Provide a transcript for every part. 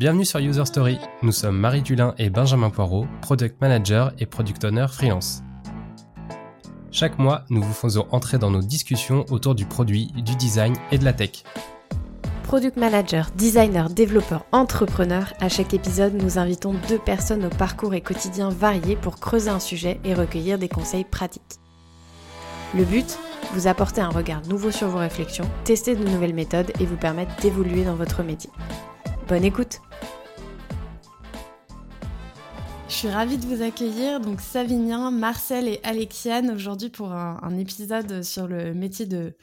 Bienvenue sur User Story. Nous sommes Marie Dulin et Benjamin Poirot, Product Manager et Product Owner freelance. Chaque mois, nous vous faisons entrer dans nos discussions autour du produit, du design et de la tech. Product manager, designer, développeur, entrepreneur, à chaque épisode, nous invitons deux personnes au parcours et quotidien variés pour creuser un sujet et recueillir des conseils pratiques. Le but Vous apporter un regard nouveau sur vos réflexions, tester de nouvelles méthodes et vous permettre d'évoluer dans votre métier. Bonne écoute je suis ravie de vous accueillir, donc Savinien, Marcel et Alexiane, aujourd'hui pour un, épisode sur le métier de,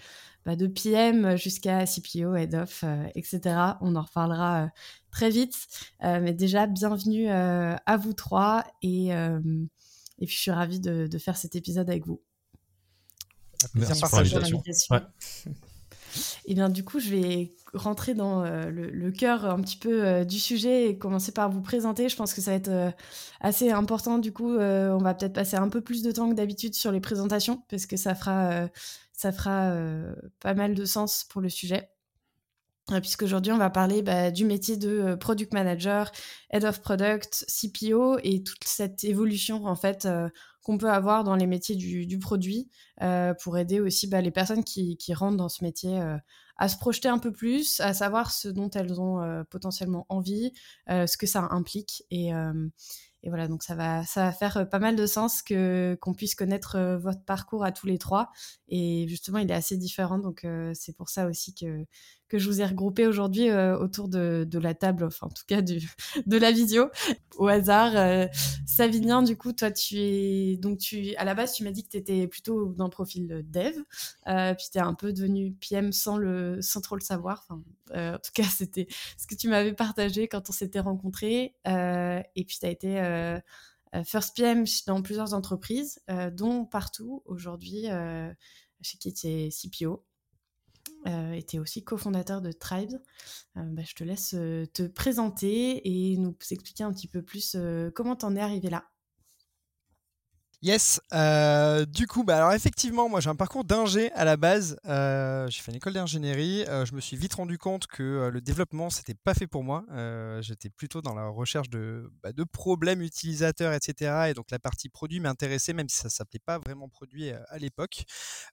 bah, de PM jusqu'à CPO, Head of, euh, etc. On en reparlera euh, très vite. Euh, mais déjà, bienvenue à vous trois et, et puis je suis ravie de, de, faire cet épisode avec vous. Merci, pour l'invitation. Et bien du coup, je vais rentrer dans euh, le, cœur un petit peu euh, du sujet et commencer par vous présenter. Je pense que ça va être euh, assez important. Du coup, on va peut-être passer un peu plus de temps que d'habitude sur les présentations parce que ça fera, ça fera pas mal de sens pour le sujet. Puisqu'aujourd'hui, on va parler bah, du métier de product manager, head of product, CPO et toute cette évolution en fait qu'on peut avoir dans les métiers du, produit euh, pour aider aussi bah, les personnes qui, rentrent dans ce métier euh, à se projeter un peu plus, à savoir ce dont elles ont euh, potentiellement envie, ce que ça implique. Et, et, voilà, donc ça va, ça va faire pas mal de sens que qu'on puisse connaître votre parcours à tous les trois. Et justement, il est assez différent, donc c'est pour ça aussi que que je vous ai regroupé aujourd'hui euh, autour de, la table, enfin en tout cas du, de la visio, au hasard. Euh, Savinien, du coup, toi, tu es donc tu à la base, tu m'as dit que tu étais plutôt dans le profil dev, euh, puis tu es un peu devenu PM sans le sans trop le savoir. Enfin, en tout cas, c'était ce que tu m'avais partagé quand on s'était rencontrés. et puis tu as été first PM dans plusieurs entreprises, dont partout aujourd'hui. chez qui tu es CPO euh, aussi cofondateur de Tribes. Euh, bah, je te laisse euh, te présenter et nous expliquer un petit peu plus comment t'en es arrivé là. Yes, du coup, bah alors effectivement, moi j'ai un parcours d'ingé à la base. j'ai fait une école d'ingénierie. je me suis vite rendu compte que le développement c'était pas fait pour moi. J'étais plutôt dans la recherche de, bah, de, problèmes utilisateurs, etc. Et donc la partie produit m'intéressait, même si ça s'appelait pas vraiment produit à l'époque.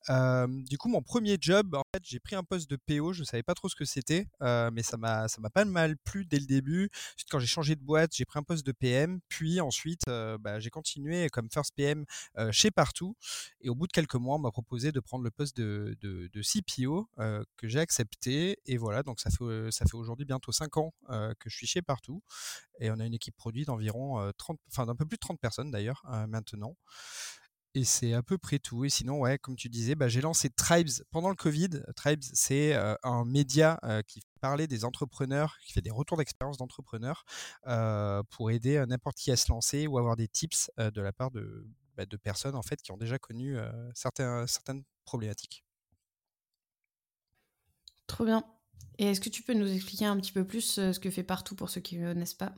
du coup, mon premier job, j'ai pris un poste de PO. Je savais pas trop ce que c'était, mais ça m'a m'a pas mal plu dès le début. Ensuite, quand j'ai changé de boîte, j'ai pris un poste de PM. Puis ensuite, bah, j'ai continué comme first PM chez Partout. Et au bout de quelques mois, on m'a proposé de prendre le poste de, CPO que j'ai accepté. Et voilà, donc ça fait, ça fait aujourd'hui bientôt 5 ans que je suis chez Partout. Et on a une équipe produit d'environ 30, enfin d'un peu plus de 30 personnes d'ailleurs maintenant. Et c'est à peu près tout. Et sinon, ouais, comme tu disais, bah, j'ai lancé Tribes pendant le Covid. Tribes, c'est un média qui parlait des entrepreneurs, qui fait des retours d'expérience d'entrepreneurs pour aider n'importe qui à se lancer ou avoir des tips de la part de, bah, de personnes en fait qui ont déjà connu certaines problématiques. Trop bien. Et est-ce que tu peux nous expliquer un petit peu plus ce que fait Partout pour ceux qui ne connaissent pas?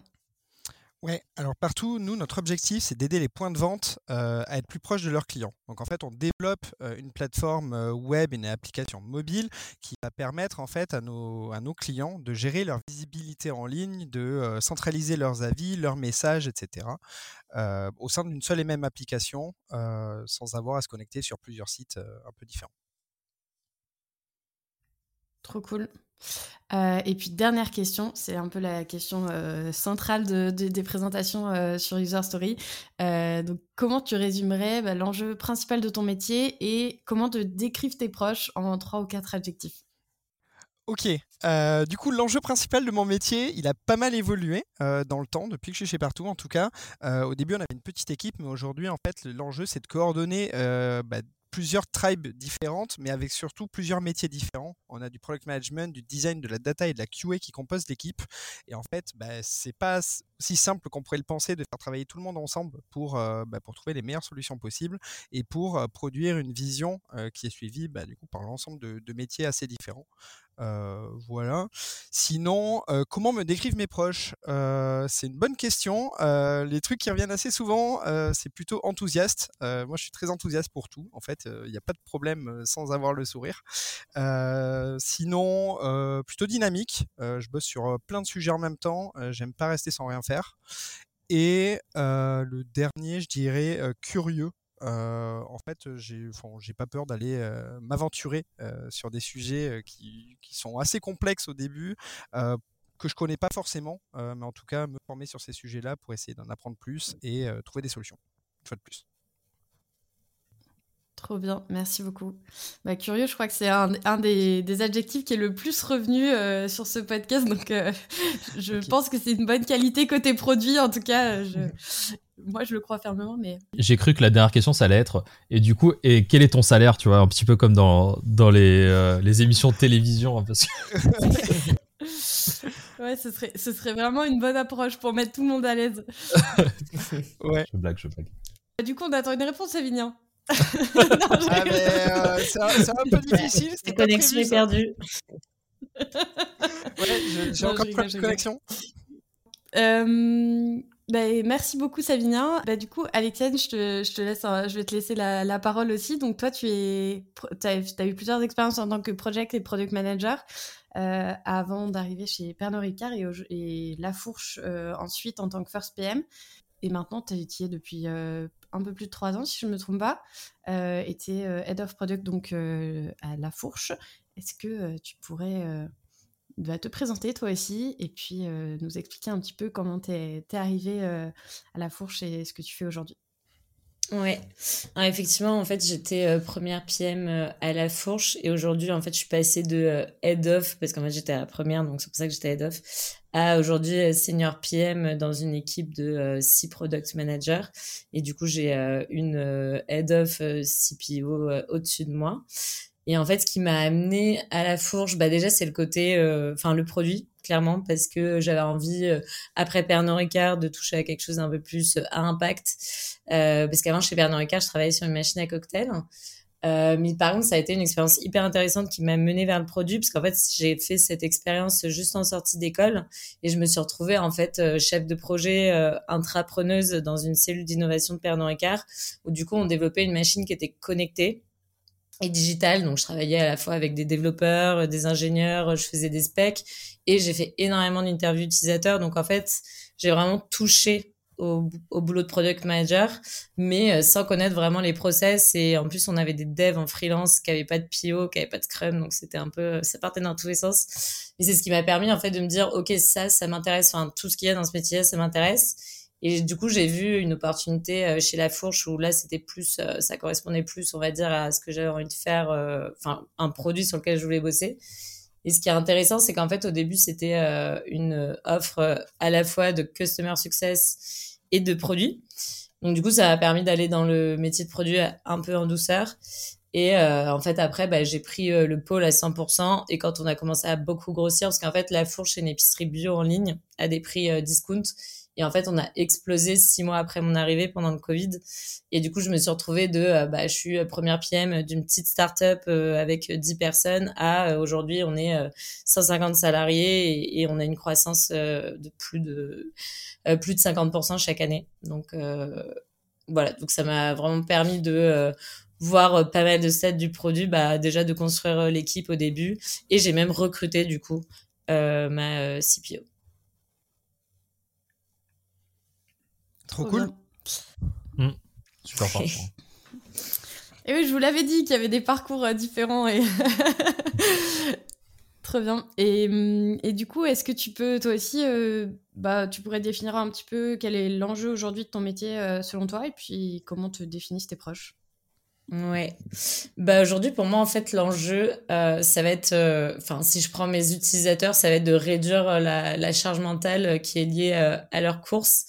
Ouais, alors partout, nous, notre objectif, c'est d'aider les points de vente à être plus proches de leurs clients. Donc en fait, on développe une plateforme web et une application mobile qui va permettre en fait à nos, à nos clients de gérer leur visibilité en ligne, de centraliser leurs avis, leurs messages, etc. au sein d'une seule et même application sans avoir à se connecter sur plusieurs sites un peu différents. Trop cool. Euh, et puis dernière question, c'est un peu la question euh, centrale de, des présentations euh, sur User Story. donc, comment tu résumerais bah, l'enjeu principal de ton métier et comment te décrivent tes proches en trois ou quatre adjectifs? Ok, du coup l'enjeu principal de mon métier, il a pas mal évolué dans le temps, depuis que je suis chez Partout en tout cas. au début on avait une petite équipe, mais aujourd'hui en fait l'enjeu c'est de coordonner bah, plusieurs tribes différentes, mais avec surtout plusieurs métiers différents. On a du product management, du design, de la data et de la QA qui composent l'équipe. Et en fait, bah, c'est pas aussi simple qu'on pourrait le penser de faire travailler tout le monde ensemble pour, euh, bah, pour trouver les meilleures solutions possibles et pour euh, produire une vision euh, qui est suivie bah, du coup, par l'ensemble de, métiers assez différents. Voilà. Sinon, comment me décrivent mes proches? C'est une bonne question. les trucs qui reviennent assez souvent, c'est plutôt enthousiaste. moi, je suis très enthousiaste pour tout. En fait, il n'y a pas de problème sans avoir le sourire. sinon, plutôt dynamique. je bosse sur plein de sujets en même temps. J'aime pas rester sans rien faire. Et le dernier, je dirais curieux. En fait, j'ai, j'ai pas peur d'aller m'aventurer sur des sujets qui, qui, sont assez complexes au début, que je connais pas forcément, mais en tout cas me former sur ces sujets-là pour essayer d'en apprendre plus et trouver des solutions. Une fois de plus. Trop bien, merci beaucoup. Bah, curieux, je crois que c'est un, un des, des, adjectifs qui est le plus revenu euh, sur ce podcast, donc euh, je pense que c'est une bonne qualité côté produit, en tout cas, je, moi je le crois fermement. Mais j'ai cru que la dernière question ça allait être et du coup et quel est ton salaire, tu vois, un petit peu comme dans dans les, euh, les émissions de télévision, parce ouais, ce serait ce serait vraiment une bonne approche pour mettre tout le monde à l'aise. ouais. Je blague, je blague. Du coup, on attend une réponse, Savinien. ah, mais euh, c'est un, peu difficile. La connexion est perdue. ouais, j'ai encore pas de connexion. Euh, bah, merci beaucoup Savinien. Bah, du coup, Alexiane, je te, laisse, je vais te laisser la, parole aussi. Donc toi, tu as, eu plusieurs expériences en tant que project et product manager euh, avant d'arriver chez Pernod Ricard et, La Fourche euh, ensuite en tant que first PM. Et maintenant, tu es depuis euh, un peu plus de trois ans, si je ne me trompe pas, euh, et tu es euh, Head of Product donc, euh, à La Fourche. Est-ce que tu pourrais bah, te présenter toi aussi et puis nous expliquer un petit peu comment tu es, arrivé à La Fourche et ce que tu fais aujourd'hui. Ouais, effectivement, en fait, j'étais première PM à la fourche et aujourd'hui, en fait, je suis passée de head of parce qu'en fait, j'étais la première, donc c'est pour ça que j'étais head of, à aujourd'hui senior PM dans une équipe de six product managers. Et du coup, j'ai une head of CPO au-dessus de moi. Et en fait, ce qui m'a amené à la fourche, bah déjà, c'est le côté, enfin, le produit clairement, parce que j'avais envie, euh, après Pernod Ricard, de toucher à quelque chose d'un peu plus euh, à impact. Euh, parce qu'avant, chez Pernod Ricard, je travaillais sur une machine à cocktail. mais par contre, ça a été une expérience hyper intéressante qui m'a menée vers le produit, parce qu'en fait, j'ai fait cette expérience juste en sortie d'école et je me suis retrouvée en fait chef de projet intrapreneuse dans une cellule d'innovation de Pernod Ricard, où du coup, on développait une machine qui était connectée et digitale. Donc, je travaillais à la fois avec des développeurs, des ingénieurs, je faisais des specs et j'ai fait énormément d'interviews utilisateurs. Donc, en fait, j'ai vraiment touché au, au, boulot de product manager, mais euh, sans connaître vraiment les process. Et en plus, on avait des devs en freelance qui n'avaient pas de PO, qui n'avaient pas de Scrum. Donc, c'était un peu, ça partait dans tous les sens. Et c'est ce qui m'a permis, en fait, de me dire, OK, ça, ça m'intéresse. Enfin, tout ce qu'il y a dans ce métier, ça m'intéresse. Et du coup, j'ai vu une opportunité euh, chez La Fourche où là, c'était plus, euh, ça correspondait plus, on va dire, à ce que j'avais envie de faire, euh, enfin, un produit sur lequel je voulais bosser. Et ce qui est intéressant, c'est qu'en fait, au début, c'était une offre à la fois de customer success et de produit. Donc, du coup, ça m'a permis d'aller dans le métier de produit un peu en douceur. Et en fait, après, bah, j'ai pris le pôle à 100%. Et quand on a commencé à beaucoup grossir, parce qu'en fait, La Fourche est une épicerie bio en ligne à des prix discount. Et en fait, on a explosé six mois après mon arrivée pendant le Covid. Et du coup, je me suis retrouvée de, euh, bah, je suis euh, première PM d'une petite start-up euh, avec 10 personnes à aujourd'hui, on est 150 salariés et, on a une croissance de plus de plus de 50% chaque année. Donc voilà, donc ça m'a vraiment permis de voir pas mal de stades du produit, bah déjà de construire l'équipe au début et j'ai même recruté du coup ma CPO. Trop, cool. Mmh. Super fort. Et oui, je vous l'avais dit qu'il y avait des parcours euh, différents et Très bien. Et, mmh, et, du coup, est-ce que tu peux, toi aussi, euh, bah, tu pourrais définir un petit peu quel est l'enjeu aujourd'hui de ton métier euh, selon toi et puis comment te définissent tes proches? Ouais. Bah aujourd'hui pour moi en fait l'enjeu ça va être enfin si je prends mes utilisateurs ça va être de réduire la, la charge mentale qui est liée à leur course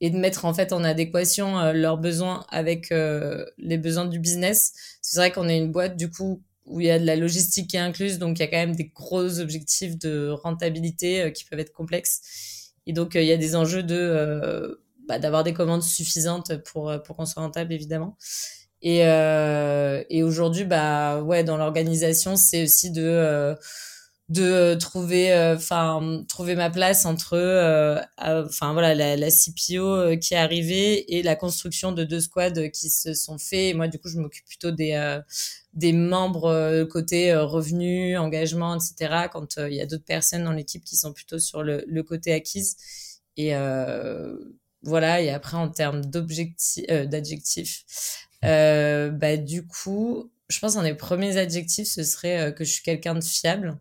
et de mettre en fait en adéquation euh, leurs besoins avec euh, les besoins du business. C'est vrai qu'on est une boîte du coup où il y a de la logistique qui est incluse, donc il y a quand même des gros objectifs de rentabilité euh, qui peuvent être complexes. Et donc il y a des enjeux de bah, d'avoir des commandes suffisantes pour pour qu'on soit rentable évidemment. Et, et aujourd'hui, bah ouais, dans l'organisation, c'est aussi de de trouver enfin trouver ma place entre enfin voilà la, la CPO qui est arrivée et la construction de deux squads qui se sont faits. Moi du coup je m'occupe plutôt des des membres côté revenus engagement etc quand il y a d'autres personnes dans l'équipe qui sont plutôt sur le, le côté acquise. Et voilà. Et après en termes d'objectifs d'adjectifs bah du coup je pense un des premiers adjectifs, ce serait que je suis quelqu'un de fiable.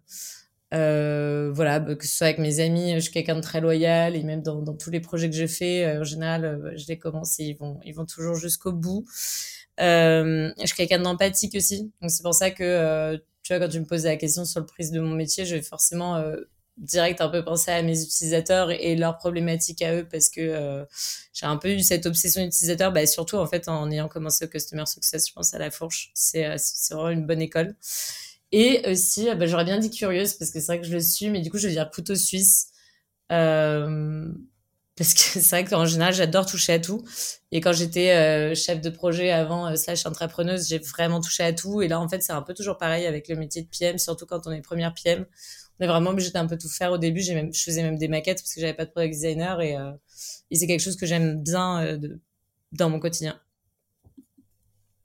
Euh, voilà, bah, que ce soit avec mes amis, je suis quelqu'un de très loyal et même dans, tous les projets que je fais, euh, en général, euh, je les commence et ils vont, ils vont toujours jusqu'au bout. Euh, je suis quelqu'un d'empathique aussi, donc c'est pour ça que tu vois quand tu me posais la question sur le prise de mon métier, je vais forcément direct un peu penser à mes utilisateurs et leurs problématiques à eux parce que j'ai un peu eu cette obsession utilisateur, bah, surtout en fait en ayant commencé au customer success, je pense à la fourche, c'est c'est vraiment une bonne école. Et aussi, bah, j'aurais bien dit curieuse parce que c'est vrai que je le suis, mais du coup, je vais dire couteau suisse. Euh, parce que c'est vrai qu'en général, j'adore toucher à tout. Et quand j'étais euh, chef de projet avant, euh, slash entrepreneuse, j'ai vraiment touché à tout. Et là, en fait, c'est un peu toujours pareil avec le métier de PM, surtout quand on est première PM. On est vraiment obligé d'un peu tout faire au début. J'ai même, je faisais même des maquettes parce que j'avais pas de product designer et, et c'est quelque chose que j'aime bien de, dans mon quotidien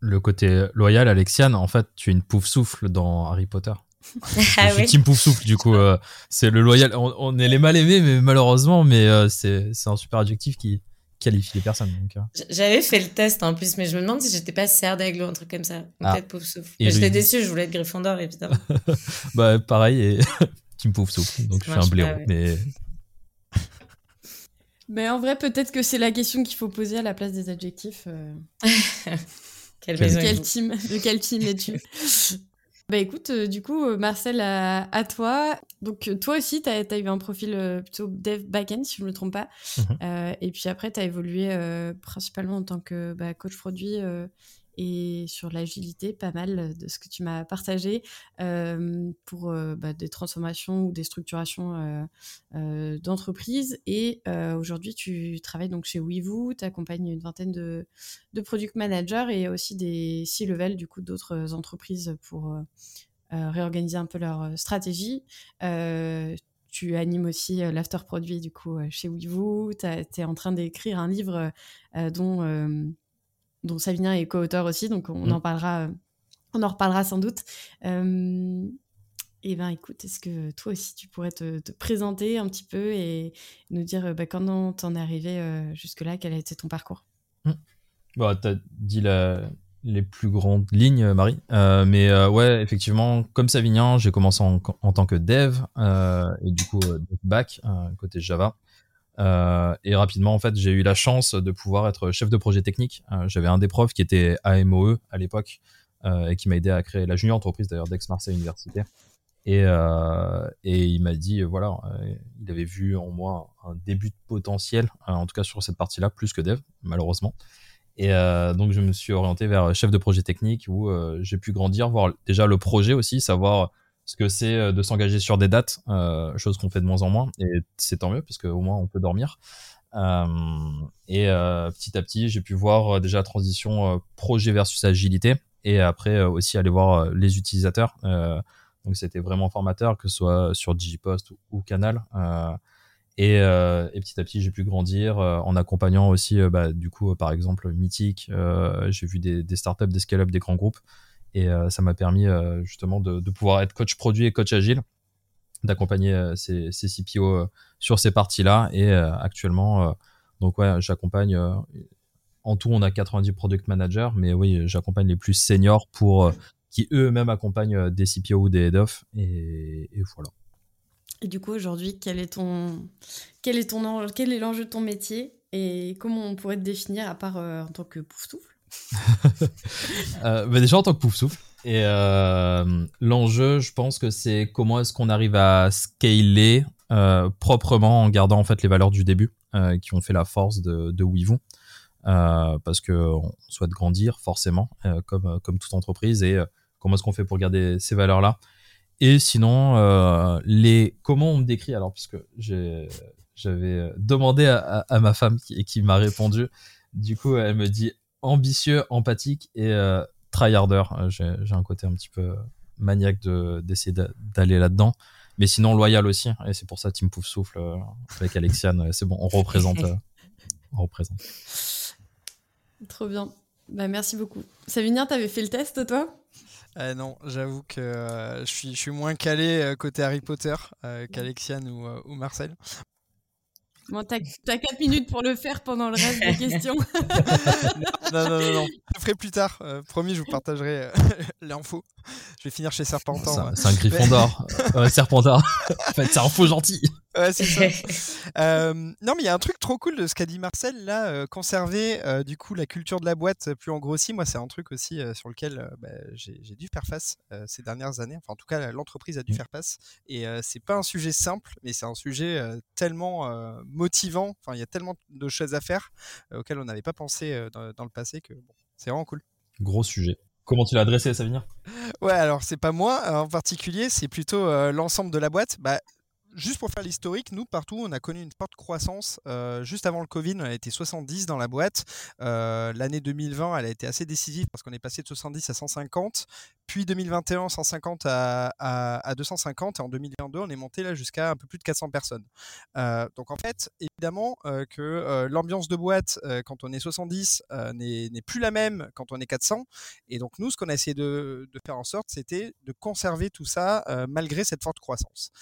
le côté loyal, Alexiane, en fait, tu es une pouf souffle dans Harry Potter. ah oui. Team pouf souffle, du coup, euh, c'est le loyal. On, est les mal aimés, mais malheureusement, mais euh, c'est un super adjectif qui qualifie les personnes. Euh. J'avais fait le test en plus, mais je me demande si j'étais pas serre d'aigle ou un truc comme ça. Ah. Peut-être pouf souffle. J'étais déçu, je voulais être Gryffondor, évidemment. bah, pareil, et Team pouf souffle, donc je suis un blaireau, mais. Mais en vrai, peut-être que c'est la question qu'il faut poser à la place des adjectifs. Quelle de, quel team, de quel team es-tu? Bah écoute, euh, du coup, euh, Marcel, à, toi. Donc, euh, toi aussi, tu as, eu un profil plutôt dev backend, si je ne me trompe pas. Mhm. et puis après, tu as évolué principalement en tant que bah, coach produit et sur l'agilité, pas mal de ce que tu m'as partagé pour bah, des transformations ou des structurations d'entreprises. Et aujourd'hui, tu travailles donc chez Weavoo, tu accompagnes une vingtaine de, product managers et aussi des C-level du coup d'autres entreprises pour réorganiser un peu leur stratégie tu animes aussi l'after produit du coup chez Weavoo. Tu es en train d'écrire un livre dont dont Savinien est co-auteur aussi, donc on mm. en parlera, euh, on en reparlera sans doute. Euh, et ben écoute, est-ce que toi aussi tu pourrais te, présenter un petit peu et nous dire euh, bah, comment t'en es arrivé jusque-là, quel a été ton parcours? Mmh. Bah, t'as dit les plus grandes lignes, Marie. mais ouais, effectivement, comme Savignan, j'ai commencé en, en, tant que dev et du coup back côté Java. Euh, et rapidement, en fait, j'ai eu la chance de pouvoir être chef de projet technique. Euh, j'avais un des profs qui était AMOE à l'époque euh, et qui m'a aidé à créer la junior entreprise d'ailleurs d'Aix-Marseille Université. Et, et il m'a dit, voilà, il avait vu en moi un début de potentiel, en tout cas sur cette partie-là, plus que dev, malheureusement. Et donc, je me suis orienté vers chef de projet technique où j'ai pu grandir, voir déjà le projet aussi, savoir ce que c'est euh, de s'engager sur des dates, euh, chose qu'on fait de moins en moins, et c'est tant mieux parce qu'au moins on peut dormir. Euh, et petit à petit, j'ai pu voir déjà la transition projet versus agilité, et après aussi aller voir les utilisateurs. donc c'était vraiment formateur, que ce soit sur Digipost ou, Canal. Et, et, petit à petit, j'ai pu grandir en accompagnant aussi, bah, du coup, par exemple, Mythic. j'ai vu des, des startups, des scale-up, des grands groupes et euh, ça m'a permis euh, justement de, pouvoir être coach produit et coach agile, d'accompagner euh, ces, CPO sur ces parties-là. Et actuellement, donc ouais, j'accompagne. en tout, on a 90 product managers, mais oui, j'accompagne les plus seniors pour qui eux-mêmes accompagnent des CPO ou des head-off. Et, et, voilà. Et du coup, aujourd'hui, quel est ton, quel est ton, quel est l'enjeu de ton métier et comment on pourrait te définir à part en tant que pouf euh, déjà en tant que pouf souffle. Et euh, l'enjeu, je pense que c'est comment est-ce qu'on arrive à scaler euh, proprement en gardant en fait les valeurs du début qui ont fait la force de, de parce que on souhaite grandir forcément comme comme toute entreprise et comment est-ce qu'on fait pour garder ces valeurs là et sinon les comment on me décrit alors puisque j'avais demandé à, ma femme qui m'a répondu du coup elle me dit ambitieux, empathique et euh, tryharder. Euh, j'ai un côté un petit peu maniaque d'essayer d'aller là-dedans. Mais sinon, loyal aussi. Et c'est pour ça, Team Pouf Souffle avec Alexiane, c'est bon, on représente. on représente. Trop bien. Bah, merci beaucoup. Savinien, t'avais fait le test, toi? Euh, non, j'avoue que je, suis, je suis moins calé côté Harry Potter qu'Alexiane ou, ou Marcel. Bon, t'as, 4 minutes pour le faire pendant le reste des questions. non, non, non, non, Je le ferai plus tard. Euh, promis, je vous partagerai euh, l'info. Je vais finir chez Serpentard. C'est un, griffon d'or. Serpentard. en fait, c'est un faux gentil. Ouais, c'est ça. Euh, non, mais il y a un truc trop cool de ce qu'a dit Marcel, là, conserver du coup la culture de la boîte plus en grossi. Moi, c'est un truc aussi sur lequel bah, j'ai, dû faire face ces dernières années. Enfin, en tout cas, l'entreprise a dû mmh. faire face. Et c'est pas un sujet simple, mais c'est un sujet tellement motivant. Enfin, il y a tellement de choses à faire auxquelles on n'avait pas pensé dans, le passé que c'est vraiment cool. Gros sujet. Comment tu l'as adressé, Savinien Ouais, alors c'est pas moi en particulier, c'est plutôt l'ensemble de la boîte. Bah, juste pour faire l'historique, nous, partout, on a connu une forte croissance. Euh, juste avant le Covid, on a été 70 dans la boîte. Euh, l'année 2020, elle a été assez décisive parce qu'on est passé de 70 à 150. Puis 2021, 150 à, à, 250. Et en 2022, on est monté là jusqu'à un peu plus de 400 personnes. Euh, donc en fait, évidemment que l'ambiance de boîte, quand on est 70, n'est plus la même quand on est 400. Et donc nous, ce qu'on a essayé de, faire en sorte, c'était de conserver tout ça malgré cette forte croissance.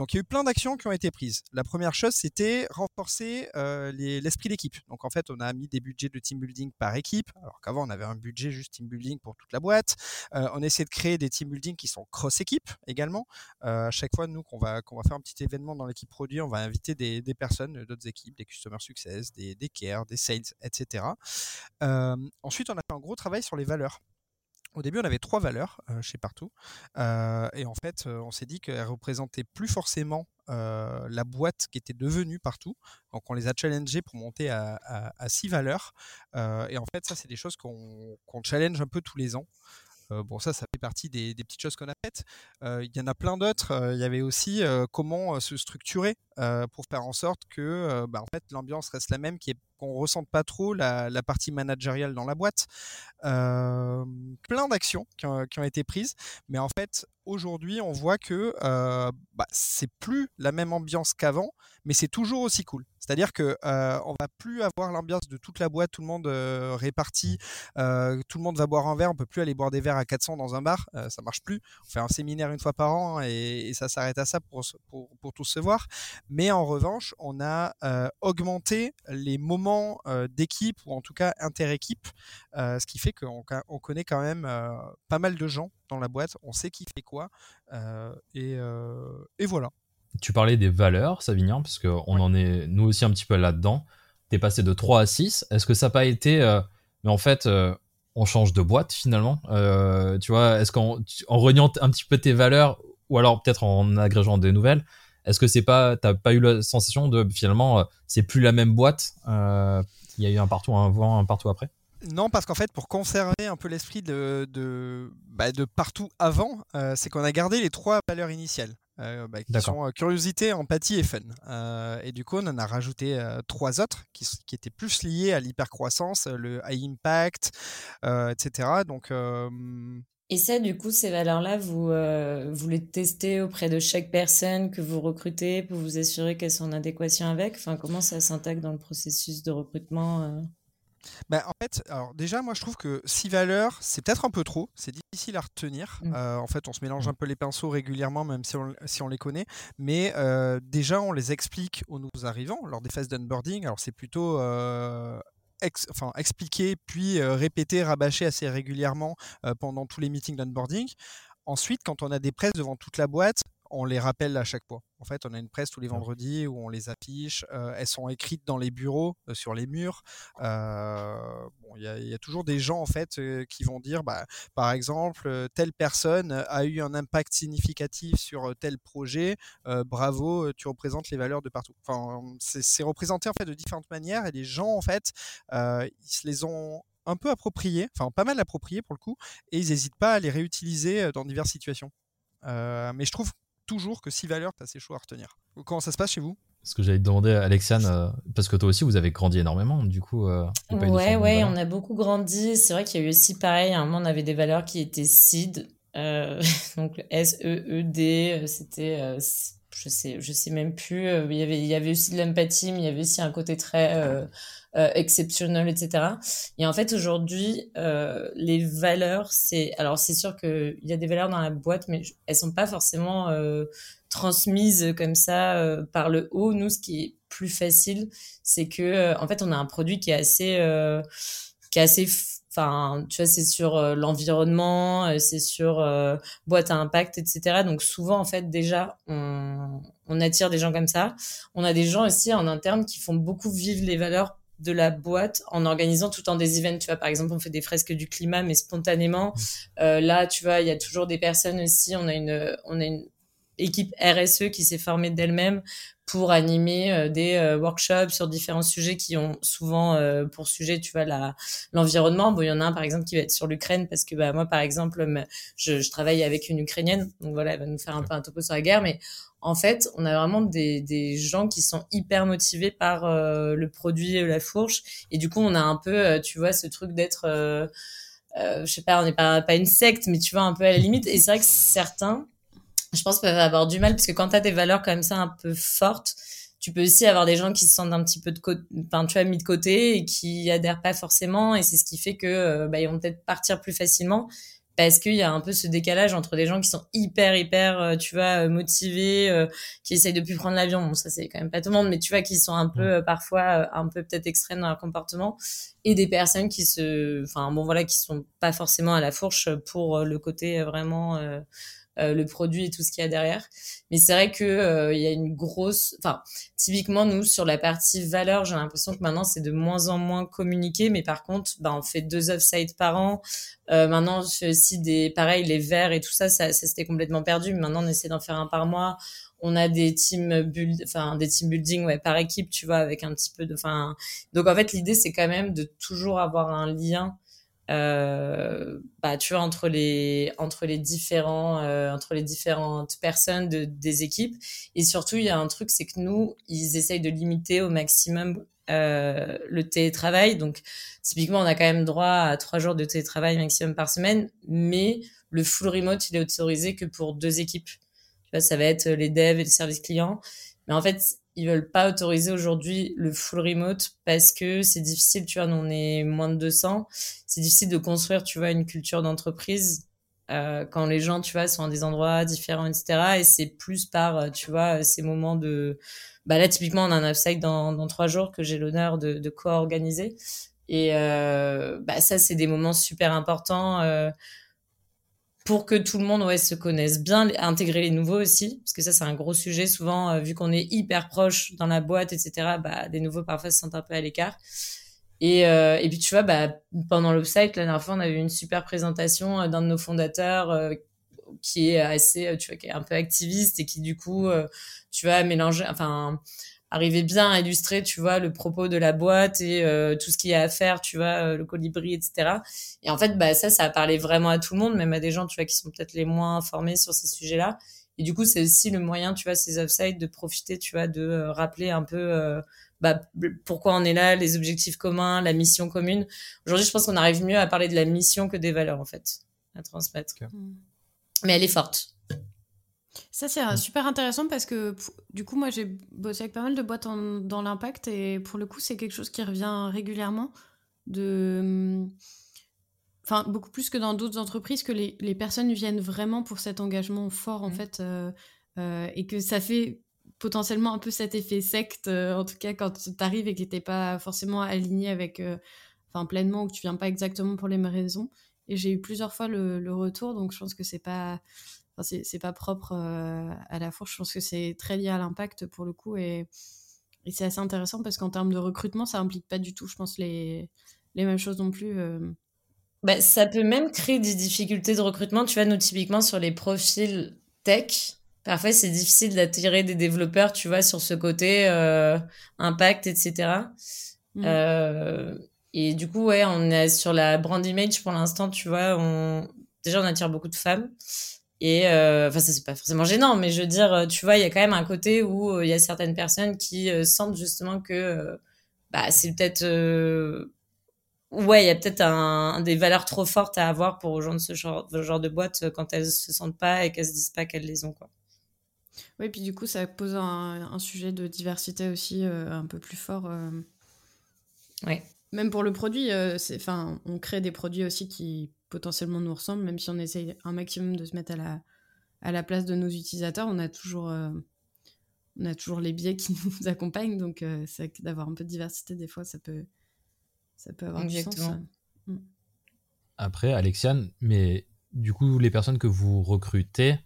Donc il y a eu plein d'actions qui ont été prises. La première chose, c'était renforcer euh, l'esprit d'équipe. Donc en fait, on a mis des budgets de team building par équipe, alors qu'avant on avait un budget juste team building pour toute la boîte. Euh, on essaie de créer des team building qui sont cross équipe également. Euh, à chaque fois, nous, qu'on va, va faire un petit événement dans l'équipe produit, on va inviter des, des personnes d'autres équipes, des customer success, des, des care, des sales, etc. ensuite, on a fait un gros travail sur les valeurs. Au début, on avait trois valeurs chez Partout. et en fait, on s'est dit qu'elles représentaient plus forcément la boîte qui était devenue Partout. Donc, on les a challengées pour monter à, six valeurs. et en fait, ça, c'est des choses qu'on challenge un peu tous les ans. Bon, ça, ça fait partie des, petites choses qu'on a faites. Il y en a plein d'autres. Il y avait aussi comment se structurer pour faire en sorte que bah, en fait, l'ambiance reste la même, qu'on ressente pas trop la, partie managériale dans la boîte. plein d'actions qui, ont été prises, mais en fait, aujourd'hui, on voit que bah, c'est plus la même ambiance qu'avant, mais c'est toujours aussi cool. C'est-à-dire que on va plus avoir l'ambiance de toute la boîte, tout le monde réparti, tout le monde va boire un verre, on peut plus aller boire des verres à 400 dans un bar, ça marche plus. On fait un séminaire une fois par an et, ça s'arrête à ça pour, pour, pour, tous se voir. Mais en revanche, on a augmenté les moments euh, d'équipe ou en tout cas inter-équipe, euh, ce qui fait qu'on on connaît quand même euh, pas mal de gens dans la boîte, on sait qui fait quoi, et, et, voilà. Tu parlais des valeurs, Savignan, parce qu'on en est nous aussi un petit peu là-dedans. Tu es passé de 3 à 6. Est-ce que ça n'a pas été. mais en fait, on change de boîte finalement. tu vois, est-ce qu'en en reniant un petit peu tes valeurs, ou alors peut-être en agrégeant des nouvelles, est-ce que c'est pas, t'as pas eu la sensation de finalement, euh, c'est plus la même boîte euh, Il y a eu un partout avant, un partout après? Non, parce qu'en fait, pour conserver un peu l'esprit de, de, bah, de, partout avant, euh, c'est qu'on a gardé les trois valeurs initiales. Bah, qui sont curiosité, empathie et fun. et du coup, on en a rajouté trois autres qui, qui, étaient plus liés à l'hypercroissance, le high impact, etc. Donc, et ça, du coup, ces valeurs-là, vous, euh, vous les testez auprès de chaque personne que vous recrutez pour vous assurer qu'elles sont en adéquation avec? Enfin, comment ça s'intègre dans le processus de recrutement euh? ben, en fait, alors déjà, moi je trouve que six valeurs, c'est peut-être un peu trop, c'est difficile à retenir. Mmh. Euh, en fait, on se mélange mmh. un peu les pinceaux régulièrement, même si on, si on les connaît. Mais déjà, on les explique aux nouveaux arrivants lors des phases d'onboarding. Alors, c'est plutôt enfin, expliquer, puis répéter, rabâcher assez régulièrement pendant tous les meetings d'onboarding. Ensuite, quand on a des presses devant toute la boîte, on les rappelle à chaque fois. En fait, on a une presse tous les vendredis où on les affiche. Euh, elles sont écrites dans les bureaux, euh, sur les murs. Euh, il y, a toujours des gens en fait qui vont dire, bah, par exemple, telle personne a eu un impact significatif sur tel projet. bravo, tu représentes les valeurs de partout. Enfin, c'est représenté en fait de différentes manières et les gens en fait, ils se les ont un peu appropriés, enfin pas mal appropriés pour le coup, et ils n'hésitent pas à les réutiliser dans diverses situations. mais je trouve toujours que 6 valeurs, c'est assez chaud à retenir. Comment ça se passe chez vous? Ce que j'allais te demander, Alexiane, euh, parce que toi aussi, vous avez grandi énormément, du coup. Euh, ouais, ouais, on a beaucoup grandi. C'est vrai qu'il y a eu aussi pareil. À un moment, on avait des valeurs qui étaient seed. donc S-E-E-D, c'était je sais, je sais même plus. il y avait, il y avait aussi de l'empathie, mais il y avait aussi un côté très euh, exceptionnel, etc. Et en fait, aujourd'hui, euh, les valeurs, c'est... Alors, c'est sûr qu'il y a des valeurs dans la boîte, mais elles sont pas forcément euh, transmises comme ça euh, par le haut. Nous, ce qui est plus facile, c'est que, euh, en fait, on a un produit qui est assez... qui est assez enfin tu vois c'est sur l'environnement c'est sur boîte à impact etc donc souvent en fait déjà on, on attire des gens comme ça on a des gens aussi en interne qui font beaucoup vivre les valeurs de la boîte en organisant tout le temps des events. Tu vois, par exemple, on fait des fresques du climat, mais spontanément. Mmh. Euh, là, tu vois, il y a toujours des personnes aussi. On a une, on a une équipe RSE qui s'est formée d'elle-même pour animer euh, des euh, workshops sur différents sujets qui ont souvent pour sujet, tu vois, la l'environnement. Bon, il y en a un par exemple qui va être sur l'Ukraine parce que bah moi, par exemple, je, je travaille avec une Ukrainienne, donc voilà, elle va nous faire un peu un topo sur la guerre, mais en fait, on a vraiment des, gens qui sont hyper motivés par euh, le produit La Fourche. Et du coup, on a un peu, euh, tu vois, ce truc d'être, euh, euh, je sais pas, on n'est pas, pas une secte, mais tu vois, un peu à la limite. Et c'est vrai que certains, je pense, peuvent avoir du mal parce que quand tu as des valeurs comme ça un peu fortes, tu peux aussi avoir des gens qui se sentent un petit peu de côté, enfin, tu vois, mis de côté et qui adhèrent pas forcément. Et c'est ce qui fait que, bah, ils vont peut-être partir plus facilement parce qu'il y a un peu ce décalage entre des gens qui sont hyper hyper euh, tu vois euh, motivés euh, qui essayent de plus prendre l'avion. Bon ça c'est quand même pas tout le monde mais tu vois qui sont un peu parfois un peu peut-être extrêmes dans leur comportement. Et des personnes qui se enfin bon voilà qui sont pas forcément à la fourche pour le côté vraiment euh, le produit et tout ce qu'il y a derrière. Mais c'est vrai que euh, il y a une grosse, enfin typiquement nous sur la partie valeur, j'ai l'impression que maintenant c'est de moins en moins communiqué, mais par contre, bah, on fait deux off-site par an. Euh, maintenant, aussi des, pareil, les verres et tout ça, ça, ça c'était complètement perdu. Mais maintenant, on essaie d'en faire un par mois on a des team build enfin des team building ouais par équipe tu vois avec un petit peu de enfin donc en fait l'idée c'est quand même de toujours avoir un lien euh, bah, tu vois, entre les, entre les différents, euh, entre les différentes personnes de, des équipes. Et surtout, il y a un truc, c'est que nous, ils essayent de limiter au maximum euh, le télétravail. Donc, typiquement, on a quand même droit à trois jours de télétravail maximum par semaine, mais le full remote, il est autorisé que pour deux équipes. Ça va être les devs et les services clients. Mais en fait, ils veulent pas autoriser aujourd'hui le full remote parce que c'est difficile, tu vois, nous on est moins de 200, c'est difficile de construire, tu vois, une culture d'entreprise euh, quand les gens, tu vois, sont à des endroits différents, etc. Et c'est plus par, euh, tu vois, ces moments de... Bah là, typiquement, on a un offsite dans, trois jours que j'ai l'honneur de, co-organiser. Et euh, bah ça, c'est des moments super importants. Euh, pour que tout le monde ouais, se connaisse bien, intégrer les nouveaux aussi, parce que ça c'est un gros sujet souvent, euh, vu qu'on est hyper proche dans la boîte, etc. Bah, des nouveaux parfois se sentent un peu à l'écart. Et, euh, et puis tu vois, bah, pendant l'offsite, la dernière fois, on a eu une super présentation euh, d'un de nos fondateurs euh, qui est assez, tu vois, qui est un peu activiste et qui du coup, tu vois, mélanger, enfin, arriver bien à illustrer, tu vois, le propos de la boîte et euh, tout ce qu'il y a à faire, tu vois, euh, le colibri, etc. Et en fait, bah ça, ça a parlé vraiment à tout le monde, même à des gens, tu vois, qui sont peut-être les moins informés sur ces sujets-là. Et du coup, c'est aussi le moyen, tu vois, ces offsites, de profiter, tu vois, de euh, rappeler un peu bah, pourquoi on est là, les objectifs communs, la mission commune. Aujourd'hui, je pense qu'on arrive mieux à parler de la mission que des valeurs, en fait, à transmettre. Mm. Mais elle est forte. Ça, c'est euh, mm. super intéressant parce que du coup, moi, j'ai bossé avec pas mal de boîtes dans l'impact et pour le coup, c'est quelque chose qui revient régulièrement. De... Mm, enfin, beaucoup plus que dans d'autres entreprises, que les, les, personnes viennent vraiment pour cet engagement fort, en mm. fait, euh, euh, et que ça fait potentiellement un peu cet effet secte, en tout cas quand tu arrives et que tu n'es pas forcément aligné avec, enfin, pleinement, ou que tu viens pas exactement pour les mêmes raisons. Et j'ai eu plusieurs fois le, le, retour, donc je pense que c'est pas c'est pas propre euh, à la fourche. Je pense que c'est très lié à l'impact pour le coup. Et, c'est assez intéressant parce qu'en termes de recrutement, ça implique pas du tout, je pense, les, les mêmes choses non plus. Euh. Bah, ça peut même créer des difficultés de recrutement. Tu vois, nous, typiquement, sur les profils tech, parfois, c'est difficile d'attirer des développeurs, tu vois, sur ce côté euh, impact, etc. Mmh. et du coup, ouais, on est sur la brand image pour l'instant, tu vois, on... déjà, on attire beaucoup de femmes. Et euh, enfin, ça c'est pas forcément gênant, mais je veux dire, euh, tu vois, il y a quand même un côté où euh, il y a certaines personnes qui sentent justement que bah, c'est peut-être ouais, il y a peut-être un, des valeurs trop fortes à avoir pour rejoindre ce genre, ce genre de boîte quand elles se sentent pas et qu'elles se disent pas qu'elles les ont, quoi. Oui, puis du coup, ça pose un, sujet de diversité aussi un peu plus fort. Ouais. Même pour le produit, enfin, on crée des produits aussi qui potentiellement nous ressemblent, même si on essaye un maximum de se mettre à la, à la place de nos utilisateurs, on a toujours, euh, on a toujours les biais qui nous accompagnent. Donc, euh, c'est d'avoir un peu de diversité, des fois, ça peut, ça peut avoir du sens. Mm. Après, Alexiane, mais du coup, les personnes que vous recrutez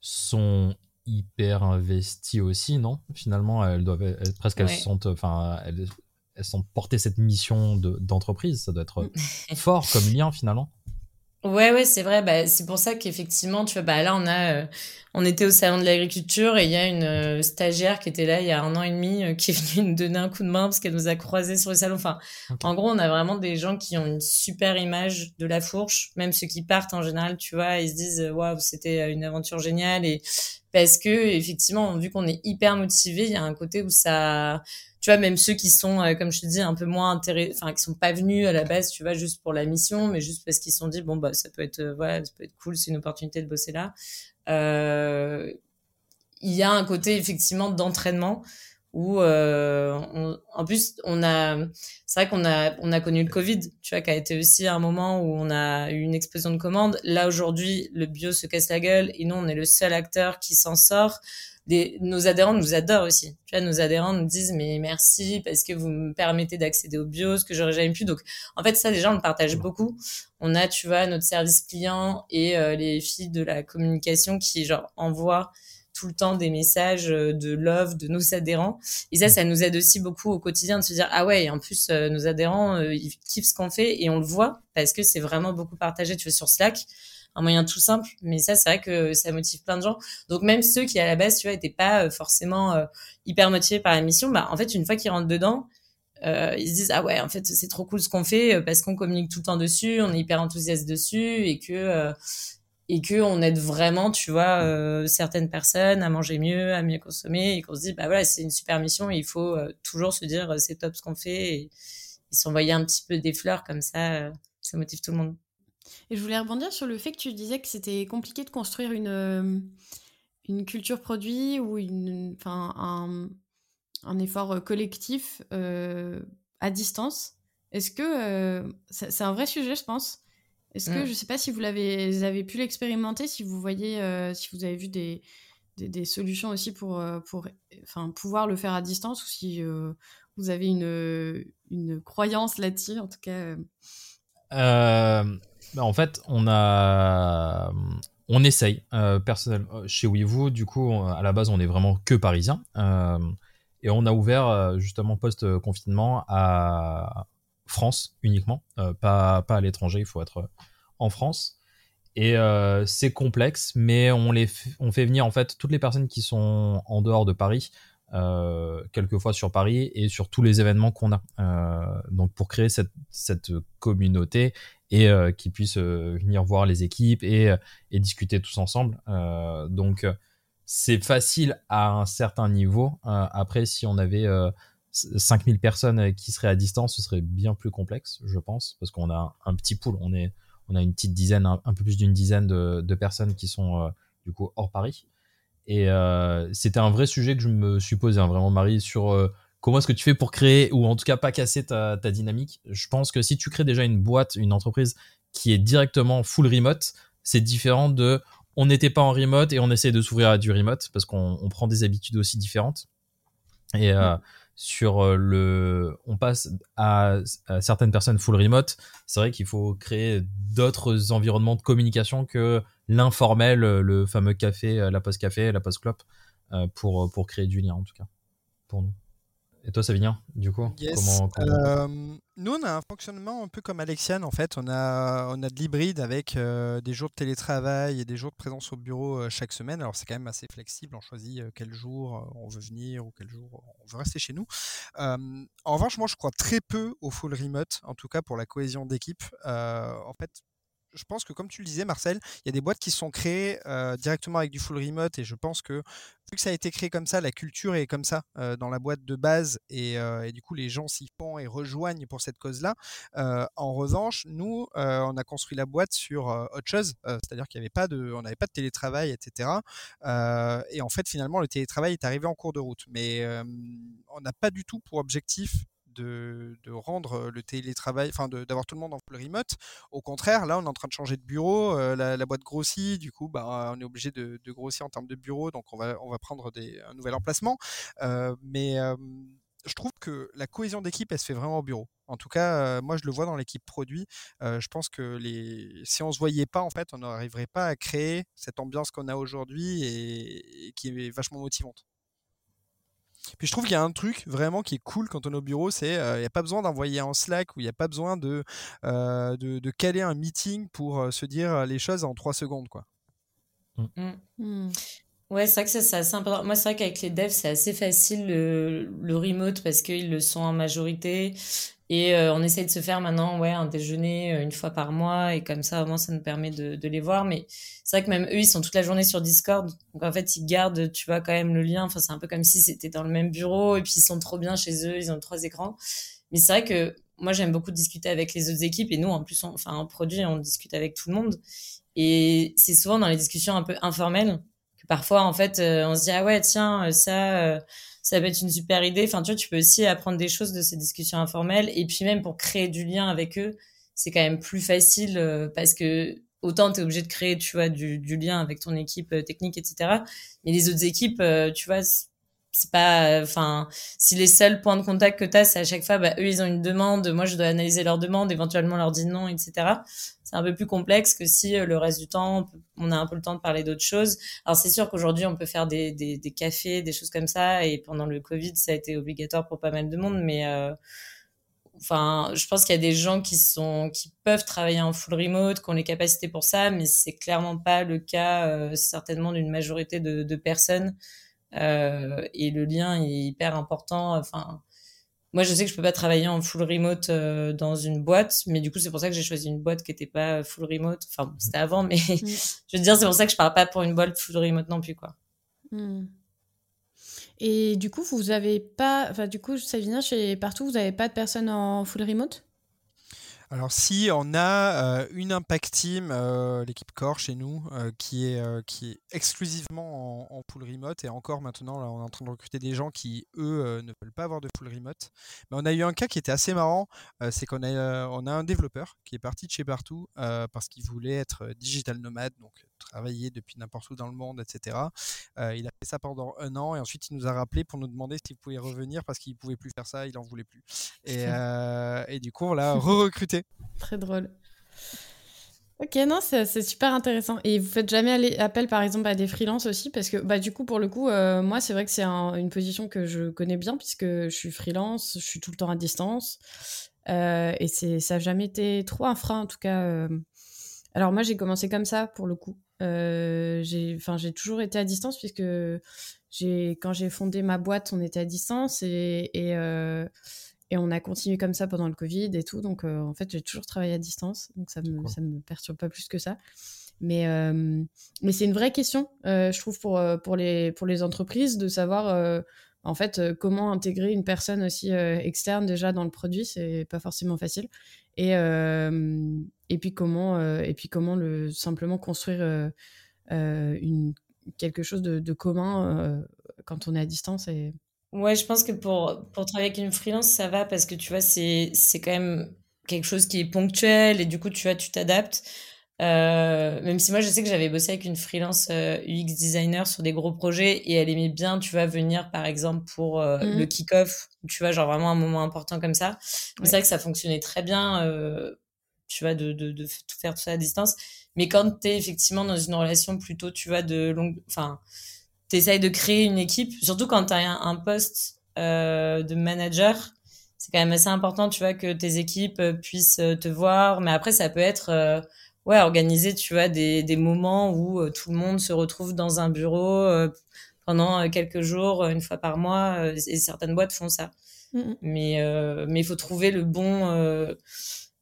sont hyper investies aussi, non? Finalement, elles doivent être, presque, elles sont, enfin, elles, elles sont portées cette mission d'entreprise. ça doit être fort comme lien finalement. Ouais, ouais, c'est vrai. Bah, c'est pour ça qu'effectivement, tu vois, bah, là, on a, euh, on était au salon de l'agriculture et il y a une euh, stagiaire qui était là il y a un an et demi euh, qui est venue nous donner un coup de main parce qu'elle nous a croisés sur le salon. Enfin, en gros, on a vraiment des gens qui ont une super image de la fourche, même ceux qui partent en général, tu vois, ils se disent, waouh, c'était une aventure géniale et parce que, effectivement, vu qu'on est hyper motivé, il y a un côté où ça, tu vois, même ceux qui sont, euh, comme je te dis, un peu moins intéressés, enfin, qui sont pas venus à la base, tu vois, juste pour la mission, mais juste parce qu'ils se sont dit, bon, bah, ça peut être, euh, voilà, ça peut être cool, c'est une opportunité de bosser là. Euh, il y a un côté, effectivement, d'entraînement où, en plus, on a, c'est vrai qu'on a, on a connu le Covid, tu vois, qui a été aussi un moment où on a eu une explosion de commandes. Là, aujourd'hui, le bio se casse la gueule et nous, on est le seul acteur qui s'en sort nos adhérents nous adorent aussi. Tu vois, nos adhérents nous disent mais merci parce que vous me permettez d'accéder au bio, ce que j'aurais jamais pu. Donc, en fait, ça, les gens le partagent beaucoup. On a, tu vois, notre service client et euh, les filles de la communication qui, genre, envoient tout le temps des messages euh, de love de nos adhérents. Et ça, ça nous aide aussi beaucoup au quotidien de se dire, ah ouais, en plus, euh, nos adhérents, ils kiffent ce qu'on fait et on le voit parce que c'est vraiment beaucoup partagé, tu vois, sur Slack un moyen tout simple. Mais ça, c'est vrai que ça motive plein de gens. Donc même ceux qui à la base, tu vois, étaient pas euh, forcément euh, hyper motivés par la mission, bah en fait, une fois qu'ils rentrent dedans, euh, ils se disent ah ouais, en fait, c'est trop cool ce qu'on fait parce qu'on communique tout le temps dessus, on est hyper enthousiaste dessus et que et que on aide vraiment, tu vois, certaines personnes à manger mieux, à mieux consommer, et qu'on se dit, bah voilà, c'est une super mission, il faut toujours se dire, c'est top ce qu'on fait, et, et s'envoyer un petit peu des fleurs comme ça, ça motive tout le monde. Et je voulais rebondir sur le fait que tu disais que c'était compliqué de construire une, euh, une culture produit ou une, un, un effort euh, collectif euh, à distance. Est-ce que c'est un vrai sujet, je pense Est-ce que, mm. je ne sais pas si vous l'avez avez pu l'expérimenter, si vous voyez, si vous avez vu des, des, des solutions aussi pour, pour enfin, pouvoir le faire à distance ou si vous avez une, une croyance là-dessus, en tout cas. Bah, en fait, on a, on essaye euh, personnellement euh, chez WeVoo. Du coup, à la base, on est vraiment que parisien euh, et on a ouvert justement post confinement à France uniquement, pas pas à l'étranger. Il faut être en France. Et c'est complexe, mais on les on fait venir en fait toutes les personnes qui sont en dehors de Paris euh, quelquefois sur Paris et sur tous les événements qu'on a. Euh, donc pour créer cette, cette communauté et euh, qu'ils puissent euh, venir voir les équipes et, et discuter tous ensemble. donc c'est facile à un certain niveau. après, si on avait 5000 personnes qui seraient à distance, ce serait bien plus complexe, je pense, parce qu'on a un petit pool. On, est, on a une petite dizaine, un, peu plus d'une dizaine de, de, personnes qui sont du coup hors Paris. Et euh, c'était un vrai sujet que je me suis posé, hein, vraiment, Marie, sur euh, comment est-ce que tu fais pour créer, ou en tout cas pas casser ta, ta, dynamique. Je pense que si tu crées déjà une boîte, une entreprise qui est directement full remote, c'est différent de on n'était pas en remote et on essaie de s'ouvrir à du remote parce qu'on prend des habitudes aussi différentes. Et euh, sur le, on passe à, à, certaines personnes full remote. C'est vrai qu'il faut créer d'autres environnements de communication que l'informel, euh, le fameux café, euh, la pause café, la pause clope, euh, pour, pour créer du lien en tout cas, pour nous. Et toi, Savinien, du coup comment, Nous, on a un fonctionnement un peu comme Alexiane, en fait. On a, on a de l'hybride avec des jours de télétravail et des jours de présence au bureau chaque semaine. Alors, c'est quand même assez flexible. On choisit quel jour on veut venir ou quel jour on veut rester chez nous. en revanche, moi, je crois très peu au full remote, en tout cas pour la cohésion d'équipe. en fait, je pense que comme tu le disais, Marcel, il y a des boîtes qui sont créées directement avec du full remote et je pense que vu que ça a été créé comme ça, la culture est comme ça dans la boîte de base et, du coup les gens s'y font et rejoignent pour cette cause-là. en revanche, nous, on a construit la boîte sur autre chose, c'est-à-dire qu'il n'y avait pas de, on n'avait pas de télétravail, etc. et en fait, finalement, le télétravail est arrivé en cours de route, mais on n'a pas du tout pour objectif de, rendre le télétravail, enfin d'avoir tout le monde en full remote. Au contraire, là, on est en train de changer de bureau, la, boîte grossit, du coup, bah, on est obligé de, grossir en termes de bureau, donc on va, prendre un nouvel emplacement. mais je trouve que la cohésion d'équipe, elle se fait vraiment au bureau. En tout cas, moi, je le vois dans l'équipe produit. je pense que si on se voyait pas, en fait, on n'arriverait pas à créer cette ambiance qu'on a aujourd'hui et qui est vachement motivante. Puis je trouve qu'il y a un truc vraiment qui est cool quand on est au bureau, c'est qu'il n'y a pas besoin d'envoyer un Slack ou il n'y a pas besoin de, de, caler un meeting pour se dire les choses en trois secondes. Quoi. Mmh. Mmh. Mmh. Ouais, c'est vrai que ça, c'est assez important. Moi, c'est vrai qu'avec les devs, c'est assez facile le, le remote parce qu'ils le sont en majorité. Et euh, on essaye de se faire maintenant ouais, un déjeuner euh, une fois par mois. Et comme ça, au moins, ça nous permet de, de les voir. Mais c'est vrai que même eux, ils sont toute la journée sur Discord. Donc en fait, ils gardent, tu vois, quand même le lien. Enfin, c'est un peu comme si c'était dans le même bureau. Et puis, ils sont trop bien chez eux. Ils ont trois écrans. Mais c'est vrai que moi, j'aime beaucoup discuter avec les autres équipes. Et nous, en plus, on, enfin, en produit, on discute avec tout le monde. Et c'est souvent dans les discussions un peu informelles que parfois, en fait, euh, on se dit, ah ouais, tiens, ça ça peut être une super idée. Enfin, tu vois, tu peux aussi apprendre des choses de ces discussions informelles. Et puis même pour créer du lien avec eux, c'est quand même plus facile euh, parce que autant tu es obligé de créer, tu vois, du, lien avec ton équipe euh, technique, etc. Mais les autres équipes, euh, tu vois, c'est pas enfin si les seuls points de contact que tu as c'est à chaque fois bah, eux ils ont une demande moi je dois analyser leur demande éventuellement leur dire non etc c'est un peu plus complexe que si euh, le reste du temps on a un peu le temps de parler d'autres choses. Alors c'est sûr qu'aujourd'hui on peut faire des, des, cafés des choses comme ça et pendant le covid ça a été obligatoire pour pas mal de monde mais euh, enfin je pense qu'il y a des gens qui sont qui peuvent travailler en full remote qui ont les capacités pour ça mais c'est clairement pas le cas euh, certainement d'une majorité de, personnes. euh, et le lien est hyper important. Enfin, moi, je sais que je peux pas travailler en full remote euh, dans une boîte, mais du coup, c'est pour ça que j'ai choisi une boîte qui était pas full remote. Enfin, c'était avant, mais mm. je veux dire, c'est pour ça que je parle pas pour une boîte full remote non plus, quoi. Mm. Et du coup, vous avez pas, enfin, du coup, Savina, chez Partout, vous avez pas de personnes en full remote? Alors si on a euh, une Impact Team, euh, l'équipe Core chez nous, euh, qui, est, qui est exclusivement en, full remote, et encore maintenant, là, on est en train de recruter des gens qui, eux, ne veulent pas avoir de full remote. Mais on a eu un cas qui était assez marrant, c'est qu'on a, on a un développeur qui est parti de chez partout parce qu'il voulait être digital nomade, donc travailler depuis n'importe où dans le monde, etc. il a fait ça pendant un an, et ensuite il nous a rappelé pour nous demander s'il pouvait revenir parce qu'il pouvait plus faire ça, il en voulait plus. Et, et du coup, on l'a re-recruté Très drôle. Ok, non, c'est super intéressant. Et vous faites jamais appel, par exemple, à des freelances aussi? Parce que, bah, du coup, pour le coup, euh, moi, c'est vrai que c'est une position que je connais bien, puisque je suis freelance, je suis tout le temps à distance. Euh, et ça n'a jamais été trop un frein, en tout cas. Euh. Alors, moi, j'ai commencé comme ça, pour le coup. J'ai toujours été à distance, puisque quand j'ai fondé ma boîte, on était à distance. Et. et et on a continué comme ça pendant le Covid et tout. Donc, euh, en fait, j'ai toujours travaillé à distance. Donc, ça me, ça me perturbe pas plus que ça. Mais, euh, mais c'est une vraie question, euh, je trouve, pour, pour, les, pour les entreprises de savoir, en fait, comment intégrer une personne aussi externe déjà dans le produit. C'est pas forcément facile. Et, et puis, comment, et puis comment le, simplement construire une, quelque chose de, de commun quand on est à distance. Et, Ouais, je pense que pour, pour travailler avec une freelance, ça va parce que tu vois, c'est, c'est quand même quelque chose qui est ponctuel et du coup, tu vois, tu t'adaptes. Euh, même si moi, je sais que j'avais bossé avec une freelance euh, UX designer sur des gros projets et elle aimait bien, tu vois, venir par exemple pour euh, le mmh. kick-off, tu vois, genre vraiment un moment important comme ça. Mais c'est vrai que ça fonctionnait très bien, tu vois, de, de, de faire tout ça à distance. Mais quand tu es effectivement dans une relation plutôt, tu vois, de longue. Enfin t'essayes de créer une équipe, surtout quand tu as un, poste euh, de manager. C'est quand même assez important, tu vois, que tes équipes euh, puissent euh, te voir. Mais après, ça peut être, euh, ouais, organiser, tu vois, des, des moments où euh, tout le monde se retrouve dans un bureau pendant quelques jours, une fois par mois. et certaines boîtes font ça. Mais mais il faut trouver le bon.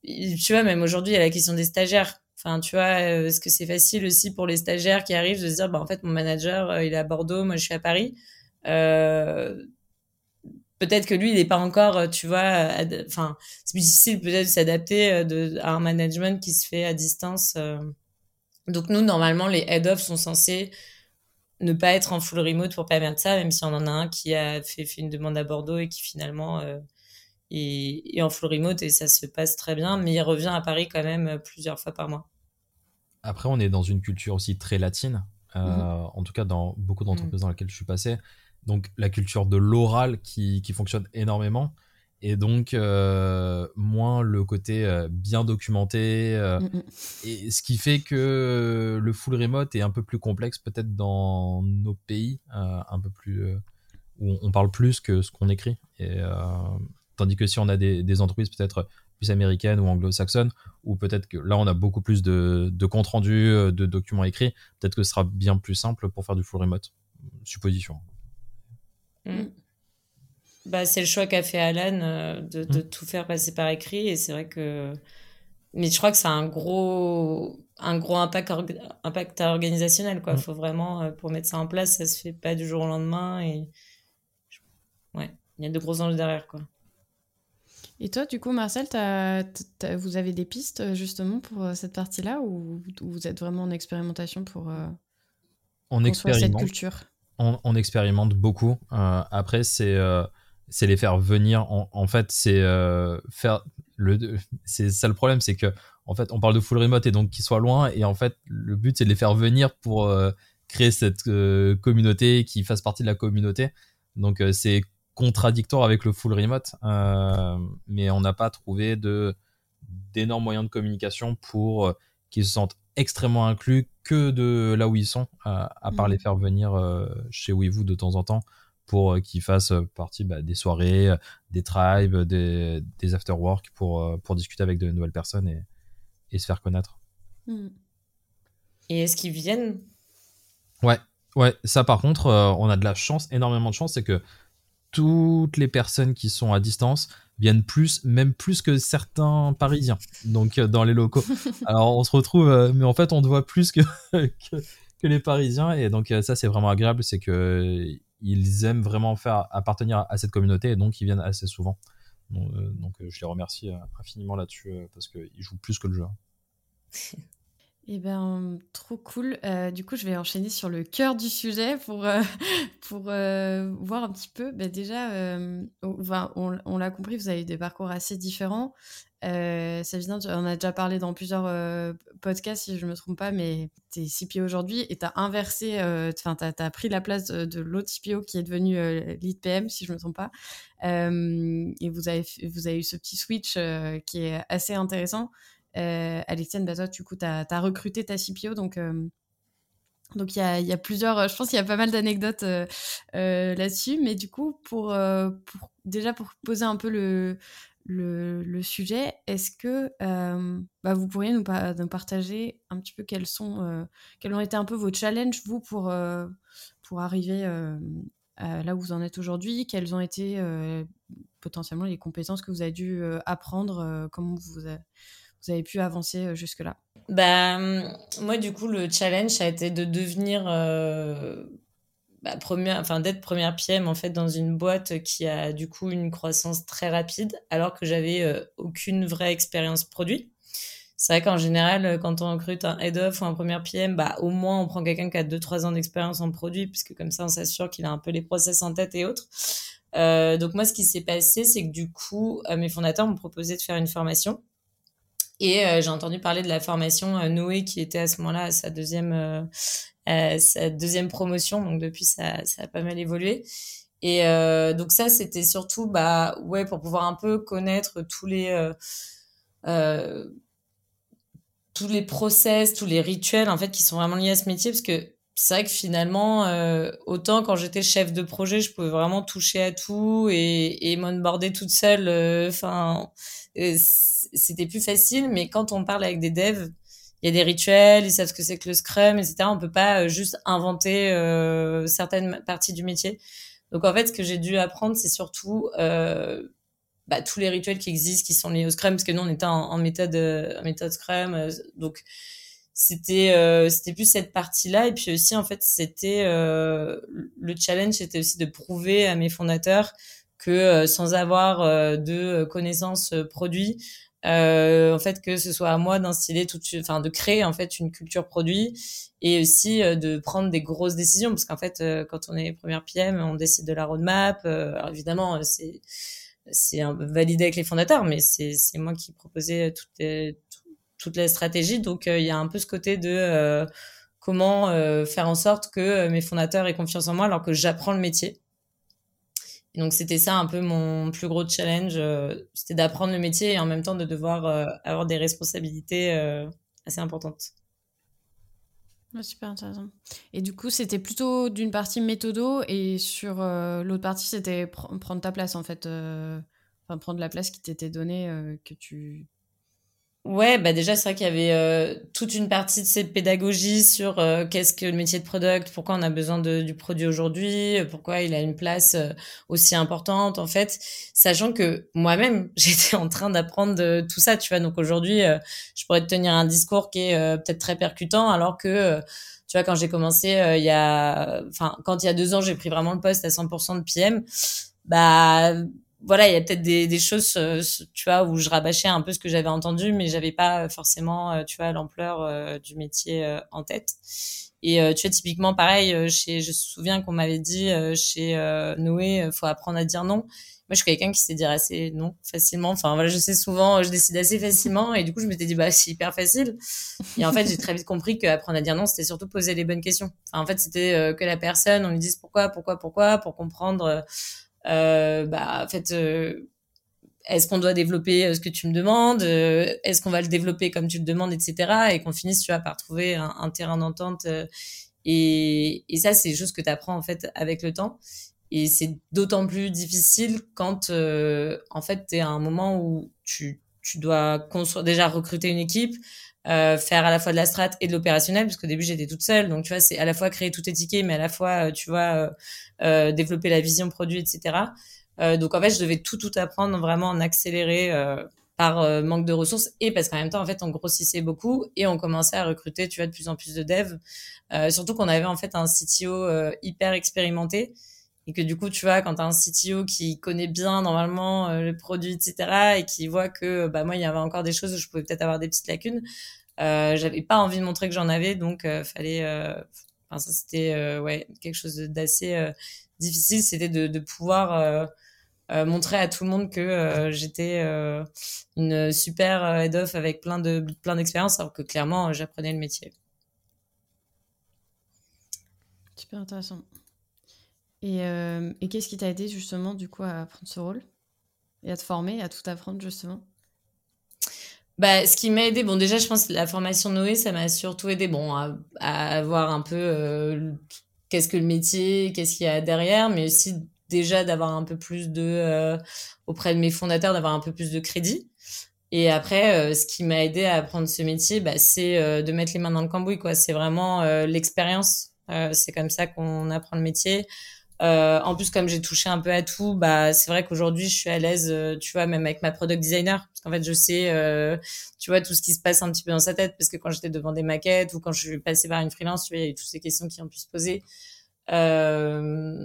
Tu vois, même aujourd'hui, il y a la question des stagiaires Enfin, tu vois, est-ce que c'est facile aussi pour les stagiaires qui arrivent de se dire, bah, en fait, mon manager, il est à Bordeaux, moi, je suis à Paris. peut-être que lui, il n'est pas encore, tu vois, enfin, c'est difficile peut-être de s'adapter à un management qui se fait à distance. Donc, nous, normalement, les head-off sont censés ne pas être en full remote pour permettre ça, même si on en a un qui a fait, fait une demande à Bordeaux et qui finalement euh, est, en full remote et ça se passe très bien, mais il revient à Paris quand même euh, plusieurs fois par mois. Après, on est dans une culture aussi très latine, euh, mhm. en tout cas dans beaucoup d'entreprises mhm. dans lesquelles je suis passé. Donc la culture de l'oral qui, qui, fonctionne énormément et donc euh, moins le côté euh, bien documenté euh, mm, mm. et ce qui fait que le full remote est un peu plus complexe peut-être dans nos pays un peu plus où on parle plus que ce qu'on écrit et tandis que si on a des, des entreprises peut-être plus américaines ou anglo-saxonnes ou peut-être que là on a beaucoup plus de, de comptes rendus de documents écrits peut-être que ce sera bien plus simple pour faire du full remote supposition mm. Bah, c'est le choix qu'a fait Alan euh, de, de mm. tout faire passer par écrit. Et c'est vrai que. Mais je crois que c'est un gros, un gros impact, impact organisationnel. Il mm. faut vraiment, euh, pour mettre ça en place, ça se fait pas du jour au lendemain. Et ouais, il y a de gros enjeux derrière. Quoi. Et toi, du coup, Marcel, vous avez des pistes euh, justement pour cette partie-là ou, vous êtes vraiment en expérimentation pour, on expérimente. cette culture? On, on, expérimente beaucoup. après, c'est c'est les faire venir. En, fait, c'est euh, faire le. C'est ça le problème, c'est que en fait, on parle de full remote et donc qu'ils soient loin. Et en fait, le but c'est de les faire venir pour euh, créer cette euh, communauté qui fasse partie de la communauté. Donc c'est contradictoire avec le full remote, mais on n'a pas trouvé de d'énormes moyens de communication pour qu'ils se sentent extrêmement inclus que de là où ils sont, à part mmh. les faire venir chez WeVoo de temps en temps pour euh, qu'ils fassent euh, partie bah, des soirées, euh, des tribes, des, des after-work pour, pour discuter avec de nouvelles personnes et, et se faire connaître. Hmm. Et est-ce qu'ils viennent? Ouais, ouais. Ça, par contre, on a de la chance, énormément de chance, c'est que toutes les personnes qui sont à distance viennent plus, même plus que certains Parisiens, donc dans les locaux. Alors on se retrouve, mais en fait on te voit plus que, que, que les Parisiens, et donc ça c'est vraiment agréable, c'est que ils aiment vraiment faire appartenir à cette communauté et donc ils viennent assez souvent. Donc, euh, euh, je les remercie euh, infiniment là-dessus parce qu'ils jouent plus que le jeu. Eh ben, trop cool. du coup, je vais enchaîner sur le cœur du sujet pour, pour voir un petit peu. Ben, déjà, on, l'a compris, vous avez des parcours assez différents. Euh, ça on a déjà parlé dans plusieurs euh, podcasts, si je ne me trompe pas, mais tu es CPO aujourd'hui et tu as inversé, euh, enfin, tu as, pris la place de, l'autre CPO qui est devenu lead si je ne me trompe pas. et vous avez, vous avez eu ce petit switch qui est assez intéressant. Alexiane, bah toi, du coup, tu as, recruté ta CPO, donc. Donc il y a, plusieurs, je pense qu'il y a pas mal d'anecdotes là-dessus, mais du coup pour, pour, déjà pour poser un peu le, le, sujet. Est-ce que euh, bah, vous pourriez nous, partager un petit peu quels sont, euh, quels ont été un peu vos challenges, vous, pour, euh, pour arriver là où vous en êtes aujourd'hui? Quelles ont été potentiellement les compétences que vous avez dû apprendre Comment vous, vous avez pu avancer jusque-là bah, Moi, du coup, le challenge, a été de devenir bah, première, enfin d'être première PM en fait dans une boîte qui a du coup une croissance très rapide, alors que j'avais euh, aucune vraie expérience produit. C'est vrai qu'en général, euh, quand on recrute un head of ou un premier PM, bah au moins on prend quelqu'un qui a 2-3 ans d'expérience en produit, puisque comme ça on s'assure qu'il a un peu les process en tête et autres. Euh, donc moi, ce qui s'est passé, c'est que du coup, mes fondateurs m'ont proposé de faire une formation. Et j'ai entendu parler de la formation Noé qui était à ce moment-là à sa deuxième euh, sa deuxième promotion. Donc depuis, ça, ça a pas mal évolué. Et euh, donc ça, c'était surtout bah ouais pour pouvoir un peu connaître tous les euh, euh, tous les process, tous les rituels en fait qui sont vraiment liés à ce métier parce que c'est vrai que finalement, euh, autant quand j'étais chef de projet, je pouvais vraiment toucher à tout et, et m'onboarder toute seule. Enfin, c'était plus facile. Mais quand on parle avec des devs, il y a des rituels, ils savent ce que c'est que le Scrum, etc. On peut pas euh, juste inventer euh, certaines parties du métier. Donc en fait, ce que j'ai dû apprendre, c'est surtout euh, bah, tous les rituels qui existent, qui sont liés au Scrum, parce que nous, on était en, méthode, en méthode Scrum. donc, c'était c'était plus cette partie-là. Et puis aussi, en fait, c'était le challenge, c'était aussi de prouver à mes fondateurs que sans avoir de connaissances produits, euh, en fait que ce soit à moi d'instiller tout enfin de créer en fait une culture produit et aussi euh, de prendre des grosses décisions. Parce qu'en fait euh, quand on est première PM on décide de la roadmap. Alors évidemment c'est c'est validé avec les fondateurs mais c'est c'est moi qui proposais toute les, toute la stratégie donc il y a un peu ce côté de comment faire en sorte que mes fondateurs aient confiance en moi alors que j'apprends le métier donc c'était ça un peu mon plus gros challenge, euh, c'était d'apprendre le métier et en même temps de devoir euh, avoir des responsabilités euh, assez importantes. super intéressant. Et du coup, c'était plutôt d'une partie méthodo et sur l'autre partie, c'était prendre ta place en fait, enfin prendre la place qui t'était donnée, que tu Ouais, bah déjà, c'est vrai qu'il y avait euh, toute une partie de cette pédagogie sur euh, qu'est-ce que le métier de product, pourquoi on a besoin de, du produit aujourd'hui, euh, pourquoi il a une place aussi importante, en fait, sachant que moi-même, j'étais en train d'apprendre tout ça, tu vois. Donc aujourd'hui, je pourrais te tenir un discours qui est peut-être très percutant, alors que, tu vois, quand j'ai commencé, il y a, enfin, quand il y a deux ans, j'ai pris vraiment le poste à 100% de PM, bah voilà, il y a peut-être des, des, choses, euh, tu vois, où je rabâchais un peu ce que j'avais entendu, mais j'avais pas forcément, euh, tu vois, l'ampleur euh, du métier en tête. Et tu vois, typiquement, pareil, chez, je me souviens qu'on m'avait dit chez Noé, faut apprendre à dire non. Moi, je suis quelqu'un qui sait dire assez non facilement. Enfin, voilà, je sais souvent, je décide assez facilement. Et du coup, je m'étais dit, bah, c'est hyper facile. Et en fait, j'ai très vite compris qu'apprendre à dire non, c'était surtout poser les bonnes questions. En fait, c'était que la personne, on lui dise pourquoi, pourquoi, pourquoi, pour comprendre euh, bah, en fait, euh, est-ce qu'on doit développer euh, ce que tu me demandes Est-ce qu'on va le développer comme tu le demandes, etc. Et qu'on finisse, tu vois, par trouver un, terrain d'entente. Et, et, ça, c'est juste que tu apprends en fait avec le temps. Et c'est d'autant plus difficile quand, en fait, tu es à un moment où tu, tu dois déjà recruter une équipe, euh, faire à la fois de la strat et de l'opérationnel, parce qu'au début j'étais toute seule, donc tu vois, c'est à la fois créer tout tickets, mais à la fois, euh, tu vois, euh, euh, développer la vision produit, etc. donc en fait, je devais tout tout apprendre vraiment en accéléré par manque de ressources et parce qu'en même temps, en fait, on grossissait beaucoup et on commençait à recruter, tu vois, de plus en plus de devs. surtout qu'on avait en fait un CTO hyper expérimenté et que du coup, tu vois, quand tu as un CTO qui connaît bien normalement le produit, etc., et qui voit que bah moi, il y avait encore des choses où je pouvais peut-être avoir des petites lacunes, euh, j'avais pas envie de montrer que j'en avais, donc euh, fallait. Euh, ça c'était euh, ouais quelque chose d'assez difficile, c'était de, de pouvoir montrer à tout le monde que j'étais une super head off avec plein de plein d'expériences, alors que clairement j'apprenais le métier. Super intéressant. Et, et qu'est-ce qui t'a aidé justement du coup à prendre ce rôle? Et à te former, à tout apprendre justement? Bah, ce qui m'a aidé, bon, déjà, je pense que la formation Noé, ça m'a surtout aidé, bon, à, à voir un peu euh, qu'est-ce que le métier, qu'est-ce qu'il y a derrière, mais aussi déjà d'avoir un peu plus de, euh, auprès de mes fondateurs, d'avoir un peu plus de crédit. Et après, euh, ce qui m'a aidé à apprendre ce métier, bah, c'est de mettre les mains dans le cambouis, quoi. C'est vraiment l'expérience. c'est comme ça qu'on apprend le métier. Euh, en plus, comme j'ai touché un peu à tout, bah c'est vrai qu'aujourd'hui je suis à l'aise, euh, tu vois, même avec ma product designer, parce qu'en fait je sais, euh, tu vois, tout ce qui se passe un petit peu dans sa tête, parce que quand j'étais devant des maquettes ou quand je suis passée par une freelance, tu vois, il y a eu toutes ces questions qui ont pu se poser. Euh,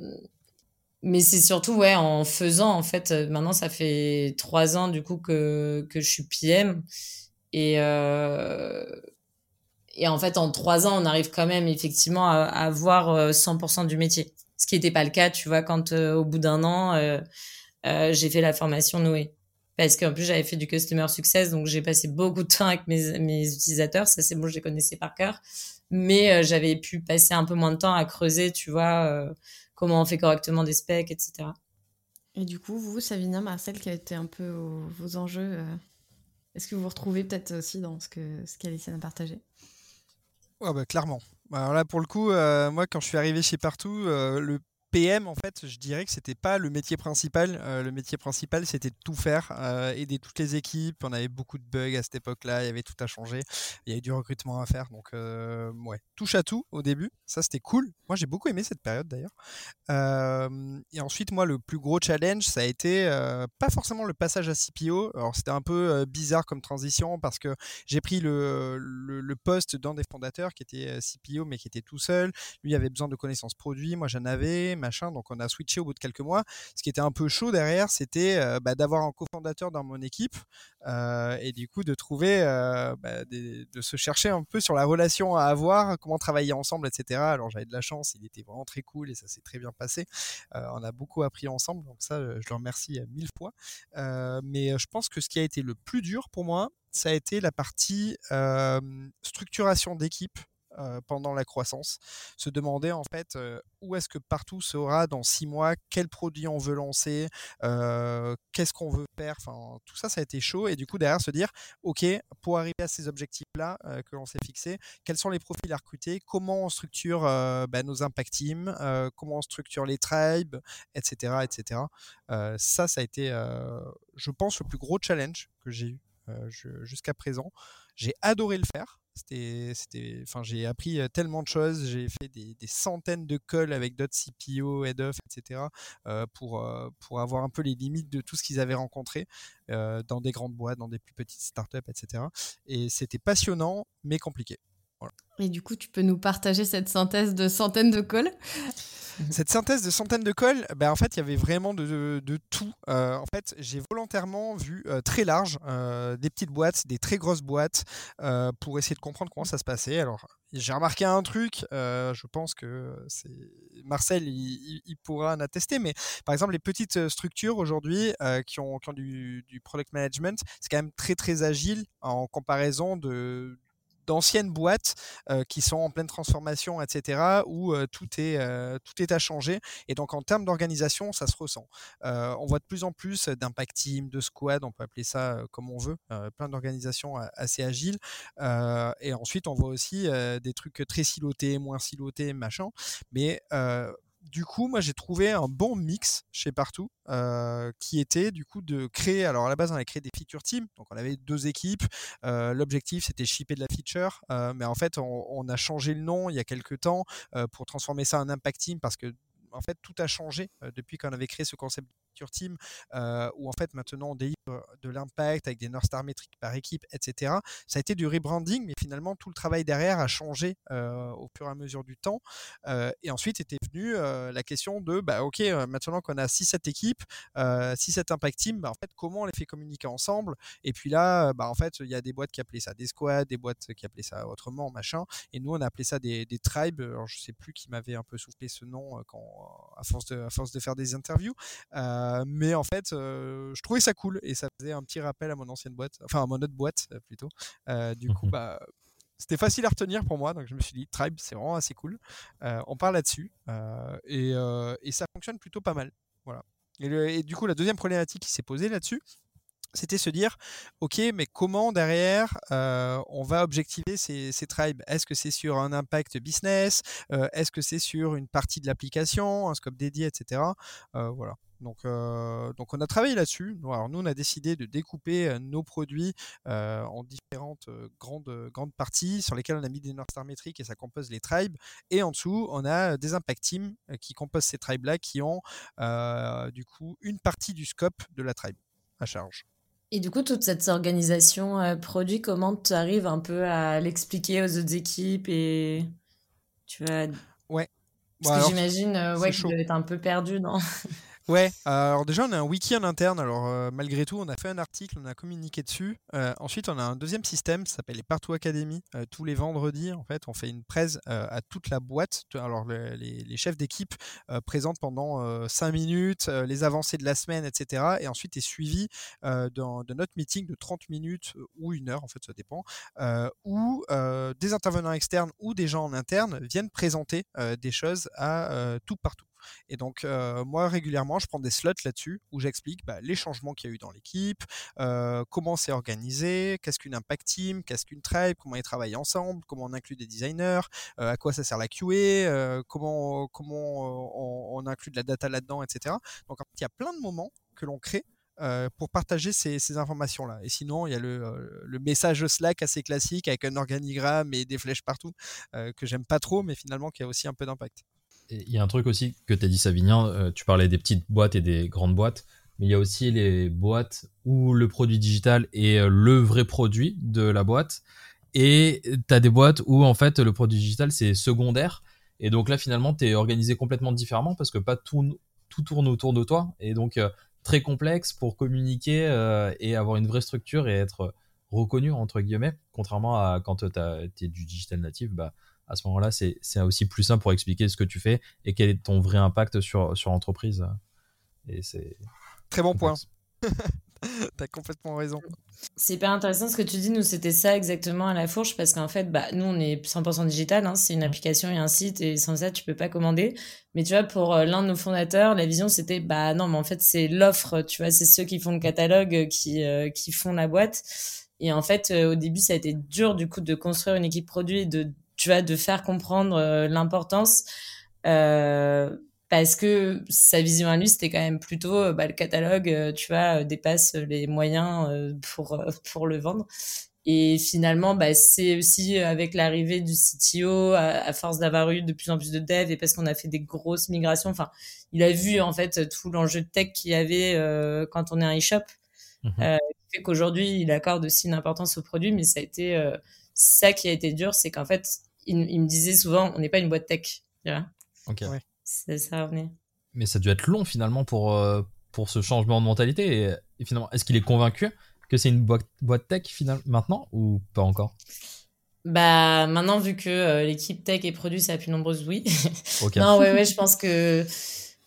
mais c'est surtout ouais en faisant en fait. Maintenant, ça fait trois ans du coup que que je suis PM et et en fait en trois ans, on arrive quand même effectivement à, à voir 100% du métier ce qui n'était pas le cas, tu vois, quand euh, au bout d'un an, euh, euh, j'ai fait la formation Noé. Parce qu'en plus, j'avais fait du customer success, donc j'ai passé beaucoup de temps avec mes, mes utilisateurs. Ça, c'est bon, je les connaissais par cœur. Mais j'avais pu passer un peu moins de temps à creuser, tu vois, comment on fait correctement des specs, etc. Et du coup, vous, Savina, Marcel, qui a été un peu vos enjeux, est-ce que vous vous retrouvez peut-être aussi dans ce que ce qu'Aliciane a partagé? Ouais, bah, clairement. Bah, alors là, pour le coup, euh, moi, quand je suis arrivé chez Partout, euh, le PM, en fait, je dirais que c'était pas le métier principal. Euh, le métier principal, c'était de tout faire, euh, aider toutes les équipes. On avait beaucoup de bugs à cette époque-là, il y avait tout à changer. Il y avait du recrutement à faire, donc euh, ouais, touche à tout au début. Ça, c'était cool. Moi, j'ai beaucoup aimé cette période d'ailleurs. et ensuite, moi, le plus gros challenge, ça a été pas forcément le passage à CPO. Alors, c'était un peu bizarre comme transition parce que j'ai pris le, poste d'un des fondateurs qui était CPO, mais qui était tout seul. Lui avait besoin de connaissances produits, moi j'en avais Donc on a switché au bout de quelques mois. Ce qui était un peu chaud derrière, c'était euh, bah, d'avoir un cofondateur dans mon équipe euh, et du coup de trouver, euh, bah, de se chercher un peu sur la relation à avoir, comment travailler ensemble, etc. Alors j'avais de la chance, il était vraiment très cool et ça s'est très bien passé. on a beaucoup appris ensemble, donc ça je le remercie mille fois. mais je pense que ce qui a été le plus dur pour moi, ça a été la partie structuration d'équipe euh, pendant la croissance, se demander en fait euh, où est-ce que partout sera dans six mois, quel produit on veut lancer, euh, qu'est-ce qu'on veut faire, enfin tout ça ça a été chaud et du coup derrière se dire ok pour arriver à ces objectifs-là que l'on s'est fixés, quels sont les profils à recruter, comment on structure bah, nos impact teams, comment on structure les tribes, etc. etc. ça ça a été je pense le plus gros challenge que j'ai eu jusqu'à présent. J'ai adoré le faire. C'était, enfin, j'ai appris tellement de choses. J'ai fait des, centaines de calls avec d'autres CPO, head of, etc. pour pour avoir un peu les limites de tout ce qu'ils avaient rencontré dans des grandes boîtes, dans des plus petites startups, etc. Et c'était passionnant, mais compliqué. Et du coup, tu peux nous partager cette synthèse de centaines de calls cette synthèse de centaines de cols, ben en fait, il y avait vraiment de, de, tout. Euh, en fait, j'ai volontairement vu euh, très large, euh, des petites boîtes, des très grosses boîtes, pour essayer de comprendre comment ça se passait. Alors, j'ai remarqué un truc, je pense que Marcel, il, il, pourra en attester, mais par exemple, les petites structures aujourd'hui qui, ont, qui ont du, du product management, c'est quand même très très agile en comparaison de d'anciennes boîtes qui sont en pleine transformation, etc., où tout, est, tout est à changer. Et donc, en termes d'organisation, ça se ressent. on voit de plus en plus d'impact team, de squad, on peut appeler ça comme on veut, plein d'organisations assez agiles. et ensuite, on voit aussi des trucs très silotés, moins silotés, machin. Mais du coup, moi, j'ai trouvé un bon mix chez Partout, euh, qui était du coup de créer. Alors à la base, on a créé des feature teams, donc on avait deux équipes. Euh, l'objectif, c'était shipper de la feature, euh, mais en fait, on, a changé le nom il y a quelques temps pour transformer ça en impact team parce que en fait, tout a changé depuis qu'on avait créé ce concept de team, où en fait maintenant on délivre de l'impact avec des North Star métriques par équipe, etc. Ça a été du rebranding, mais finalement tout le travail derrière a changé au fur et à mesure du temps. et ensuite était venue la question de, bah ok, maintenant qu'on a 6-7 équipes, 6-7 impact team, bah, en fait comment on les fait communiquer ensemble? Et puis là, bah en fait il y a des boîtes qui appelaient ça des squads, des boîtes qui appelaient ça autrement, machin. Et nous on a appelé ça des, tribes. Alors je sais plus qui m'avait un peu soufflé ce nom quand à force de, à force de faire des interviews. Euh, mais en fait, euh, je trouvais ça cool ça faisait un petit rappel à mon ancienne boîte, enfin à mon autre boîte euh, plutôt. du coup, mmh bah, c'était facile à retenir pour moi, donc je me suis dit Tribe, c'est vraiment assez cool. on parle là-dessus et, et, ça fonctionne plutôt pas mal. Voilà. Et, et, du coup, la deuxième problématique qui s'est posée là-dessus, c'était se dire, ok, mais comment derrière euh, on va objectiver ces, ces tribes Est-ce que c'est sur un impact business? Euh, Est-ce que c'est sur une partie de l'application, un scope dédié, etc. Euh, voilà. Donc, donc on a travaillé là-dessus. Alors nous, on a décidé de découper nos produits en différentes grandes, grandes parties sur lesquelles on a mis des North Star métriques et ça compose les tribes. Et en dessous, on a des impact teams qui composent ces tribes-là qui ont du coup une partie du scope de la tribe à charge. Et du coup, toute cette organisation euh, produit, comment tu arrives un peu à l'expliquer aux autres équipes et tu vois? Ouais. Parce que j'imagine euh, ouais, que tu être un peu perdu dans. Ouais, alors déjà on a un wiki en interne, alors euh, malgré tout on a fait un article, on a communiqué dessus. Euh, ensuite on a un deuxième système, ça s'appelle les Partout Academy. Euh, tous les vendredis en fait on fait une presse à toute la boîte. Alors les, chefs d'équipe présentent pendant 5 minutes les avancées de la semaine, etc. Et ensuite est suivi de notre meeting de 30 minutes ou une heure en fait ça dépend, où des intervenants externes ou des gens en interne viennent présenter des choses à tout partout. Et donc, euh, moi, régulièrement, je prends des slots là-dessus où j'explique bah, les changements qu'il y a eu dans l'équipe, euh, comment c'est organisé, qu'est-ce qu'une impact team, qu'est-ce qu'une tribe, comment ils travaillent ensemble, comment on inclut des designers, à quoi ça sert la QA, comment, on, inclut de la data là-dedans, etc. Donc, il y a plein de moments que l'on crée pour partager ces, informations-là. Et sinon, il y a le, le, message Slack assez classique avec un organigramme et des flèches partout que j'aime pas trop, mais finalement qui a aussi un peu d'impact. Il y a un truc aussi que tu as dit, Savignan, tu parlais des petites boîtes et des grandes boîtes, mais il y a aussi les boîtes où le produit digital est le vrai produit de la boîte. Et tu as des boîtes où en fait le produit digital c'est secondaire. Et donc là finalement tu es organisé complètement différemment parce que pas tout, tout tourne autour de toi. Et donc très complexe pour communiquer euh, et avoir une vraie structure et être reconnu entre guillemets contrairement à quand tu es du digital native bah à ce moment-là c'est aussi plus simple pour expliquer ce que tu fais et quel est ton vrai impact sur sur l'entreprise et c'est très bon point T'as complètement raison. C'est hyper intéressant ce que tu dis. Nous, c'était ça exactement à la fourche parce qu'en fait, bah, nous, on est 100% digital. Hein. c'est une application et un site et sans ça, tu peux pas commander. Mais tu vois, pour euh, l'un de nos fondateurs, la vision, c'était bah non, mais en fait, c'est l'offre. Tu vois, c'est ceux qui font le catalogue euh, qui, euh, qui font la boîte. Et en fait, au début, ça a été dur du coup de construire une équipe produit, de tu vois, de faire comprendre l'importance. Euh, parce que sa vision à lui, c'était quand même plutôt euh, bah, le catalogue, euh, tu vois, euh, dépasse les moyens pour, pour le vendre. Et finalement, bah, c'est aussi avec l'arrivée du CTO, à, force d'avoir eu de plus en plus de devs et parce qu'on a fait des grosses migrations, enfin, il a vu en fait tout l'enjeu de tech qu'il y avait quand on est un e-shop. Mmh fait qu'aujourd'hui, il accorde aussi une importance au produit, mais ça a été ça qui a été dur, c'est qu'en fait, il, me disait souvent, on n'est pas une boîte tech. Tu vois ok. C'est ça Mais ça a dû être long finalement pour, euh, pour ce changement de mentalité. Et, finalement, est-ce qu'il est convaincu que c'est une boîte, boîte tech finalement, maintenant ou pas encore? Bah maintenant vu que euh, l'équipe tech et produit ça a plus nombreuses oui. non ouais ouais je pense que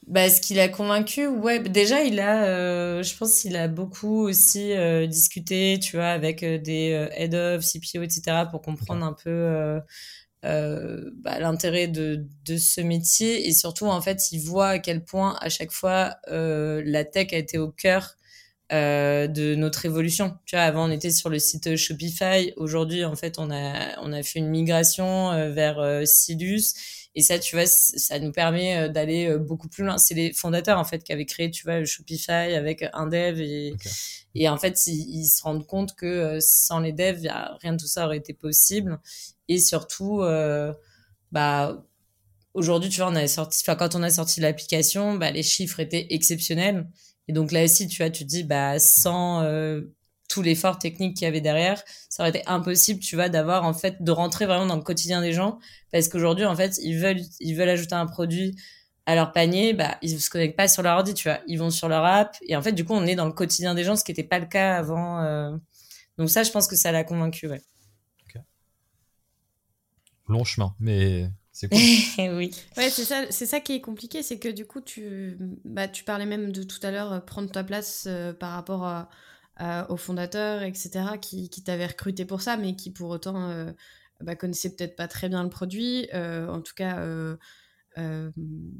bah ce qu'il a convaincu ouais déjà il a euh, je pense qu'il a beaucoup aussi discuté tu vois avec des head of CPO etc pour comprendre un peu euh, bah, l'intérêt de, de ce métier. Et surtout en fait il voit à quel point à chaque fois euh, la tech a été au cœur euh, de notre évolution. Tu vois, avant on était sur le site Shopify, aujourd'hui en fait on a on a fait une migration euh, vers euh, Silus et ça tu vois ça nous permet euh, d'aller beaucoup plus loin. C'est les fondateurs en fait qui avaient créé tu vois le Shopify avec un dev. Et et en fait ils, ils, se rendent compte que sans les devs rien de tout ça aurait été possible et surtout, euh, bah, aujourd'hui, tu vois, on a sorti, enfin, quand on a sorti l'application, bah, les chiffres étaient exceptionnels. Et donc là aussi, tu vois, tu te dis, bah, sans euh, tout l'effort technique qu'il y avait derrière, ça aurait été impossible, tu vois, d'avoir, en fait, de rentrer vraiment dans le quotidien des gens. Parce qu'aujourd'hui, en fait, ils veulent, ils veulent ajouter un produit à leur panier, bah, ils se connectent pas sur leur ordi, tu vois. Ils vont sur leur app. Et en fait, du coup, on est dans le quotidien des gens, ce qui n'était pas le cas avant. Euh. Donc ça, je pense que ça l'a convaincu, ouais long chemin, mais c'est cool. oui. Ouais, c'est ça, c'est ça qui est compliqué, c'est que du coup, tu, bah, tu parlais même de tout à l'heure, euh, prendre ta place euh, par rapport à, aux fondateurs, etc., qui, qui t'avaient recruté pour ça, mais qui pour autant euh, bah, connaissaient peut-être pas très bien le produit, en tout cas,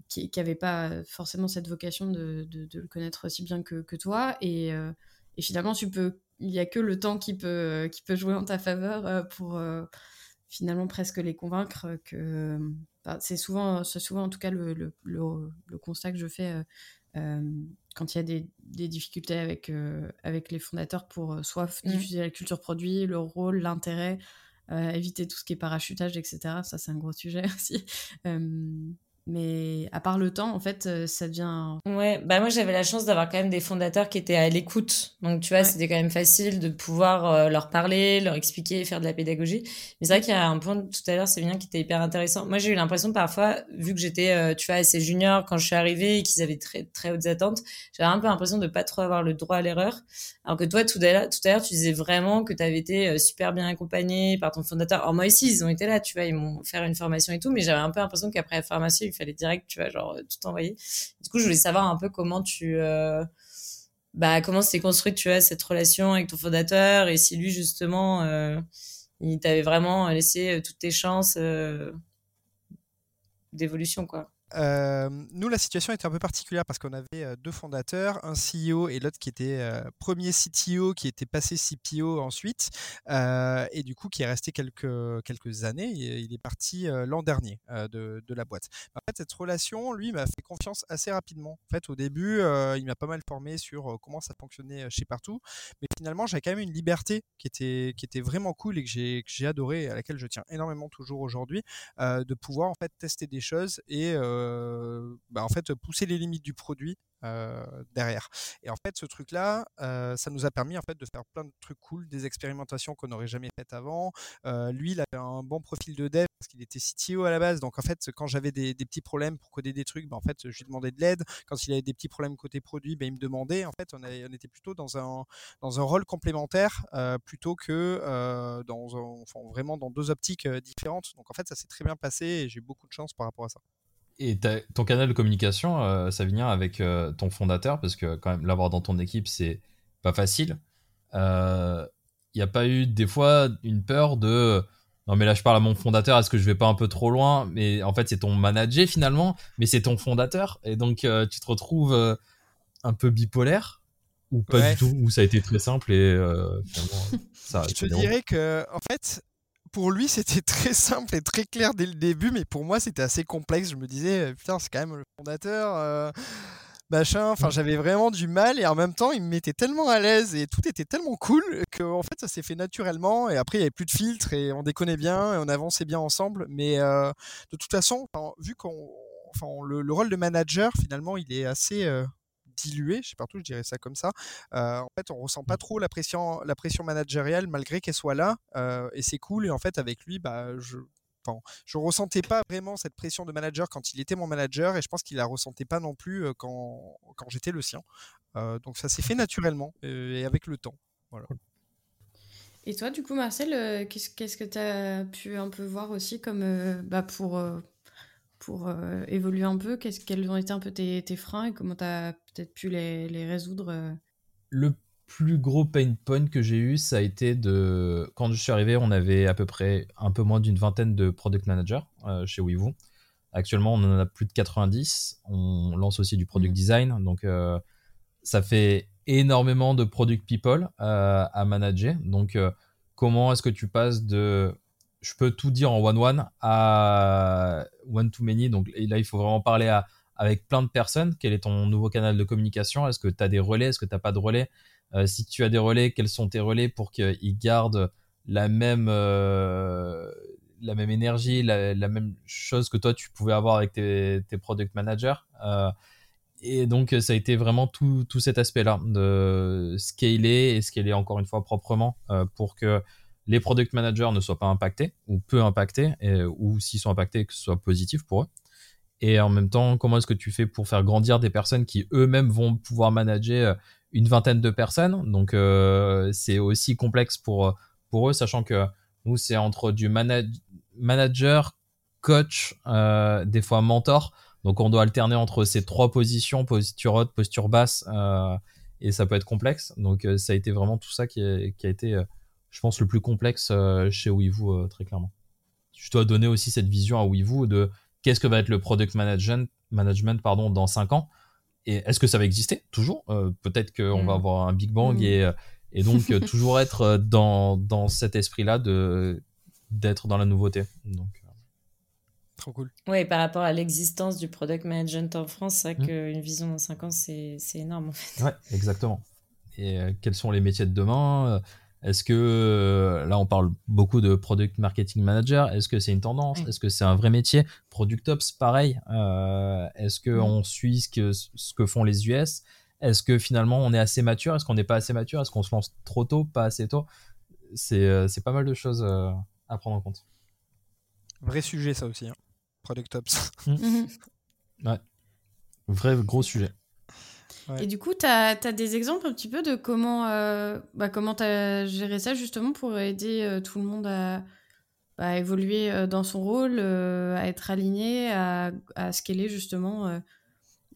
qui n'avaient pas forcément cette vocation de, de, le connaître aussi bien que, que toi. Et, et finalement, tu peux, il n'y a que le temps qui peut, qui peut jouer en ta faveur pour finalement presque les convaincre que c'est souvent c'est souvent en tout cas le, le, le, constat que je fais euh, euh, quand il y a des, des difficultés avec euh, avec les fondateurs pour soit mmh. diffuser la culture produit le rôle l'intérêt éviter tout ce qui est parachutage etc ça c'est un gros sujet aussi mais à part le temps, en fait, euh, ça devient. Ouais, bah moi j'avais la chance d'avoir quand même des fondateurs qui étaient à l'écoute. Donc tu vois, c'était quand même facile de pouvoir euh, leur parler, leur expliquer, faire de la pédagogie. Mais c'est vrai qu'il y a un point tout à l'heure, c'est bien qui était hyper intéressant. Moi j'ai eu l'impression parfois, vu que j'étais, euh, tu vois, assez junior quand je suis arrivée et qu'ils avaient très très hautes attentes, j'avais un peu l'impression de pas trop avoir le droit à l'erreur. Alors que toi, tout à l'heure, tout à l'heure, tu disais vraiment que tu avais été super bien accompagné par ton fondateur. Alors moi aussi, ils ont été là, tu vois, ils m'ont fait une formation et tout, mais j'avais un peu l'impression qu'après la formation, fallait direct, tu vois, genre euh, tout envoyer. Du coup, je voulais savoir un peu comment tu, euh, bah, comment s'est construite, tu vois, cette relation avec ton fondateur et si lui, justement, euh, il t'avait vraiment laissé toutes tes chances d'évolution, quoi. Nous, la situation était un peu particulière parce qu'on avait deux fondateurs, un CEO et l'autre qui était premier CTO, qui était passé CPO ensuite, et du coup qui est resté quelques, années. Il est parti l'an dernier de, la boîte. En fait, cette relation, lui, m'a fait confiance assez rapidement. En fait, au début, il m'a pas mal formé sur comment ça fonctionnait chez Partout, mais finalement, j'avais quand même une liberté qui était, qui était vraiment cool et que j'ai adoré, à laquelle je tiens énormément toujours aujourd'hui, de pouvoir en fait tester des choses et bah, en fait pousser les limites du produit derrière. Et en fait, ce truc-là, ça nous a permis en fait de faire plein de trucs cool, des expérimentations qu'on n'aurait jamais faites avant. lui, il avait un bon profil de dev parce qu'il était CTO à la base. Donc en fait, quand j'avais des, petits problèmes pour coder des trucs, ben, en fait, je lui demandais de l'aide. Quand il avait des petits problèmes côté produit, ben, il me demandait. En fait, on, était plutôt dans un dans un rôle complémentaire plutôt que dans vraiment dans deux optiques différentes. Donc en fait, ça s'est très bien passé et j'ai beaucoup de chance par rapport à ça. Et ton canal de communication, euh, ça vient avec euh, ton fondateur, parce que quand même l'avoir dans ton équipe, c'est pas facile. Il euh, n'y a pas eu des fois une peur de non mais là je parle à mon fondateur, est-ce que je vais pas un peu trop loin? Mais en fait c'est ton manager finalement, mais c'est ton fondateur, et donc tu te retrouves un peu bipolaire ou pas du tout, ou ça a été très simple et finalement ça. Je te dirais que en fait pour lui, c'était très simple et très clair dès le début, mais pour moi, c'était assez complexe. Je me disais, euh, putain, c'est quand même le fondateur. Euh, machin, enfin j'avais vraiment du mal et en même temps il me mettait tellement à l'aise et tout était tellement cool que en fait ça s'est fait naturellement et après il y avait plus de filtres et on déconnait bien et on avançait bien ensemble mais euh, de toute façon vu qu'on enfin le, le, rôle de manager finalement il est assez dilué, je sais pas tout, je dirais ça comme ça. en fait, on ressent pas mmh. trop la pression, la pression managériale malgré qu'elle soit là, et c'est cool. Et en fait, avec lui, bah, je Enfin, je ressentais pas vraiment cette pression de manager quand il était mon manager et je pense qu'il la ressentait pas non plus quand, quand j'étais le sien. donc ça s'est fait naturellement et avec le temps. Voilà. Et toi, du coup, Marcel, qu'est-ce que tu as pu un peu voir aussi comme bah, pour pour euh, évoluer un peu? Quels ont été un peu tes, freins et comment tu as peut-être pu les, résoudre euh? Le plus gros pain point que j'ai eu, ça a été de. Quand je suis arrivé, on avait à peu près un peu moins d'une vingtaine de product managers euh, chez Weavoo. Actuellement, on en a plus de 90. On lance aussi du product mmh. design. Donc, ça fait énormément de product people à manager. Donc, comment est-ce que tu passes de je peux tout dire en one-one à one-to-many. Donc là, il faut vraiment parler avec plein de personnes. Quel est ton nouveau canal de communication? Est-ce que tu as des relais? Est-ce que tu n'as pas de relais? Euh, Si tu as des relais, quels sont tes relais pour qu'ils gardent la même, euh, la même énergie, la, même chose que toi, tu pouvais avoir avec tes, product managers? Euh, et donc, ça a été vraiment tout, tout cet aspect-là de scaler et scaler encore une fois proprement pour que les product managers ne soient pas impactés ou peu impactés, ou s'ils sont impactés, que ce soit positif pour eux. Et en même temps, comment est-ce que tu fais pour faire grandir des personnes qui eux-mêmes vont pouvoir manager euh, une vingtaine de personnes? Donc euh, c'est aussi complexe pour, pour eux, sachant que nous, c'est entre du manager, coach, euh, des fois mentor. Donc on doit alterner entre ces trois positions, posture haute, posture basse, et ça peut être complexe. Donc ça a été vraiment tout ça qui a été je pense, le plus complexe euh, chez Weavoo, euh, très clairement. Je dois donner aussi cette vision à Weavoo de qu'est-ce que va être le product management, management pardon, dans 5 ans et est-ce que ça va exister? Toujours euh, Peut-être qu'on va mm. avoir un Big Bang mm. et, et, donc toujours être dans, dans cet esprit-là de d'être dans la nouveauté. Donc, Trop cool. Oui, par rapport à l'existence du product management en France, c'est vrai mm. qu'une vision dans 5 ans, c'est énorme en fait. Ouais, exactement. Et quels sont les métiers de demain? Est-ce que euh, là on parle beaucoup de product marketing manager Est-ce que c'est une tendance? Est-ce que c'est un vrai métier? Product ops, pareil. Euh, est-ce que on suit ce que, ce que font les US Est-ce que finalement on est assez mature? Est-ce qu'on n'est pas assez mature? Est-ce qu'on se lance trop tôt, pas assez tôt? C'est euh, pas mal de choses à prendre en compte. Vrai sujet ça aussi. Hein. Product ops. Mmh. ouais. Vrai gros sujet. Et du coup, tu as, des exemples un petit peu de comment euh, bah, tu as géré ça justement pour aider euh, tout le monde à, bah, évoluer euh, dans son rôle, à être aligné, à, à scaler justement.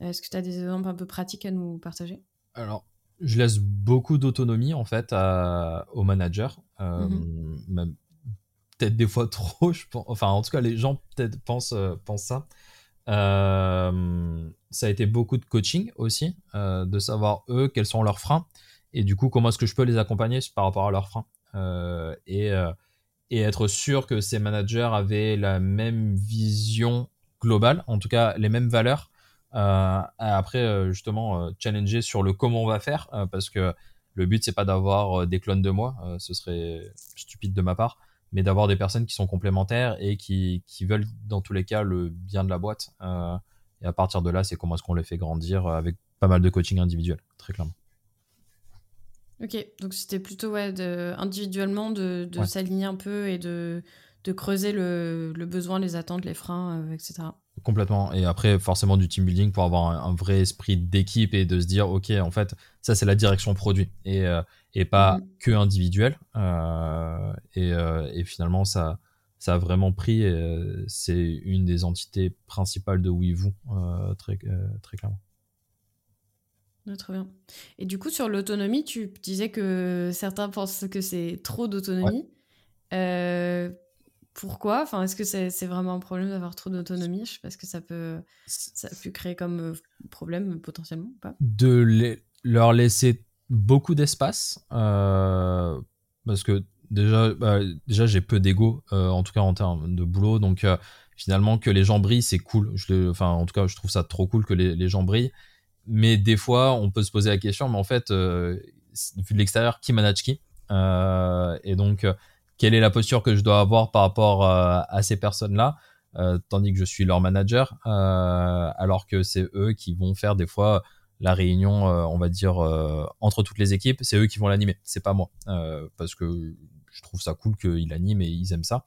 Est-ce que tu as des exemples un peu pratiques à nous partager? Alors, je laisse beaucoup d'autonomie en fait à, aux managers. Mm-hmm. Peut-être des fois trop, je pense. Enfin, en tout cas, les gens peut-être pensent, pensent ça. Euh, ça a été beaucoup de coaching aussi, euh, de savoir eux quels sont leurs freins et du coup comment est-ce que je peux les accompagner par rapport à leurs freins euh, et, et être sûr que ces managers avaient la même vision globale, en tout cas les mêmes valeurs. après justement challenger sur le comment on va faire parce que le but c'est pas d'avoir des clones de moi, ce serait stupide de ma part mais d'avoir des personnes qui sont complémentaires et qui, qui, veulent dans tous les cas le bien de la boîte. Euh, et à partir de là, c'est comment est-ce qu'on les fait grandir avec pas mal de coaching individuel, très clairement. Ok, donc c'était plutôt ouais, de, individuellement de, de s'aligner un peu et de, de creuser le, le, besoin, les attentes, les freins, euh, etc. Complètement. Et après, forcément, du team building pour avoir un, vrai esprit d'équipe et de se dire, OK, en fait, ça, c'est la direction produit et, euh, et pas mm. que individuel. Euh, et, euh, et, finalement, ça, ça a vraiment pris. c'est une des entités principales de WeVoo, très, très clairement. très bien. Et du coup, sur l'autonomie, tu disais que certains pensent que c'est trop d'autonomie. Pourquoi? Enfin, Est-ce que c'est vraiment un problème d'avoir trop d'autonomie? Je sais pas ce que ça peut, ça pu créer comme euh, problème potentiellement pas De leur laisser beaucoup d'espace, euh, parce que déjà, bah, déjà j'ai peu d'ego, euh, en tout cas en termes de boulot, donc finalement que les gens brillent, c'est cool. Je enfin, en tout cas, je trouve ça trop cool que les, les, gens brillent. Mais des fois, on peut se poser la question, mais en fait, vu de l'extérieur, qui manage qui? Et donc quelle est la posture que je dois avoir par rapport euh, à ces personnes-là, euh, tandis que je suis leur manager, euh, alors que c'est eux qui vont faire des fois la réunion, on va dire, entre toutes les équipes, c'est eux qui vont l'animer, c'est pas moi, parce que je trouve ça cool qu'ils animent et ils aiment ça.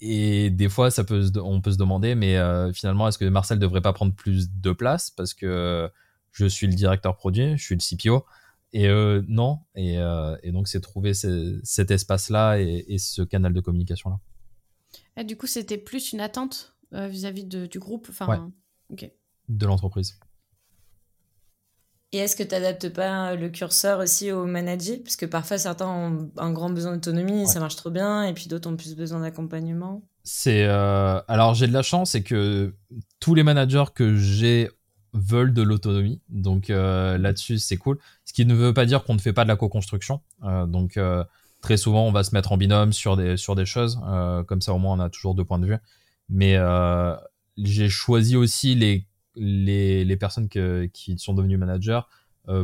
Et des fois, ça peut, on peut se demander, mais finalement, est-ce que Marcel devrait pas prendre plus de place? Parce que je suis le directeur produit, je suis le CPO, et euh, non, et, euh, et, donc c'est trouver cet espace-là et, ce canal de communication-là. Du coup, c'était plus une attente euh, vis-à-vis du groupe? Enfin, De l'entreprise. Et est-ce que tu n'adaptes pas le curseur aussi au manager? Parce que parfois, certains ont un grand besoin d'autonomie, ça marche trop bien, et puis d'autres ont plus besoin d'accompagnement. C'est alors j'ai de la chance, c'est que tous les managers que j'ai veulent de l'autonomie. Donc euh, là-dessus, c'est cool. Ce qui ne veut pas dire qu'on ne fait pas de la co-construction. Euh, donc euh, très souvent, on va se mettre en binôme sur des, sur des choses. comme ça, au moins, on a toujours deux points de vue. Mais j'ai choisi aussi les, les, les personnes qui sont devenues managers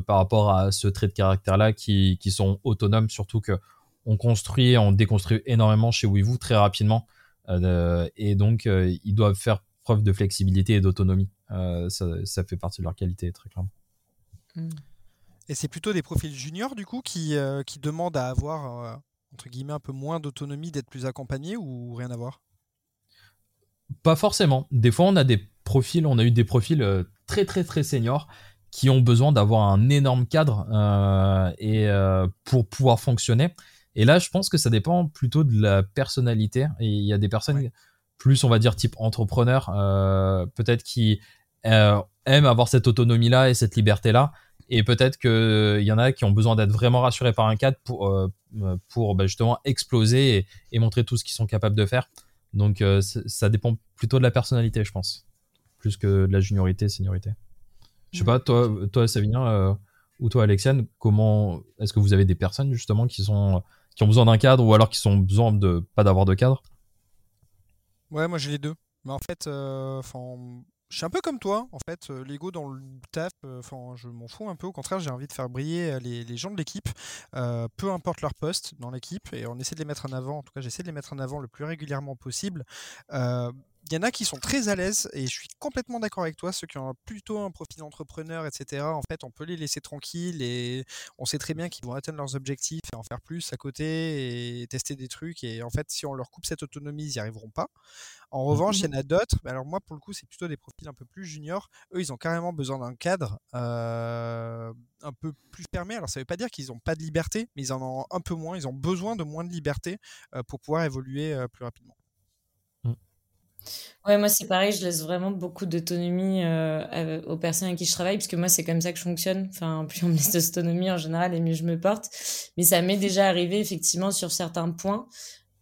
par rapport à ce trait de caractère-là qui, qui sont autonomes, surtout que on construit, on déconstruit énormément chez WeVoo très rapidement. et donc, ils doivent faire preuve de flexibilité et d'autonomie. Euh, ça, fait partie de leur qualité, très clairement. Et c'est plutôt des profils juniors, du coup, qui, euh, qui demandent à avoir, euh, entre guillemets, un peu moins d'autonomie, d'être plus accompagnés ou rien à voir? Pas forcément. Des fois, on a des profils, on a eu des profils très, très, très seniors qui ont besoin d'avoir un énorme cadre et pour pouvoir fonctionner. Et là, je pense que ça dépend plutôt de la personnalité. Et il y a des personnes plus, on va dire, type entrepreneur, euh, peut-être qui euh, aiment avoir cette autonomie-là et cette liberté-là. Et peut-être qu'il y en a qui ont besoin d'être vraiment rassurés par un cadre pour, euh, pour bah, justement exploser et, montrer tout ce qu'ils sont capables de faire. Donc ça dépend plutôt de la personnalité, je pense, plus que de la juniorité, seniorité. Je sais pas, toi, toi Savinien ou toi, Alexiane, comment est-ce que vous avez des personnes justement qui sont qui ont besoin d'un cadre ou alors qui sont besoin de pas d'avoir de cadre? Ouais, moi j'ai les deux. Mais en fait, euh, je suis un peu comme toi. En fait, euh, l'ego dans le taf, euh, je m'en fous un peu. Au contraire, j'ai envie de faire briller les, gens de l'équipe, peu importe leur poste dans l'équipe, et on essaie de les mettre en avant. En tout cas, j'essaie de les mettre en avant le plus régulièrement possible il y en a qui sont très à l'aise et je suis complètement d'accord avec toi. Ceux qui ont plutôt un profil d'entrepreneur, etc. En fait, on peut les laisser tranquilles et on sait très bien qu'ils vont atteindre leurs objectifs et en faire plus à côté et tester des trucs. Et en fait, si on leur coupe cette autonomie, ils n'y arriveront pas. En mmh revanche, il y en a d'autres. Alors moi, pour le coup, c'est plutôt des profils un peu plus juniors. Eux, ils ont carrément besoin d'un cadre euh, un peu plus fermé. Alors ça ne veut pas dire qu'ils n'ont pas de liberté, mais ils en ont un peu moins. Ils ont besoin de moins de liberté euh, pour pouvoir évoluer euh, plus rapidement. Ouais, moi, c'est pareil, je laisse vraiment beaucoup d'autonomie euh, aux personnes avec qui je travaille, parce que moi, c'est comme ça que je fonctionne. Enfin, plus on me laisse d'autonomie en général, et mieux je me porte. Mais ça m'est déjà arrivé, effectivement, sur certains points,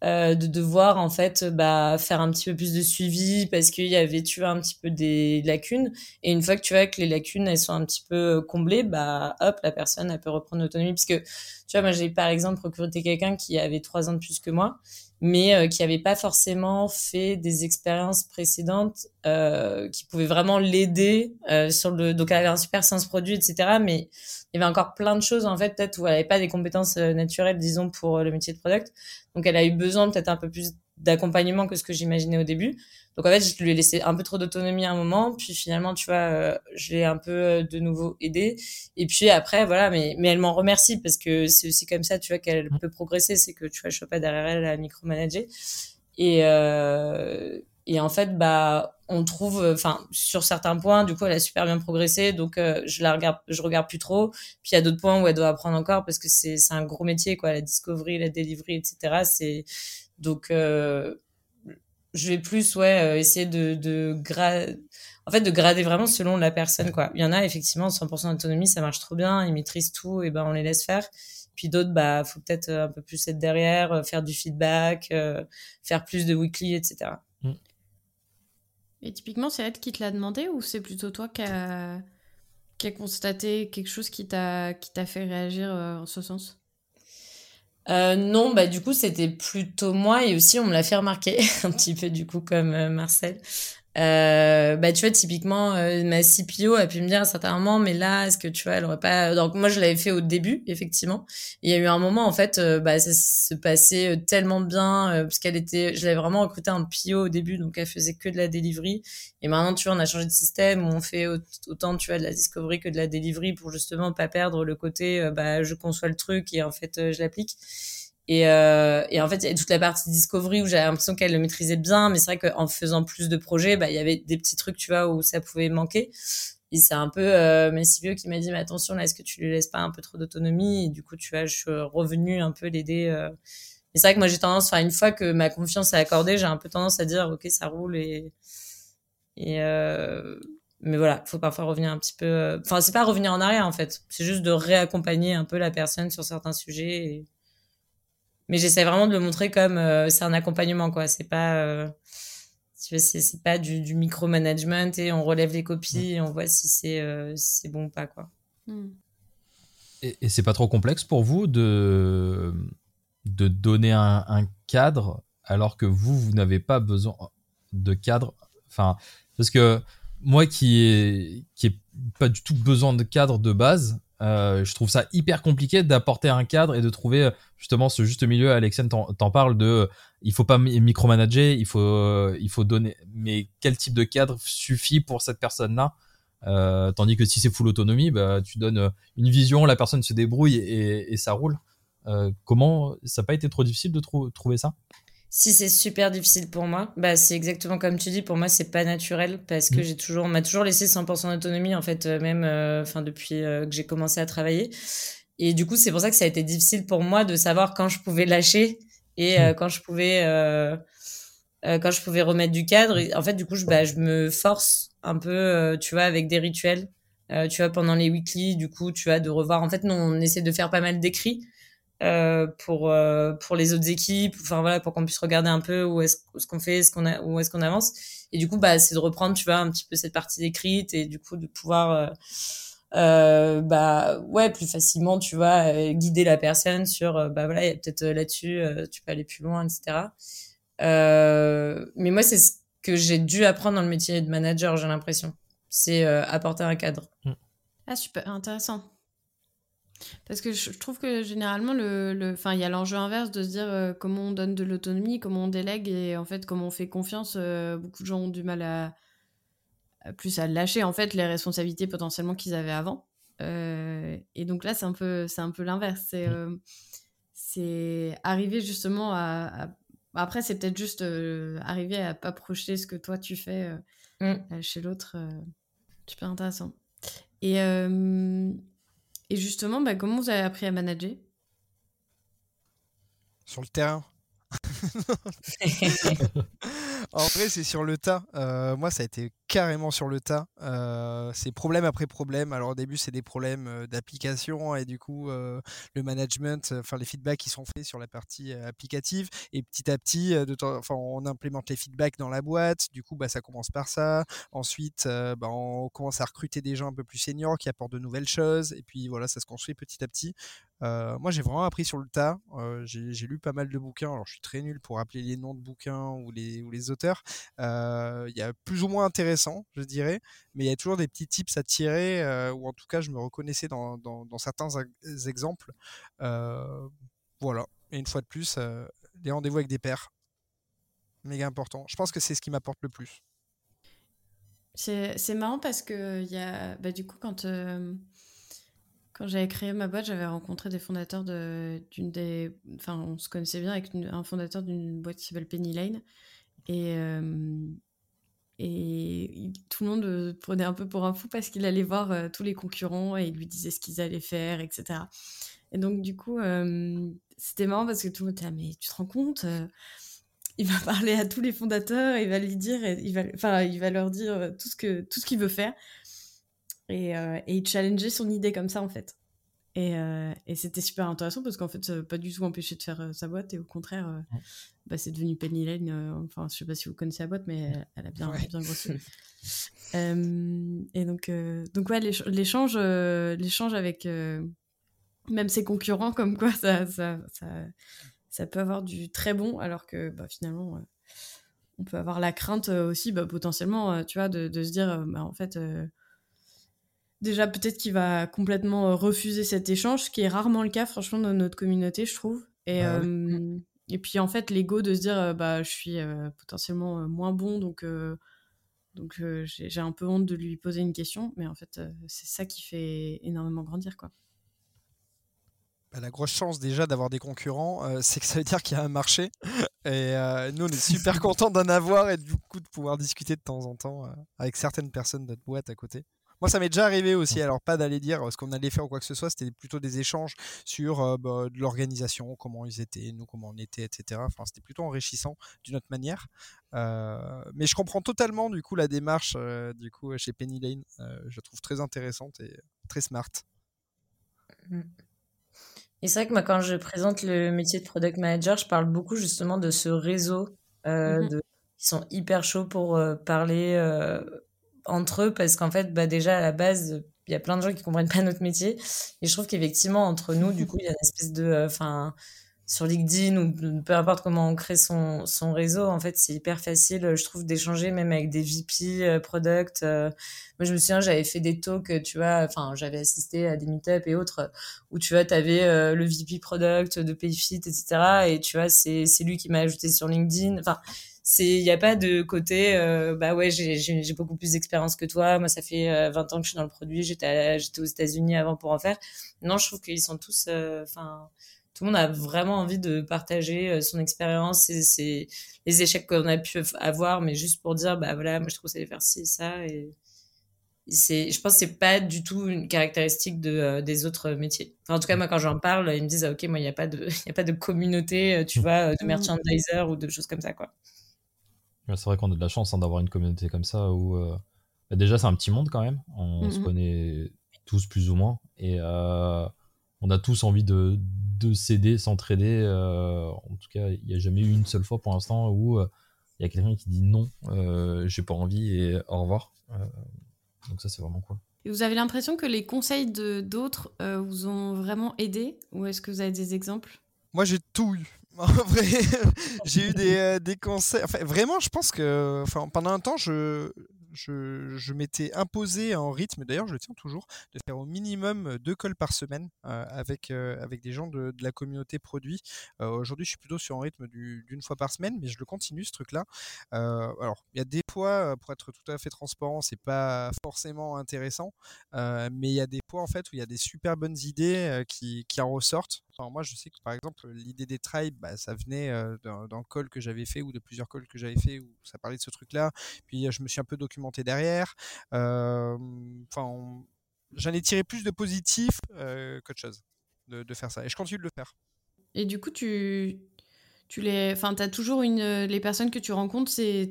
euh, de devoir en fait bah, faire un petit peu plus de suivi parce qu'il y avait tu vois un petit peu des lacunes et une fois que tu vois que les lacunes elles sont un petit peu comblées bah hop la personne elle peut reprendre l'autonomie puisque tu vois moi j'ai par exemple recruté quelqu'un qui avait trois ans de plus que moi mais euh, qui n'avait pas forcément fait des expériences précédentes euh, qui pouvaient vraiment l'aider euh, sur le donc elle avait un super sens produit etc mais il y avait encore plein de choses en fait peut-être où elle n'avait pas des compétences naturelles disons pour le métier de product. Donc elle a eu besoin peut-être un peu plus d'accompagnement que ce que j'imaginais au début donc en fait, je lui ai laissé un peu trop d'autonomie à un moment, puis finalement, tu vois, euh, je l'ai un peu euh, de nouveau aidé. Et puis après, voilà, mais mais elle m'en remercie parce que c'est aussi comme ça, tu vois, qu'elle mmh. peut progresser, c'est que tu vois, je suis pas derrière elle à micromanager. Et euh, et en fait, bah, on trouve, enfin, sur certains points, du coup, elle a super bien progressé, donc euh, je la regarde, je regarde plus trop. Puis il y a d'autres points où elle doit apprendre encore parce que c'est c'est un gros métier, quoi, la discovery, la delivery, etc. C'est donc euh, je vais plus ouais euh, essayer de de en fait de grader vraiment selon la personne quoi. Il y en a effectivement 100% d'autonomie ça marche trop bien ils maîtrisent tout et ben on les laisse faire. Puis d'autres bah faut peut-être euh, un peu plus être derrière euh, faire du feedback faire plus de weekly etc mm. et typiquement c'est elle qui te l'a demandé ou c'est plutôt toi qui a qui a constaté quelque chose qui t'a qui t'a fait réagir en ce sens? Euh, non, bah du coup c'était plutôt moi et aussi on me l'a fait remarquer un petit peu du coup comme euh, Marcel. Euh, bah tu vois typiquement euh, ma CPO a pu me dire à un certain moment mais là est-ce que tu vois elle aurait pas donc moi je l'avais fait au début effectivement. Il y a eu un moment en fait euh, bah ça se passait tellement bien parce qu'elle était je l'avais vraiment recruté en PO au début donc elle faisait que de la delivery. Et maintenant tu vois on a changé de système où on fait autant tu vois de la discovery que de la delivery pour justement pas perdre le côté bah je conçois le truc et en fait je l'applique et, euh, et en fait, il y a toute la partie discovery où j'avais l'impression qu'elle le maîtrisait bien, mais c'est vrai qu'en faisant plus de projets, bah, il y avait des petits trucs, tu vois, où ça pouvait manquer. Et c'est un peu euh, vieux qui m'a dit, mais attention, là, est-ce que tu lui laisses pas un peu trop d'autonomie? Et du coup, tu vois, je suis revenue un peu l'aider. Euh. Mais c'est vrai que moi, j'ai tendance, enfin, une fois que ma confiance est accordée, j'ai un peu tendance à dire, ok, ça roule et et euh... mais voilà, faut parfois revenir un petit peu. Euh, enfin, c'est pas revenir en arrière en fait, c'est juste de réaccompagner un peu la personne sur certains sujets. Et mais j'essaie vraiment de le montrer comme euh, c'est un accompagnement quoi. C'est pas euh, c'est c'est pas du, du micromanagement et on relève les copies et on voit si c'est euh, c'est bon ou pas quoi. Hmm. et, et c'est pas trop complexe pour vous de de donner un, un cadre alors que vous vous n'avez pas besoin de cadre? Enfin parce que moi qui ai qui ai pas du tout besoin de cadre de base euh, je trouve ça hyper compliqué d'apporter un cadre et de trouver euh, justement ce juste milieu. Alexandre t'en parle de, il faut pas micromanager, il faut, euh, il faut donner, mais quel type de cadre suffit pour cette personne-là? Euh, Tandis que si c'est full autonomie, bah, tu donnes une vision, la personne se débrouille et, et ça roule. comment ça n'a pas été trop difficile de trouver ça? Si c'est super difficile pour moi, bah c'est exactement comme tu dis. Pour moi, c'est pas naturel parce que mm. j'ai toujours, on m'a toujours laissé 100% d'autonomie en fait, euh, même, euh, enfin depuis euh, que j'ai commencé à travailler. Et du coup, c'est pour ça que ça a été difficile pour moi de savoir quand je pouvais lâcher et mm. quand je pouvais, quand je pouvais remettre du cadre. en fait, du coup, je, bah, je me force un peu, tu vois, avec des rituels. tu vois, pendant les weekly, du coup, tu vois, de revoir. En fait, nous, on essaie de faire pas mal d'écrits euh, pour euh, pour les autres équipes enfin voilà pour qu'on puisse regarder un peu où est-ce ce qu'on fait ce qu'on a où est-ce qu'on avance. Et du coup bah c'est de reprendre tu vois un petit peu cette partie écrite et du coup de pouvoir euh, euh bah ouais plus facilement tu vois guider la personne sur bah voilà il y a peut-être là-dessus tu peux aller plus loin etc mais moi c'est ce que j'ai dû apprendre dans le métier de manager j'ai l'impression. C'est apporter un cadre. Ah super intéressant parce que je trouve que généralement, le, le, il y a l'enjeu inverse de se dire euh, comment on donne de l'autonomie, comment on délègue et en fait comment on fait confiance. Euh, beaucoup de gens ont du mal à, plus à lâcher en fait les responsabilités potentiellement qu'ils avaient avant. Euh, et donc là, c'est un peu, c'est un peu l'inverse. C'est, c'est arriver justement à, après, c'est peut-être juste arriver à pas projeter ce que toi tu fais mm. chez l'autre. super intéressant. Et et justement, bah, comment vous avez appris à manager? Sur le terrain. en vrai, c'est sur le tas. Euh, moi, ça a été carrément sur le tas. c'est problème après problème. Alors au début, c'est des problèmes d'application et du coup, le management, enfin les feedbacks qui sont faits sur la partie applicative. Et petit à petit, de on implémente les feedbacks dans la boîte. Du coup, bah, ça commence par ça. Ensuite, bah, on commence à recruter des gens un peu plus seniors qui apportent de nouvelles choses. Et puis voilà, ça se construit petit à petit. moi, j'ai vraiment appris sur le tas. j'ai lu pas mal de bouquins. Alors, je suis très nul pour appeler les noms de bouquins ou les auteurs. Il y a plus ou moins intéressant, je dirais, mais il y a toujours des petits tips à tirer, ou en tout cas, je me reconnaissais dans, certains exemples. voilà. Et une fois de plus, les rendez-vous avec des pairs. Méga important. Je pense que c'est ce qui m'apporte le plus. C'est marrant parce que y a, bah, du coup, quand quand j'avais créé ma boîte, j'avais rencontré des fondateurs d'une des. Enfin, on se connaissait bien avec un fondateur d'une boîte qui s'appelle Penny Lane. Et, euh, et tout le monde le prenait un peu pour un fou parce qu'il allait voir euh, tous les concurrents et il lui disait ce qu'ils allaient faire, etc. Et donc, du coup, euh, c'était marrant parce que tout le monde était mais tu te rends compte il va parler à tous les fondateurs, il va dire, il va, leur dire tout ce qu'il veut faire et, euh, et il challengeait son idée comme ça en fait. Et, euh, et c'était super intéressant parce qu'en fait, ça pas du tout empêché de faire euh, sa boîte et au contraire, bah, c'est devenu Penny Lane. enfin, je sais pas si vous connaissez la boîte, mais elle, a bien, bien grossi. et donc, donc ouais, l'échange, l'échange avec même ses concurrents, comme quoi ça, ça, ça, ça, peut avoir du très bon, alors que bah, finalement, on peut avoir la crainte aussi, bah, potentiellement, tu vois, de, de se dire, bah, en fait déjà peut-être qu'il va complètement euh, refuser cet échange, ce qui est rarement le cas franchement dans notre communauté, je trouve. Et, bah euh, et puis en fait, l'ego de se dire euh, bah je suis potentiellement moins bon, donc donc j'ai un peu honte de lui poser une question, mais en fait c'est ça qui fait énormément grandir quoi. Bah, la grosse chance déjà d'avoir des concurrents, c'est que ça veut dire qu'il y a un marché. Et nous, on est super contents d'en avoir et du coup de pouvoir discuter de temps en temps avec certaines personnes de notre boîte à côté. Moi, ça m'est déjà arrivé aussi. Alors, pas d'aller dire ce qu'on allait faire ou quoi que ce soit. C'était plutôt des échanges sur euh, bah, l'organisation, comment ils étaient, nous, comment on était, etc. Enfin, c'était plutôt enrichissant d'une autre manière. Euh, mais je comprends totalement, du coup, la démarche euh, du coup, chez Penny Lane. je la trouve très intéressante et très smart. Mmh. Et c'est vrai que moi, quand je présente le métier de product manager, je parle beaucoup justement de ce réseau mmh de, qui sont hyper chauds pour parler entre eux parce qu'en fait, bah, déjà à la base, il y a plein de gens qui comprennent pas notre métier. Et je trouve qu'effectivement, entre nous, du coup, il y a une espèce de. Euh, enfin. sur LinkedIn ou peu importe comment on crée son, son réseau, en fait, c'est hyper facile, je trouve, d'échanger même avec des VP euh, product. Euh. moi, je me souviens, j'avais fait des talks, tu vois, enfin, j'avais assisté à des meet-up et autres où, tu vois, tu avais le VP product de Payfit, etc. Et tu vois, c'est lui qui m'a ajouté sur LinkedIn. Enfin, c'est il y a pas de côté euh, bah ouais j'ai beaucoup plus d'expérience que toi. Moi ça fait 20 euh, ans que je suis dans le produit. J'étais j'étais aux États-Unis avant pour en faire. Non je trouve qu'ils sont tous euh, enfin tout le monde a vraiment envie de partager son expérience et c'est les échecs qu'on a pu avoir. Mais juste pour dire bah voilà moi je trouve ça allait faire ci ça et c'est je pense que c'est pas du tout une caractéristique de des autres métiers. Enfin, en tout cas moi quand j'en parle ils me disent ah, ok moi il y a pas de il y a pas de communauté tu vois de mmh. merchandiser ou de choses comme ça quoi c'est vrai qu'on a de la chance hein, d'avoir une communauté comme ça où euh, bah, déjà c'est un petit monde quand même, on se connaît tous plus ou moins et euh, on a tous envie de, de s'aider, s'entraider. Euh, en tout cas, il n'y a jamais eu une seule fois pour l'instant où il y a quelqu'un qui dit non, j'ai pas envie et au revoir. donc ça c'est vraiment cool. Et vous avez l'impression que les conseils de d'autres vous ont vraiment aidé? Ou est-ce que vous avez des exemples? Moi j'ai tout eu. En vrai, j'ai eu des, euh, des conseils. Enfin, vraiment, je pense que enfin, pendant un temps, je, je, m'étais imposé en rythme, d'ailleurs je le tiens toujours, de faire au minimum deux calls par semaine euh, avec, euh, avec des gens de, la communauté produit. Euh, aujourd'hui je suis plutôt sur un rythme d'une fois par semaine, mais je le continue ce truc-là. alors il y a des fois, pour être tout à fait transparent, c'est pas forcément intéressant, mais il y a des fois en fait où il y a des super bonnes idées qui, qui en ressortent. moi je sais que par exemple l'idée des tribes, bah, ça venait d'un call que j'avais fait ou de plusieurs calls que j'avais fait où ça parlait de ce truc-là. Puis je me suis un peu documenté derrière. Enfin, j'en ai tiré plus de positif qu'autre chose de, faire ça. Et je continue de le faire. Et du coup, tu, tu les, enfin, as toujours une, les personnes que tu rencontres, c'est,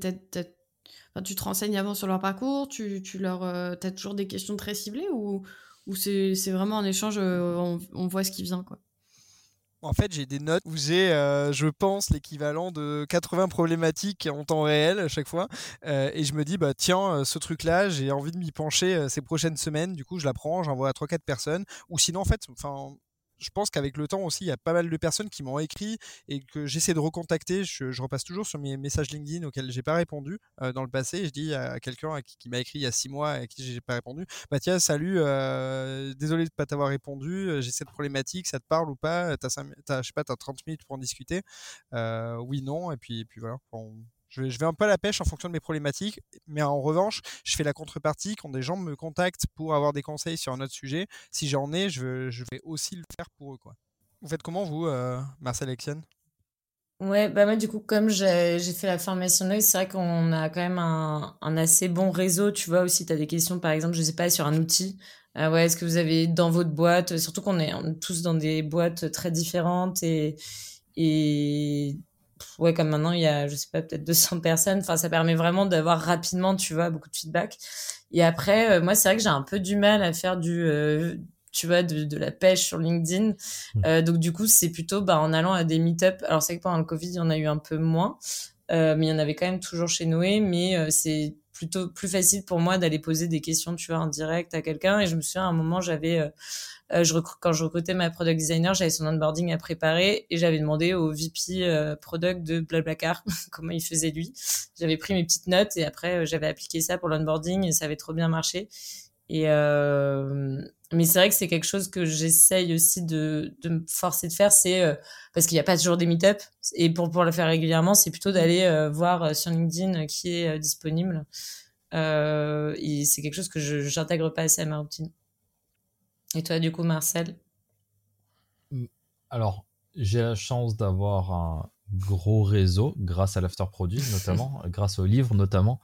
tu te renseignes avant sur leur parcours, tu, tu leur, as toujours des questions très ciblées ou, ou c'est vraiment un échange, on, on, voit ce qui vient quoi? En fait, j'ai des notes où j'ai, euh, je pense, l'équivalent de 80 problématiques en temps réel à chaque fois. Euh, et je me dis, bah tiens, euh, ce truc-là, j'ai envie de m'y pencher ces prochaines semaines. Du coup, je la prends, j'envoie à 3-4 personnes. Ou sinon, en fait, enfin, je pense qu'avec le temps aussi, il y a pas mal de personnes qui m'ont écrit et que j'essaie de recontacter. Je, repasse toujours sur mes messages LinkedIn auxquels j'ai pas répondu euh, dans le passé. je dis à quelqu'un qui, m'a écrit il y a six mois et à qui j'ai pas répondu, bah tiens, salut, euh, désolé de pas t'avoir répondu. Euh, j'ai cette problématique, ça te parle ou pas? T'as, as, je sais pas, t'as 30 minutes pour en discuter. oui, non, et puis, et puis voilà. Je vais, un peu à la pêche en fonction de mes problématiques, mais en revanche, je fais la contrepartie quand des gens me contactent pour avoir des conseils sur un autre sujet. Si j'en ai, je, vais aussi le faire pour eux. Quoi. Vous faites comment, vous, euh, Marcel Exienne Ouais, bah moi du coup, comme j'ai fait la formation Noise, c'est vrai qu'on a quand même un, assez bon réseau. Tu vois aussi, tu as des questions, par exemple, je sais pas, sur un outil. Euh, ouais, est-ce que vous avez dans votre boîte, surtout qu'on est, est tous dans des boîtes très différentes et, et ouais, comme maintenant, il y a, je sais pas, peut-être 200 personnes. Enfin, ça permet vraiment d'avoir rapidement, tu vois, beaucoup de feedback. Et après, euh, moi, c'est vrai que j'ai un peu du mal à faire du, euh, tu vois, de, de, la pêche sur LinkedIn. Mmh. Euh, donc, du coup, c'est plutôt bah, en allant à des meet-up. Alors, c'est que pendant le Covid, il y en a eu un peu moins. mais il y en avait quand même toujours chez Noé. Mais c'est plutôt plus facile pour moi d'aller poser des questions, tu vois, en direct à quelqu'un. Et je me souviens, à un moment, j'avais euh, quand je recrutais ma product designer, j'avais son onboarding à préparer et j'avais demandé au VP euh, product de Blablacar comment il faisait lui. J'avais pris mes petites notes et après euh, j'avais appliqué ça pour l'onboarding et ça avait trop bien marché. Mais c'est vrai que c'est quelque chose que j'essaye aussi de, me forcer de faire, c'est parce qu'il n'y a pas toujours des meet-up et pour pour le faire régulièrement, c'est plutôt d'aller voir sur LinkedIn qui est disponible. et c'est quelque chose que je j'intègre pas assez à ma routine. Et toi, du coup, Marcel? Alors, j'ai la chance d'avoir un gros réseau grâce à l'after produit notamment, grâce aux livres notamment.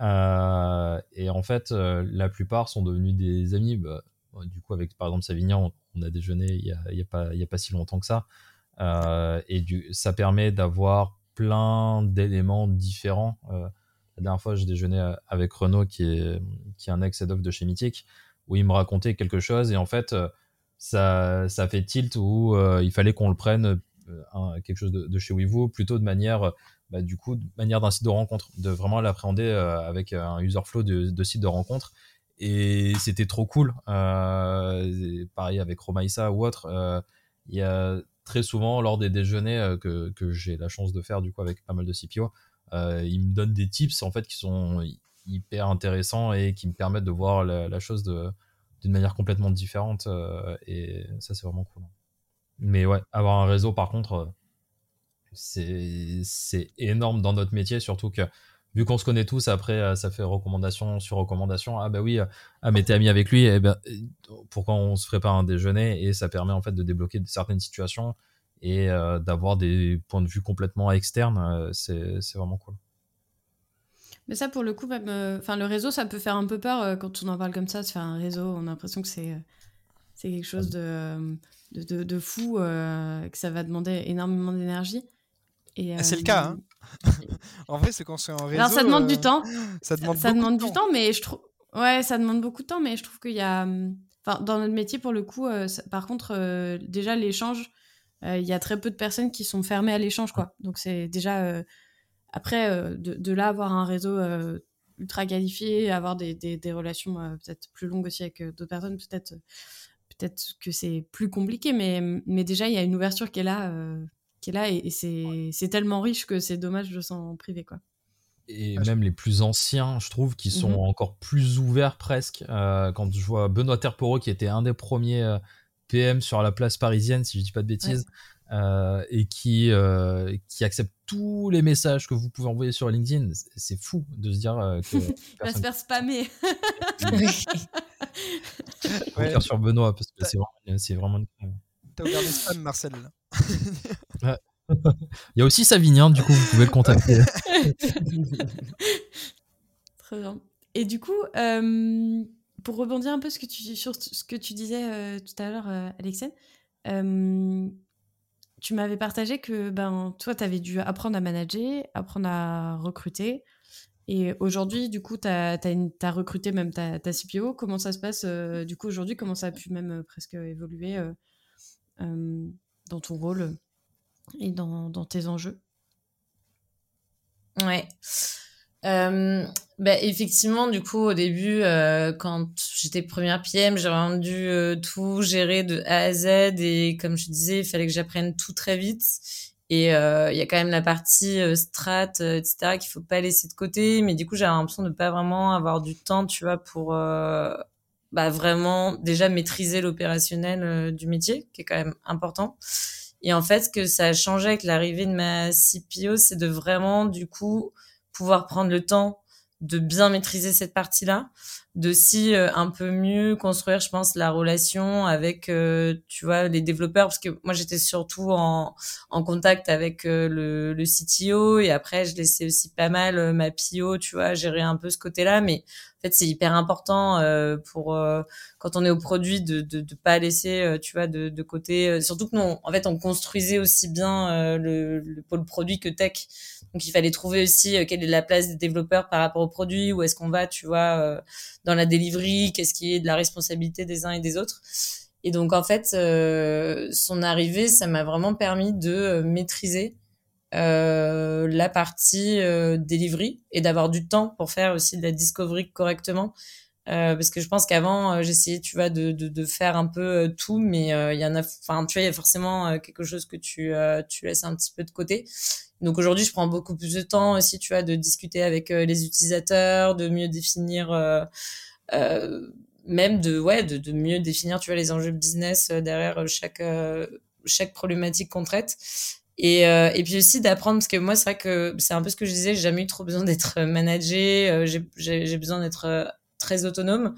Euh, et en fait, euh, la plupart sont devenus des amis. Bah, du coup, avec par exemple Savignan, on, a déjeuné il n'y a, y a, pas, y a pas si longtemps que ça. Euh, et du, ça permet d'avoir plein d'éléments différents. la dernière fois, je déjeunais avec Renaud, qui est, qui est un ex-head-off de chez Mythique où il me racontait quelque chose et en fait euh, ça, ça fait tilt où euh, il fallait qu'on le prenne euh, quelque chose de, chez Wevo plutôt de manière bah, du coup de manière d'un site de rencontre de vraiment l'appréhender avec un user flow de, site de rencontre. Et c'était trop cool pareil avec Romaïsa ou autre il y a très souvent lors des déjeuners que, que j'ai la chance de faire du coup avec pas mal de CPO il me donne des tips en fait qui sont hyper intéressant et qui me permettent de voir la, chose d'une manière complètement différente. Euh, et ça, c'est vraiment cool. Mais ouais, avoir un réseau, par contre, euh, c'est énorme dans notre métier, surtout que vu qu'on se connaît tous, après, euh, ça fait recommandation sur recommandation. Ah bah oui, ah mais t'es ami avec lui, et eh ben, pourquoi on se ferait pas un déjeuner? Et ça permet en fait de débloquer certaines situations et d'avoir des points de vue complètement externes. c'est vraiment cool. Mais ça, pour le coup, même, euh, enfin, le réseau, ça peut faire un peu peur euh, quand on en parle comme ça, de faire un réseau. On a l'impression que c'est, euh, c'est quelque chose de, de, de, fou, que ça va demander énormément d'énergie. Et, ah, c'est le cas. Hein en vrai, c'est quand c'est un réseau. Alors, ça demande du temps. Ça demande, ça, demande du temps. mais je trouve. Ouais, ça demande beaucoup de temps, mais je trouve qu'il y a. Enfin, dans notre métier, pour le coup, par contre, déjà, l'échange, il y a très peu de personnes qui sont fermées à l'échange, quoi. Donc, c'est déjà après, euh, de, là, avoir un réseau euh, ultra qualifié, avoir des, des, relations euh, peut-être plus longues aussi avec d'autres personnes, peut-être peut-être que c'est plus compliqué, mais, mais déjà, il y a une ouverture qui est là, qui est là et, c'est tellement riche que c'est dommage de s'en priver. Quoi. Et même les plus anciens, je trouve, qui sont mhm. encore plus ouverts presque. quand je vois Benoît Terporo, qui était un des premiers PM sur la place parisienne, si je dis pas de bêtises, euh, et qui, euh, qui accepte tous les messages que vous pouvez envoyer sur LinkedIn. C'est fou de se dire euh, que. Il va se faire spammer. ouais. faire sur Benoît parce que c'est vraiment, c'est vraiment une T'as ouvert des spams, Marcel. Il y a aussi Savinien, du coup, vous pouvez le contacter. Très bien. Et du coup, pour rebondir un peu ce que tu, sur ce que tu disais tout à l'heure, Alexène, tu m'avais partagé que ben, toi, tu avais dû apprendre à manager, apprendre à recruter. Et aujourd'hui, du coup, tu as, recruté même ta, ta, CPO. Comment ça se passe Du coup, aujourd'hui, comment ça a pu même presque évoluer dans ton rôle et dans, dans tes enjeux? Ouais. Euh, bah, effectivement, du coup, au début, euh, quand j'étais première PM, j'ai vraiment dû euh, tout gérer de A à Z et comme je disais, il fallait que j'apprenne tout très vite. Et euh, il y a quand même la partie strat, etc., qu'il faut pas laisser de côté. Mais du coup, j'avais l'impression de pas vraiment avoir du temps, tu vois, pour bah, vraiment déjà maîtriser l'opérationnel du métier, qui est quand même important. Et en fait, ce que ça a changé avec l'arrivée de ma CPO, c'est de vraiment, du coup, pouvoir prendre le temps de bien maîtriser cette partie-là, de si euh, un peu mieux construire, je pense, la relation avec, euh, tu vois, les développeurs, parce que moi j'étais surtout en, en contact avec euh, le, le CTO et après je laissais aussi pas mal ma PO, tu vois, gérer un peu ce côté-là, mais en fait c'est hyper important pour quand on est au produit de de, de pas laisser, tu vois, de, de côté, surtout que nous, en fait, on construisait aussi bien le, le pôle produit que tech. Donc il fallait trouver aussi euh, quelle est la place des développeurs par rapport au produit, où est-ce qu'on va, tu vois, euh, dans la delivery, qu'est-ce qui est de la responsabilité des uns et des autres. Et donc en fait, euh, son arrivée, ça m'a vraiment permis de maîtriser la partie delivery et d'avoir du temps pour faire aussi de la discovery correctement. parce que je pense qu'avant j'essayais tu vois de, de, de, faire un peu tout mais il y en a enfin tu vois il y a forcément quelque chose que tu tu laisses un petit peu de côté donc aujourd'hui, je prends beaucoup plus de temps aussi, tu vois, de discuter avec euh, les utilisateurs, de mieux définir, euh, euh, même de, ouais, de, de, mieux définir, tu vois, les enjeux business derrière chaque chaque problématique qu'on traite. Et, et puis aussi d'apprendre, parce que moi, c'est vrai que c'est un peu ce que je disais, j'ai jamais eu trop besoin d'être managé, j'ai besoin d'être très autonome.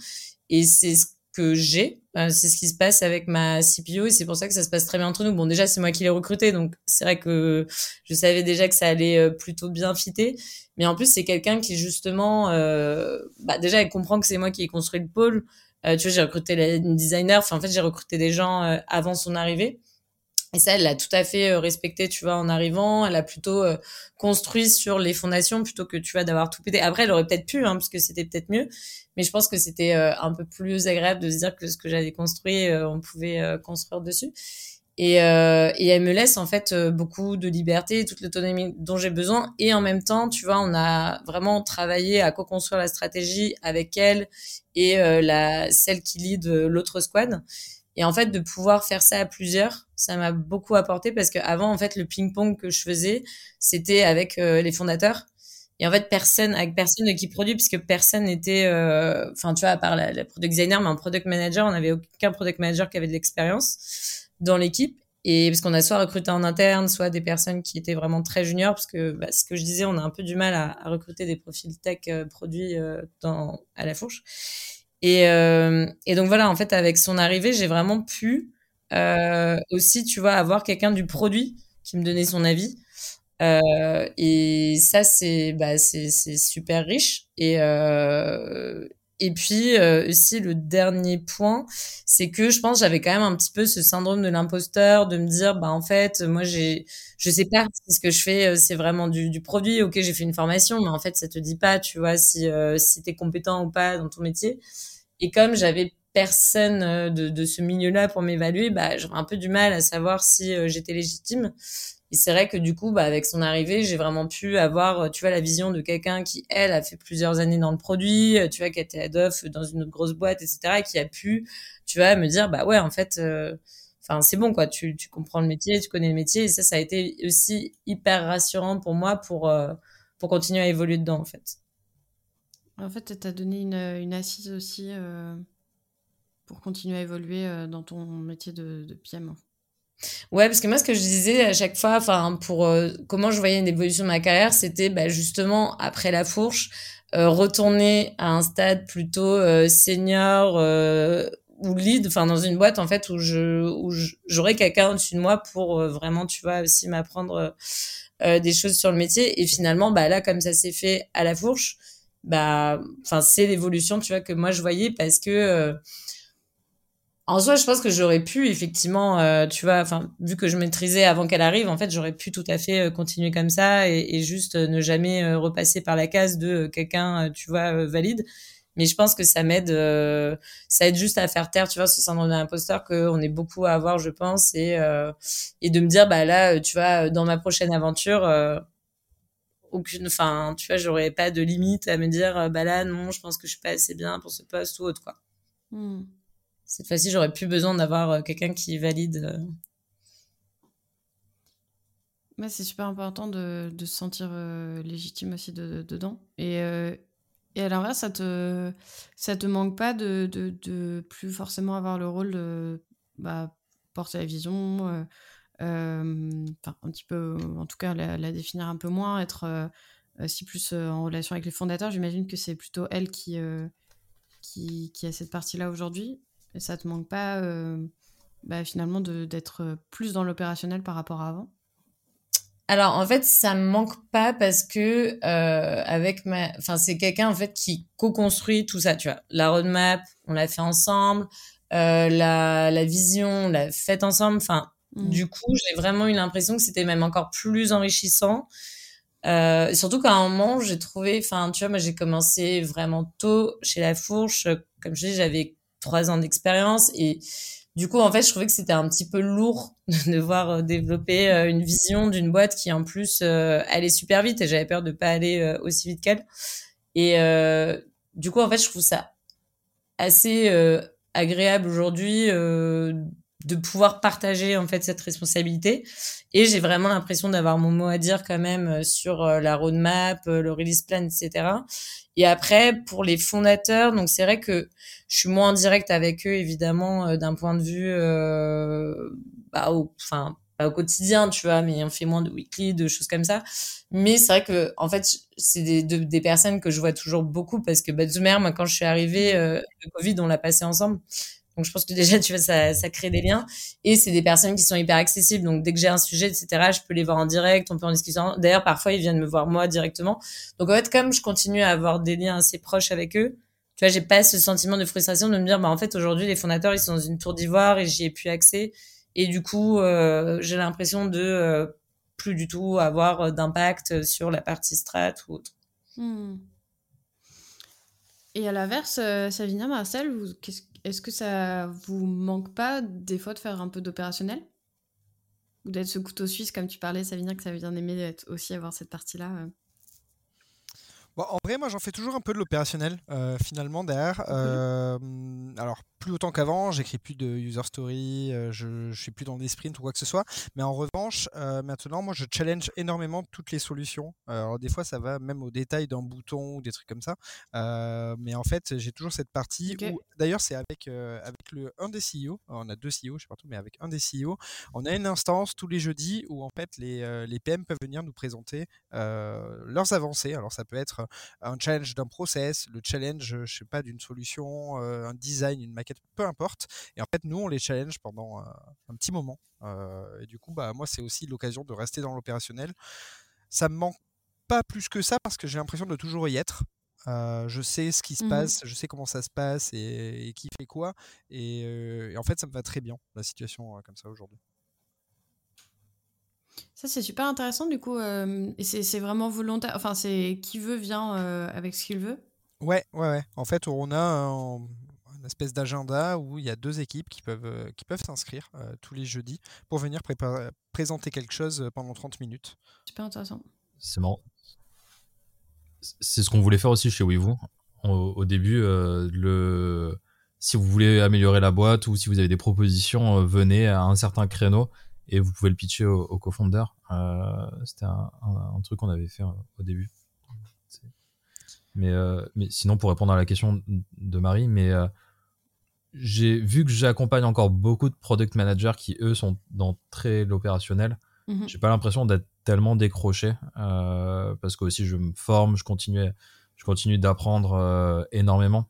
Et c'est ce que j'ai. Euh, c'est ce qui se passe avec ma CPO et c'est pour ça que ça se passe très bien entre nous. Bon, déjà, c'est moi qui l'ai recruté, donc c'est vrai que je savais déjà que ça allait euh, plutôt bien fitter. Mais en plus, c'est quelqu'un qui, justement, euh, bah, déjà, elle comprend que c'est moi qui ai construit le pôle. Euh, tu vois, j'ai recruté la designer. Enfin, en fait, j'ai recruté des gens avant son arrivée. Et ça, elle l'a tout à fait respecté, tu vois, en arrivant. Elle a plutôt construit sur les fondations plutôt que, tu vois, d'avoir tout pété. Après, elle aurait peut-être pu, hein, parce que c'était peut-être mieux. Mais je pense que c'était euh, un peu plus agréable de se dire que ce que j'avais construit, euh, on pouvait euh, construire dessus. Et, et, elle me laisse en fait beaucoup de liberté, toute l'autonomie dont j'ai besoin. Et en même temps, tu vois, on a vraiment travaillé à co-construire la stratégie avec elle et la celle qui lead l'autre squad. Et en fait, de pouvoir faire ça à plusieurs, ça m'a beaucoup apporté parce qu'avant, en fait, le ping-pong que je faisais, c'était avec les fondateurs. Et en fait, personne, avec personne qui produit, puisque personne n'était, euh, enfin, tu vois, à part la, product designer, mais un product manager, on n'avait aucun product manager qui avait de l'expérience dans l'équipe. Et parce qu'on a soit recruté en interne, soit des personnes qui étaient vraiment très juniors, parce que bah, ce que je disais, on a un peu du mal à, recruter des profils tech euh, produits euh, dans, à la fourche. Et, euh, et donc voilà, en fait, avec son arrivée, j'ai vraiment pu aussi, tu vois, avoir quelqu'un du produit qui me donnait son avis. Euh, et ça, c'est bah, c'est super riche. Et, euh, puis euh, aussi, le dernier point, c'est que je pense j'avais quand même un petit peu ce syndrome de l'imposteur, de me dire, bah en fait, moi, j'ai, je sais pas si ce que je fais, euh, c'est vraiment du, du produit. Ok, j'ai fait une formation, mais en fait, ça te dit pas, tu vois, si, euh, si t'es compétent ou pas dans ton métier. Et comme j'avais personne de, de ce milieu-là pour m'évaluer, bah, j'aurais un peu du mal à savoir si j'étais légitime. Et c'est vrai que du coup, bah, avec son arrivée, j'ai vraiment pu avoir, tu vois, la vision de quelqu'un qui, elle, a fait plusieurs années dans le produit, tu vois, qui était head off dans une autre grosse boîte, etc., et qui a pu, tu vois, me dire, bah ouais, en fait, euh, enfin, c'est bon, quoi, tu, comprends le métier, tu connais le métier, et ça, ça a été aussi hyper rassurant pour moi pour, euh, pour continuer à évoluer dedans, en fait. En fait, tu as donné une, assise aussi euh, pour continuer à évoluer dans ton métier de, de PM. Ouais, parce que moi, ce que je disais à chaque fois, enfin, pour euh, comment je voyais une évolution de ma carrière, c'était bah, justement après la fourche, euh, retourner à un stade plutôt euh, senior ou lead, enfin dans une boîte en fait où je où j'aurais quelqu'un au-dessus de moi pour vraiment, tu vois, aussi m'apprendre des choses sur le métier. Et finalement, bah là, comme ça s'est fait à la fourche, bah, enfin c'est l'évolution, tu vois, que moi je voyais parce que en soi, je pense que j'aurais pu effectivement, euh, tu vois, enfin, vu que je maîtrisais avant qu'elle arrive, en fait, j'aurais pu tout à fait euh, continuer comme ça et, et juste ne jamais repasser par la case de quelqu'un, tu vois, valide. Mais je pense que ça m'aide, ça aide juste à faire taire, tu vois, ce syndrome d'imposteur qu'on est beaucoup à avoir, je pense, et et de me dire, bah là, tu vois, dans ma prochaine aventure aucune, enfin, tu vois, j'aurais pas de limite à me dire, bah là, non, je pense que je suis pas assez bien pour ce poste ou autre, quoi. Hmm. Cette fois-ci, j'aurais plus besoin d'avoir euh, quelqu'un qui valide. Euh. c'est super important de, de se sentir euh, légitime aussi dedans. Et, et à l'inverse, ça te, ça te manque pas de, de, de, plus forcément avoir le rôle de bah, porter la vision, enfin un petit peu, en tout cas la, définir un peu moins, être si plus en relation avec les fondateurs. J'imagine que c'est plutôt elle qui, qui, qui, a cette partie-là aujourd'hui. Et ça te manque pas bah, finalement d'être plus dans l'opérationnel par rapport à avant? Alors en fait ça me manque pas parce que avec ma enfin c'est quelqu'un en fait qui co-construit tout ça tu vois la roadmap on l'a fait ensemble la, la vision on l'a faite ensemble enfin Mm. Du coup, j'ai vraiment eu l'impression que c'était même encore plus enrichissant. Euh, surtout qu'à un moment, j'ai trouvé, enfin, tu vois, moi, j'ai commencé vraiment tôt chez La Fourche. Comme je dis, j'avais trois ans d'expérience et du coup, en fait, je trouvais que c'était un petit peu lourd de devoir euh, développer euh, une vision d'une boîte qui, en plus, allait super vite et j'avais peur de pas aller aussi vite qu'elle. Et du coup, en fait, je trouve ça assez agréable aujourd'hui de pouvoir partager en fait cette responsabilité et j'ai vraiment l'impression d'avoir mon mot à dire quand même euh, sur euh, la roadmap, euh, le release plan, etc. Et après pour les fondateurs, donc c'est vrai que je suis moins en direct avec eux évidemment d'un point de vue, euh, bah, au, enfin pas au quotidien, tu vois, mais on fait moins de weekly, de choses comme ça. Mais c'est vrai que en fait c'est des, des personnes que je vois toujours beaucoup parce que bah, moi quand je suis arrivée, le Covid on l'a passé ensemble. Donc je pense que déjà tu vois ça, crée des liens et c'est des personnes qui sont hyper accessibles. Donc dès que j'ai un sujet etc je peux les voir en direct, on peut en discuter. D'ailleurs parfois ils viennent me voir moi directement. Donc en fait comme je continue à avoir des liens assez proches avec eux, tu vois j'ai pas ce sentiment de frustration de me dire bah en fait aujourd'hui les fondateurs ils sont dans une tour d'ivoire et j'y ai plus accès et du coup euh, j'ai l'impression de euh, plus du tout avoir d'impact sur la partie strat ou autre. Hmm. Et à l'inverse, euh, Savinia, Marcel, est-ce que ça vous manque pas des fois de faire un peu d'opérationnel? Ou d'être ce couteau suisse, comme tu parlais, Savinia, que ça veut bien aimer aussi avoir cette partie-là euh en vrai, moi, j'en fais toujours un peu de l'opérationnel, euh, finalement, derrière. Euh, alors, plus autant qu'avant, j'écris plus de user story, euh, je, ne suis plus dans des sprints ou quoi que ce soit. Mais en revanche, maintenant, moi, je challenge énormément toutes les solutions. Alors, des fois, ça va même au détail d'un bouton ou des trucs comme ça. mais en fait, j'ai toujours cette partie où, d'ailleurs, c'est avec, avec le, un des CEO, on a deux CEO, je sais pas tout, mais avec un des CEO, on a une instance tous les jeudis où, en fait, les, les PM peuvent venir nous présenter leurs avancées. Alors, ça peut être un challenge d'un process, le challenge, je sais pas, d'une solution, euh, un design, une maquette, peu importe. Et en fait, nous, on les challenge pendant euh, un petit moment. Euh, et du coup, bah, moi, c'est aussi l'occasion de rester dans l'opérationnel. Ça me manque pas plus que ça parce que j'ai l'impression de toujours y être. je sais ce qui se mmh passe, je sais comment ça se passe et, qui fait quoi. et, en fait, ça me va très bien, la situation comme ça aujourd'hui. Ça, c'est super intéressant, du coup. Euh, et c'est vraiment volontaire. Enfin, c'est qui veut vient euh, avec ce qu'il veut. Ouais, ouais, ouais. En fait, on a un, une espèce d'agenda où il y a deux équipes qui peuvent, euh, qui peuvent s'inscrire tous les jeudis pour venir présenter quelque chose pendant 30 minutes. Super intéressant. C'est marrant. C'est ce qu'on voulait faire aussi chez WeVoo. Au, au début, le... si vous voulez améliorer la boîte ou si vous avez des propositions, venez à un certain créneau et vous pouvez le pitcher au, au co-founder. Euh, C'était un, un, un, truc qu'on avait fait euh, au début. Mais, euh, mais sinon, pour répondre à la question de Marie, mais euh, j'ai vu que j'accompagne encore beaucoup de product managers qui eux sont dans très l'opérationnel. Mm-hmm. J'ai pas l'impression d'être tellement décroché euh, parce que aussi je me forme, je continue, je continue d'apprendre énormément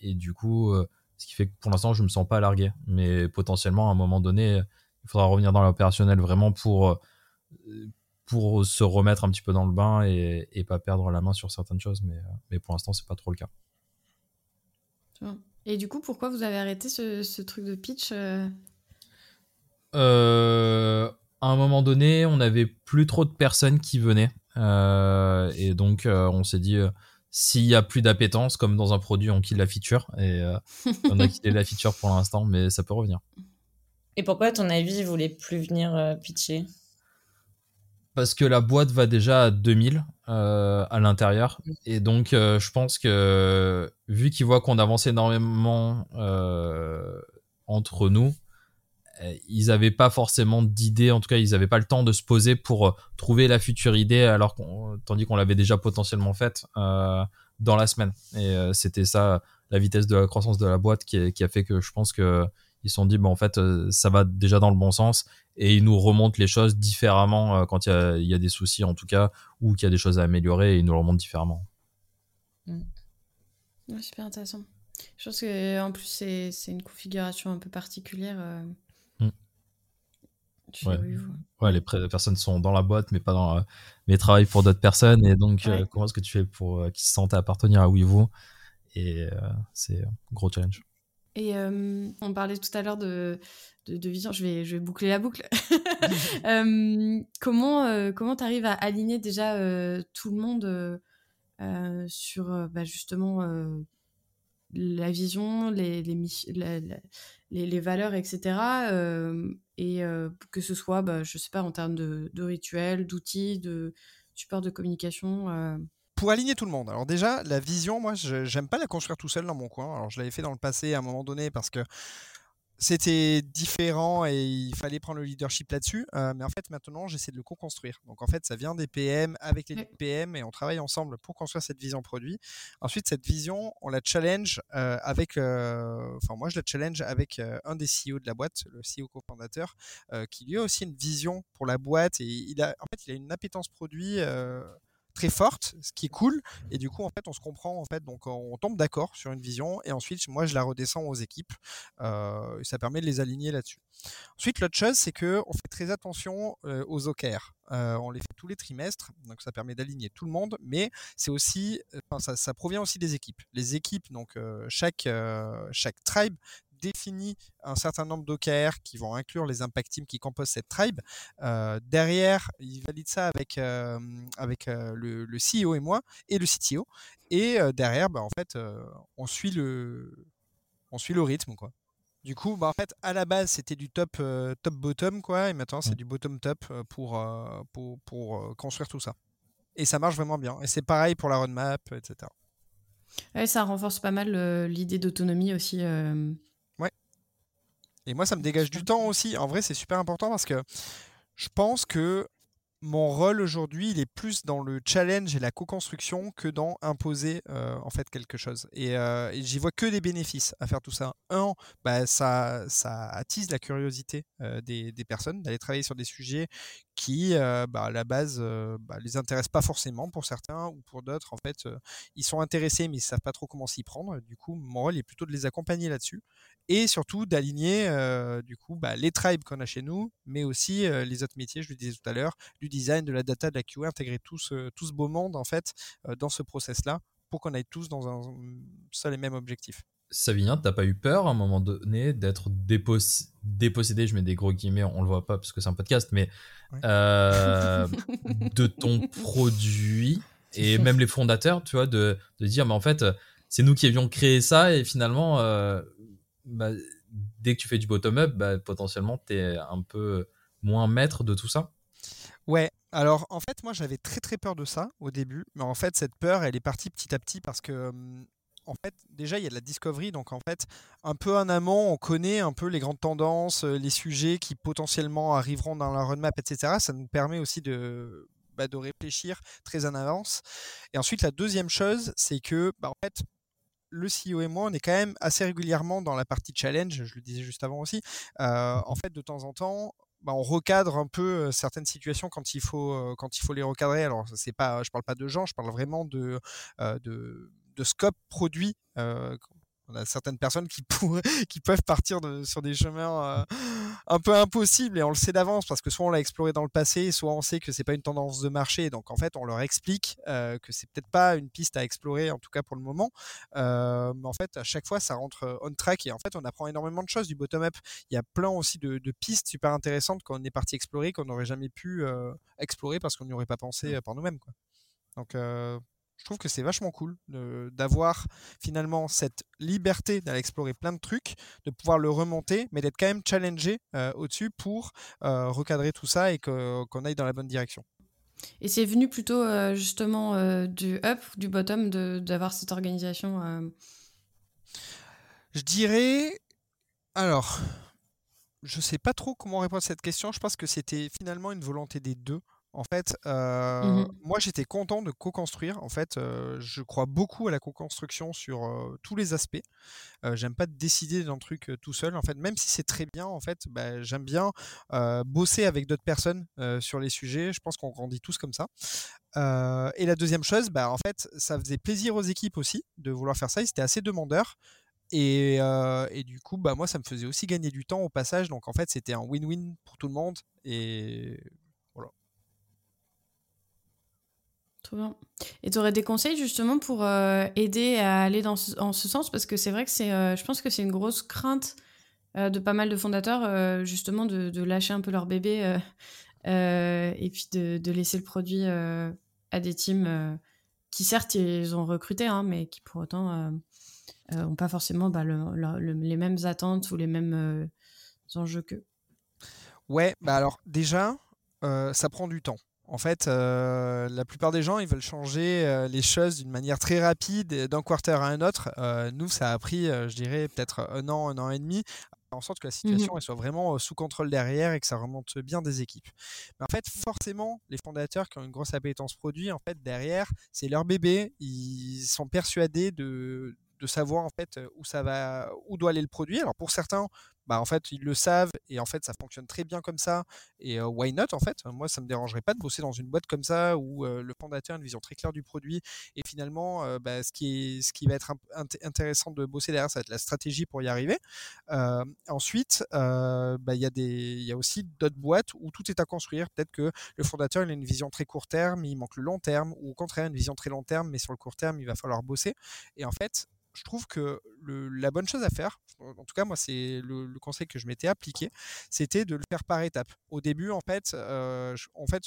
et du coup, ce qui fait que pour l'instant je me sens pas largué, mais potentiellement à un moment donné, il faudra revenir dans l'opérationnel vraiment pour, euh, pour se remettre un petit peu dans le bain et, et pas perdre la main sur certaines choses. Mais, euh, mais pour l'instant, c'est pas trop le cas. Et du coup, pourquoi vous avez arrêté ce, truc de pitch À un moment donné, on n'avait plus trop de personnes qui venaient. et donc, on s'est dit s'il y a plus d'appétence, comme dans un produit, on quitte la feature. Et on a quitté la feature pour l'instant, mais ça peut revenir. Et pourquoi, à ton avis, ils voulaient plus venir euh, pitcher? Parce que la boîte va déjà à 2000 euh, à l'intérieur. Mm. Et donc, euh, je pense que vu qu'ils voient qu'on avance énormément entre nous, ils n'avaient pas forcément d'idée, en tout cas, ils n'avaient pas le temps de se poser pour trouver la future idée, alors tandis qu'on l'avait déjà potentiellement faite dans la semaine. Et c'était ça, la vitesse de la croissance de la boîte qui, qui a fait que je pense que ils se sont dit, bon, en fait, euh, ça va déjà dans le bon sens et ils nous remontent les choses différemment euh, quand il y a, des soucis, en tout cas, ou qu'il y a des choses à améliorer et ils nous le remontent différemment. Mm. super intéressant. Je pense qu'en plus, c'est une configuration un peu particulière. Euh... Mm. Ouais. les personnes sont dans la boîte, mais pas dans mais travaillent pour d'autres personnes. Et donc, euh, comment est-ce que tu fais pour qu'ils se sentent appartenir à WeVo Et c'est un gros challenge. Et euh, on parlait tout à l'heure de, de, vision, je vais, je vais boucler la boucle. euh, comment euh, comment tu arrives à aligner déjà tout le monde sur bah, justement la vision, les, les, les, les, valeurs, etc. et que ce soit, bah, je sais pas, en termes de, de rituels, d'outils, de support de communication pour aligner tout le monde. Alors déjà, la vision, moi, j'aime pas la construire tout seul dans mon coin. Alors je l'avais fait dans le passé à un moment donné parce que c'était différent et il fallait prendre le leadership là-dessus. Euh, mais en fait, maintenant, j'essaie de le co-construire. Donc en fait, ça vient des PM avec les PM et on travaille ensemble pour construire cette vision produit. Ensuite, cette vision, on la challenge euh, avec, euh, enfin moi, je la challenge avec un des CEO de la boîte, le CEO cofondateur, qui lui a aussi une vision pour la boîte et il a, en fait, il a une appétence produit très forte, ce qui est cool. Et du coup, en fait, on se comprend. En fait, donc on tombe d'accord sur une vision. Et ensuite, moi, je la redescends aux équipes. Euh, ça permet de les aligner là-dessus. Ensuite, l'autre chose, c'est que on fait très attention euh, aux OKR. Euh, on les fait tous les trimestres, donc ça permet d'aligner tout le monde. Mais c'est aussi, ça, ça, provient aussi des équipes. Les équipes, donc chaque chaque tribe définit un certain nombre d'OKR qui vont inclure les impact teams qui composent cette tribe. Euh, derrière, il valide ça avec, euh, avec euh, le, le, CEO et moi et le CTO. Et derrière, bah, en fait, on suit le on suit le rythme quoi. Du coup, bah, en fait, à la base, c'était du top top bottom quoi, et maintenant c'est du bottom top pour pour, pour construire tout ça. Et ça marche vraiment bien. Et c'est pareil pour la roadmap, etc. Ouais, ça renforce pas mal l'idée d'autonomie aussi. Et moi, ça me dégage du temps aussi. En vrai, c'est super important parce que je pense que mon rôle aujourd'hui, il est plus dans le challenge et la co-construction que dans imposer euh, en fait quelque chose. Euh, et, j'y vois que des bénéfices à faire tout ça. Un, bah, ça, ça attise la curiosité euh, des, des, personnes d'aller travailler sur des sujets qui, bah, à la base, bah, les intéressent pas forcément pour certains ou pour d'autres. En fait, ils sont intéressés mais ils savent pas trop comment s'y prendre. Du coup, mon rôle est plutôt de les accompagner là-dessus et surtout d'aligner du coup bah, les tribes qu'on a chez nous, mais aussi les autres métiers, je le disais tout à l'heure, design, de la data, de la QA, intégrer tout ce, tout ce beau monde en fait euh, dans ce process-là pour qu'on aille tous dans un seul et même objectif. Savignan, t'as pas eu peur à un moment donné d'être dépossédé, je mets des gros guillemets, on le voit pas parce que c'est un podcast, mais de ton produit et même les fondateurs, tu vois, de, de dire, mais en fait, c'est nous qui avions créé ça et finalement, bah, dès que tu fais du bottom-up, bah, potentiellement, tu es un peu moins maître de tout ça Ouais, alors en fait, moi j'avais très très peur de ça au début, mais en fait, cette peur elle est partie petit à petit parce que. En fait, déjà, il y a de la discovery, donc en fait, un peu en amont, on connaît un peu les grandes tendances, les sujets qui potentiellement arriveront dans la roadmap, etc. Ça nous permet aussi de, bah, de réfléchir très en avance. Et ensuite, la deuxième chose, c'est que, bah, en fait, le CEO et moi, on est quand même assez régulièrement dans la partie challenge, je le disais juste avant aussi. Euh, en fait, de temps en temps, bah, on recadre un peu certaines situations quand il faut, les recadrer. Alors, c'est pas, je parle pas de gens, je parle vraiment de, de, scope produit. on a certaines personnes qui, pourraient, qui peuvent partir sur des chemins un peu impossible et on le sait d'avance parce que soit on l'a exploré dans le passé, soit on sait que c'est pas une tendance de marché. Donc en fait, on leur explique euh, que c'est peut-être pas une piste à explorer, en tout cas pour le moment. Euh, mais en fait, à chaque fois, ça rentre on track et en fait, on apprend énormément de choses du bottom-up. Il y a plein aussi de, pistes super intéressantes qu'on est parti explorer qu'on n'aurait jamais pu euh, explorer parce qu'on n'y aurait pas pensé par nous-mêmes. Donc je trouve que c'est vachement cool d'avoir finalement cette liberté d'aller explorer plein de trucs, de pouvoir le remonter, mais d'être quand même challengé euh, au-dessus pour euh, recadrer tout ça et qu'on aille dans la bonne direction. Et c'est venu plutôt euh, justement du up, du bottom, d'avoir cette organisation Je dirais. Alors, je sais pas trop comment répondre à cette question. Je pense que c'était finalement une volonté des deux. En fait, mmh moi j'étais content de co-construire. En fait, je crois beaucoup à la co-construction sur tous les aspects. j'aime pas décider d'un truc tout seul. En fait, même si c'est très bien, en fait, bah, j'aime bien bosser avec d'autres personnes sur les sujets. Je pense qu'on grandit tous comme ça. et la deuxième chose, bah, en fait, ça faisait plaisir aux équipes aussi de vouloir faire ça. Ils étaient assez demandeurs. Et, et, du coup, bah, moi, ça me faisait aussi gagner du temps au passage. Donc, en fait, c'était un win-win pour tout le monde. Et Et tu aurais des conseils justement pour euh, aider à aller dans ce, en ce sens? Parce que c'est vrai que c'est, euh, je pense que c'est une grosse crainte euh, de pas mal de fondateurs, justement, de, de, lâcher un peu leur bébé et puis de, de, laisser le produit à des teams qui, certes, ils ont recruté, hein, mais qui pour autant n'ont pas forcément bah, les mêmes attentes ou les mêmes enjeux qu'eux. Ouais, bah alors déjà, ça prend du temps. En fait, euh, la plupart des gens, ils veulent changer euh, les choses d'une manière très rapide, d'un quarter à un autre. Euh, nous, ça a pris, je dirais, peut-être un an, un an et demi, en sorte que la mmh situation elle soit vraiment sous contrôle derrière et que ça remonte bien des équipes. Mais en fait, forcément, les fondateurs qui ont une grosse appétence produit, en fait, derrière, c'est leur bébé. Ils sont persuadés de, de savoir en fait où ça va, où doit aller le produit. Alors pour certains, bah, en fait, ils le savent et en fait, ça fonctionne très bien comme ça. Et why not, en fait? Moi, ça me dérangerait pas de bosser dans une boîte comme ça où le fondateur a une vision très claire du produit. Et finalement, bah, ce, qui va être intéressant de bosser derrière, ça va être la stratégie pour y arriver. ensuite, bah, il y, a a aussi d'autres boîtes où tout est à construire. Peut-être que le fondateur il a une vision très court terme, il manque le long terme, ou au contraire, une vision très long terme, mais sur le court terme, il va falloir bosser. Et en fait, je trouve que la bonne chose à faire, en tout cas moi c'est le, conseil que je m'étais appliqué, c'était de le faire par étapes. Au début en fait, euh, en fait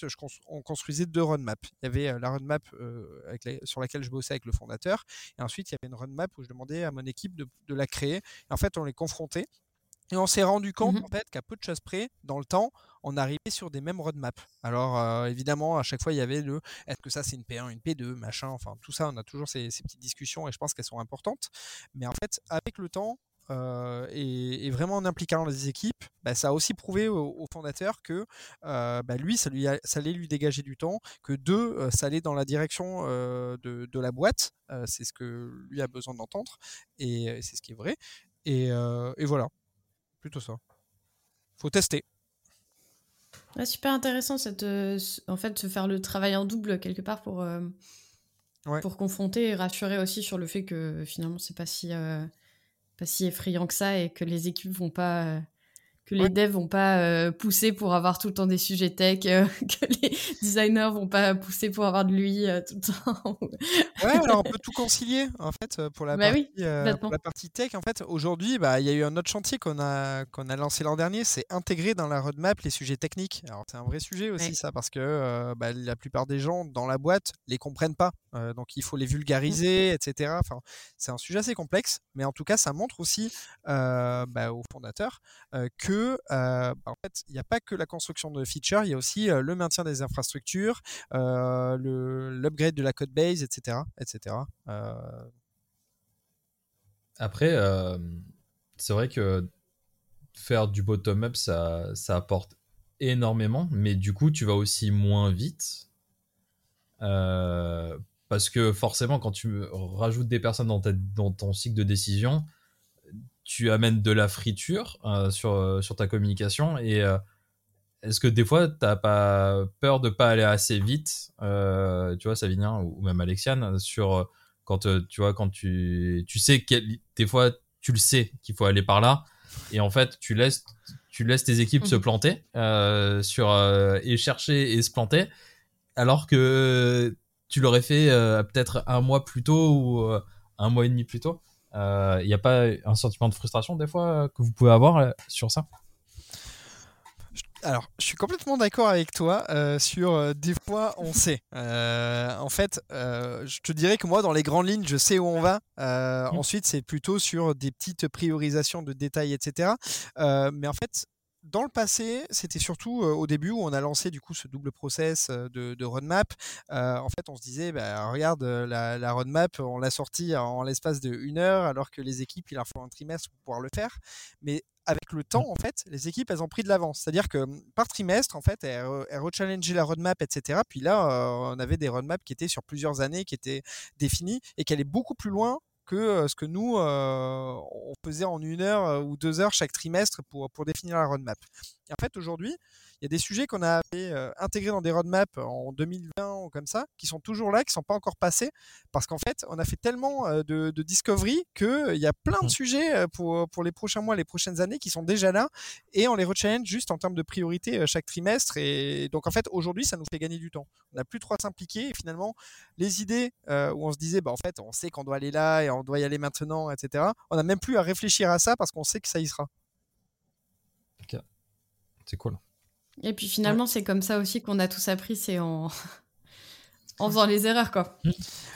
on construisait deux roadmaps. Il y avait euh, la roadmap euh, sur laquelle je bossais avec le fondateur, et ensuite il y avait une roadmap où je demandais à mon équipe de, de la créer. Et en fait on les confrontait et on s'est rendu compte mmh en fait qu'à peu de choses près, dans le temps, on arrivait sur des mêmes roadmaps. Alors euh, évidemment, à chaque fois, il y avait le est-ce que ça c'est une P1, une P2, machin, enfin tout ça, on a toujours ces, petites discussions et je pense qu'elles sont importantes. Mais en fait, avec le temps, euh, et, vraiment en impliquant les équipes, bah, ça a aussi prouvé au, fondateur que euh, bah, lui, ça, lui ça allait lui dégager du temps, que deux, ça allait dans la direction de, de, la boîte, c'est ce que lui a besoin d'entendre, et c'est ce qui est vrai. Et, et voilà, plutôt ça. Faut tester. super intéressant cette, euh, en fait, se faire le travail en double quelque part pour, euh, pour confronter et rassurer aussi sur le fait que finalement c'est pas si, euh, pas si effrayant que ça et que les équipes vont pas que les devs vont pas euh, pousser pour avoir tout le temps des sujets tech, euh, que les designers vont pas pousser pour avoir de lui euh, tout le temps. ouais, alors on peut tout concilier en fait pour la, bah partie, la partie tech. En fait, aujourd'hui, bah, il y a eu un autre chantier qu'on a qu'on a lancé l'an dernier, c'est intégrer dans la roadmap les sujets techniques. Alors c'est un vrai sujet aussi ça parce que bah, la plupart des gens dans la boîte les comprennent pas, donc il faut les vulgariser, etc. Enfin, c'est un sujet assez complexe, mais en tout cas, ça montre aussi bah, aux fondateurs que euh, bah, il n'y a pas que la construction de features, il y a aussi euh, le maintien des infrastructures, euh, l'upgrade de la code base, etc. etc. Après, c'est vrai que faire du bottom-up, ça, ça apporte énormément, mais du coup, tu vas aussi moins vite. parce que forcément, quand tu rajoutes des personnes dans ton cycle de décision, tu amènes de la friture euh, sur, euh, sur ta communication et euh, est-ce que des fois t'as pas peur de pas aller assez vite tu vois Savinien ou même Alexiane sur quand tu vois quand tu tu sais des fois tu le sais qu'il faut aller par là et en fait tu laisses tu laisses tes équipes se mhm. planter sur et chercher et se planter alors que tu l'aurais fait peut-être un mois plus tôt ou un mois et demi plus tôt? Il n'y a pas un sentiment de frustration des fois que vous pouvez avoir sur ça? Alors, je suis complètement d'accord avec toi euh, sur euh, des fois on sait. Euh, en fait, je te dirais que moi, dans les grandes lignes, je sais où on va. Mmh. Ensuite, c'est plutôt sur des petites priorisations de détails, etc. mais en fait, dans le passé, c'était surtout au début où on a lancé du coup ce double process de, roadmap. en fait, on se disait, bah, regarde, la, roadmap, on l'a sortie en l'espace de une heure, alors que les équipes, il leur faut un trimestre pour pouvoir le faire. Mais avec le temps, en fait, les équipes, elles ont pris de l'avance. C'est-à-dire que mmh, par trimestre, en fait, elles, elles rechallengeaient la roadmap, etc. Puis là, on avait des roadmaps qui étaient sur plusieurs années, qui étaient définies et qui allaient beaucoup plus loin que ce que nous, on faisait en une heure ou deux heures chaque trimestre pour, pour définir la roadmap. Et en fait, aujourd'hui, y a des sujets qu'on a intégrés dans des roadmaps en 2020 ou comme ça, qui sont toujours là, qui ne sont pas encore passés, parce qu'en fait, on a fait tellement de, de discovery qu'il y a plein de mmh. sujets pour, pour les prochains mois, les prochaines années qui sont déjà là, et on les rechallenge juste en termes de priorité chaque trimestre. Et donc, en fait, aujourd'hui, ça nous fait gagner du temps. On n'a plus trop à s'impliquer, et finalement, les idées où on se disait, bah, en fait, on sait qu'on doit aller là et on doit y aller maintenant, etc., on n'a même plus à réfléchir à ça parce qu'on sait que ça y sera. Ok. C'est cool. Et puis finalement, c'est comme ça aussi qu'on a tous appris, c'est en... en faisant les erreurs, quoi.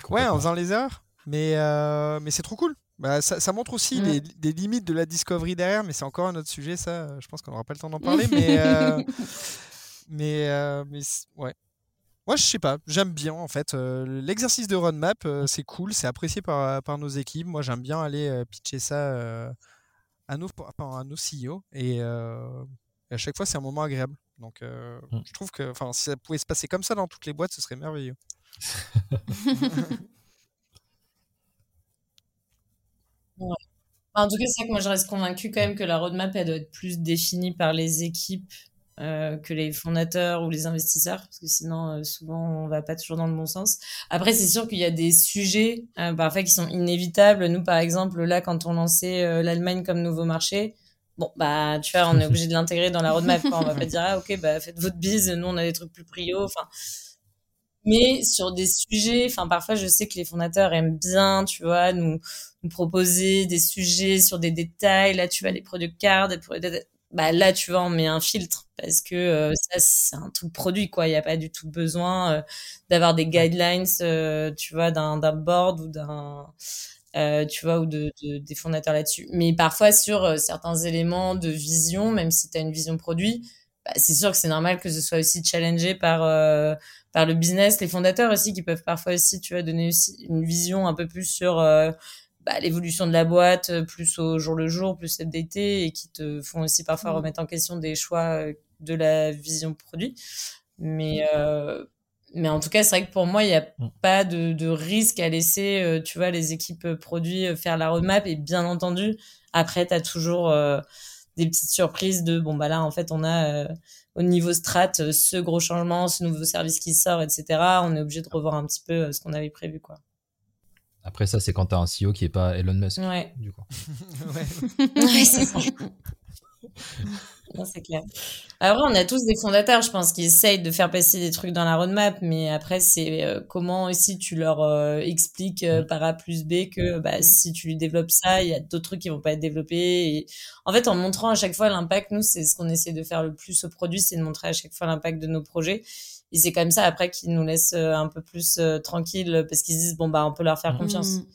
Ouais, en faisant les erreurs. Mais, euh, mais c'est trop cool. Bah, ça, montre aussi les, des limites de la discovery derrière, mais c'est encore un autre sujet, ça. Je pense qu'on n'aura pas le temps d'en parler, mais, euh, mais, euh, mais ouais. Moi, je sais pas, j'aime bien en fait. L'exercice de roadmap, c'est cool, c'est apprécié par, par nos équipes. Moi, j'aime bien aller pitcher ça à, nos, à nos CEO et, et à chaque fois, c'est un moment agréable. Donc, euh, mmh. je trouve que si ça pouvait se passer comme ça dans toutes les boîtes, ce serait merveilleux. En tout cas, c'est vrai que moi, je reste convaincu quand même que la roadmap, elle doit être plus définie par les équipes euh, que les fondateurs ou les investisseurs, parce que sinon, euh, souvent, on va pas toujours dans le bon sens. Après, c'est sûr qu'il y a des sujets parfois qui sont inévitables. Nous, par exemple, là, quand on lançait l'Allemagne comme nouveau marché, bon bah tu vois on est obligé de l'intégrer dans la roadmap quoi. on va pas dire ah ok bah faites votre bise nous on a des trucs plus prio enfin. Mais sur des sujets enfin parfois je sais que les fondateurs aiment bien tu vois nous nous proposer des sujets sur des détails. Là tu vois les produits cards bah là tu vois on met un filtre parce que euh, ça c'est un truc produit quoi. Il n'y a pas du tout besoin euh, d'avoir des guidelines euh, tu vois d'un d'un board ou d'un euh, tu vois, ou de, de des fondateurs là-dessus. Mais parfois sur euh, certains éléments de vision, même si tu as une vision produit, bah, c'est sûr que c'est normal que ce soit aussi challengé par euh, par le business, les fondateurs aussi qui peuvent parfois aussi, tu vois, donner aussi une vision un peu plus sur bah, l'évolution de la boîte, plus au jour le jour, plus updaté, et qui te font aussi parfois mmh. remettre en question des choix de la vision produit. Mais mais en tout cas, c'est vrai que pour moi, il n'y a mm. pas de, de, risque à laisser, euh, tu vois, les équipes euh, produits euh, faire la roadmap. Et bien entendu, après, tu as toujours des petites surprises de, bon, bah là, en fait, on a au niveau strat ce gros changement, ce nouveau service qui sort, etc. On est obligé de revoir un petit peu ce qu'on avait prévu, quoi. Après, ça, c'est quand tu as un CEO qui n'est pas Elon Musk. Ouais. Du coup. ouais, ouais c'est ça. c'est clair. Après, on a tous des fondateurs, je pense, qui essayent de faire passer des trucs dans la roadmap, mais après, c'est euh, comment aussi tu leur euh, expliques euh, par A plus B que bah, si tu lui développes ça, il y a d'autres trucs qui vont pas être développés. Et... En fait, en montrant à chaque fois l'impact, nous, c'est ce qu'on essaie de faire le plus au produit, c'est de montrer à chaque fois l'impact de nos projets. Et c'est comme ça, après, qu'ils nous laissent un peu plus tranquilles parce qu'ils se disent, bon, bah, on peut leur faire confiance. Mmh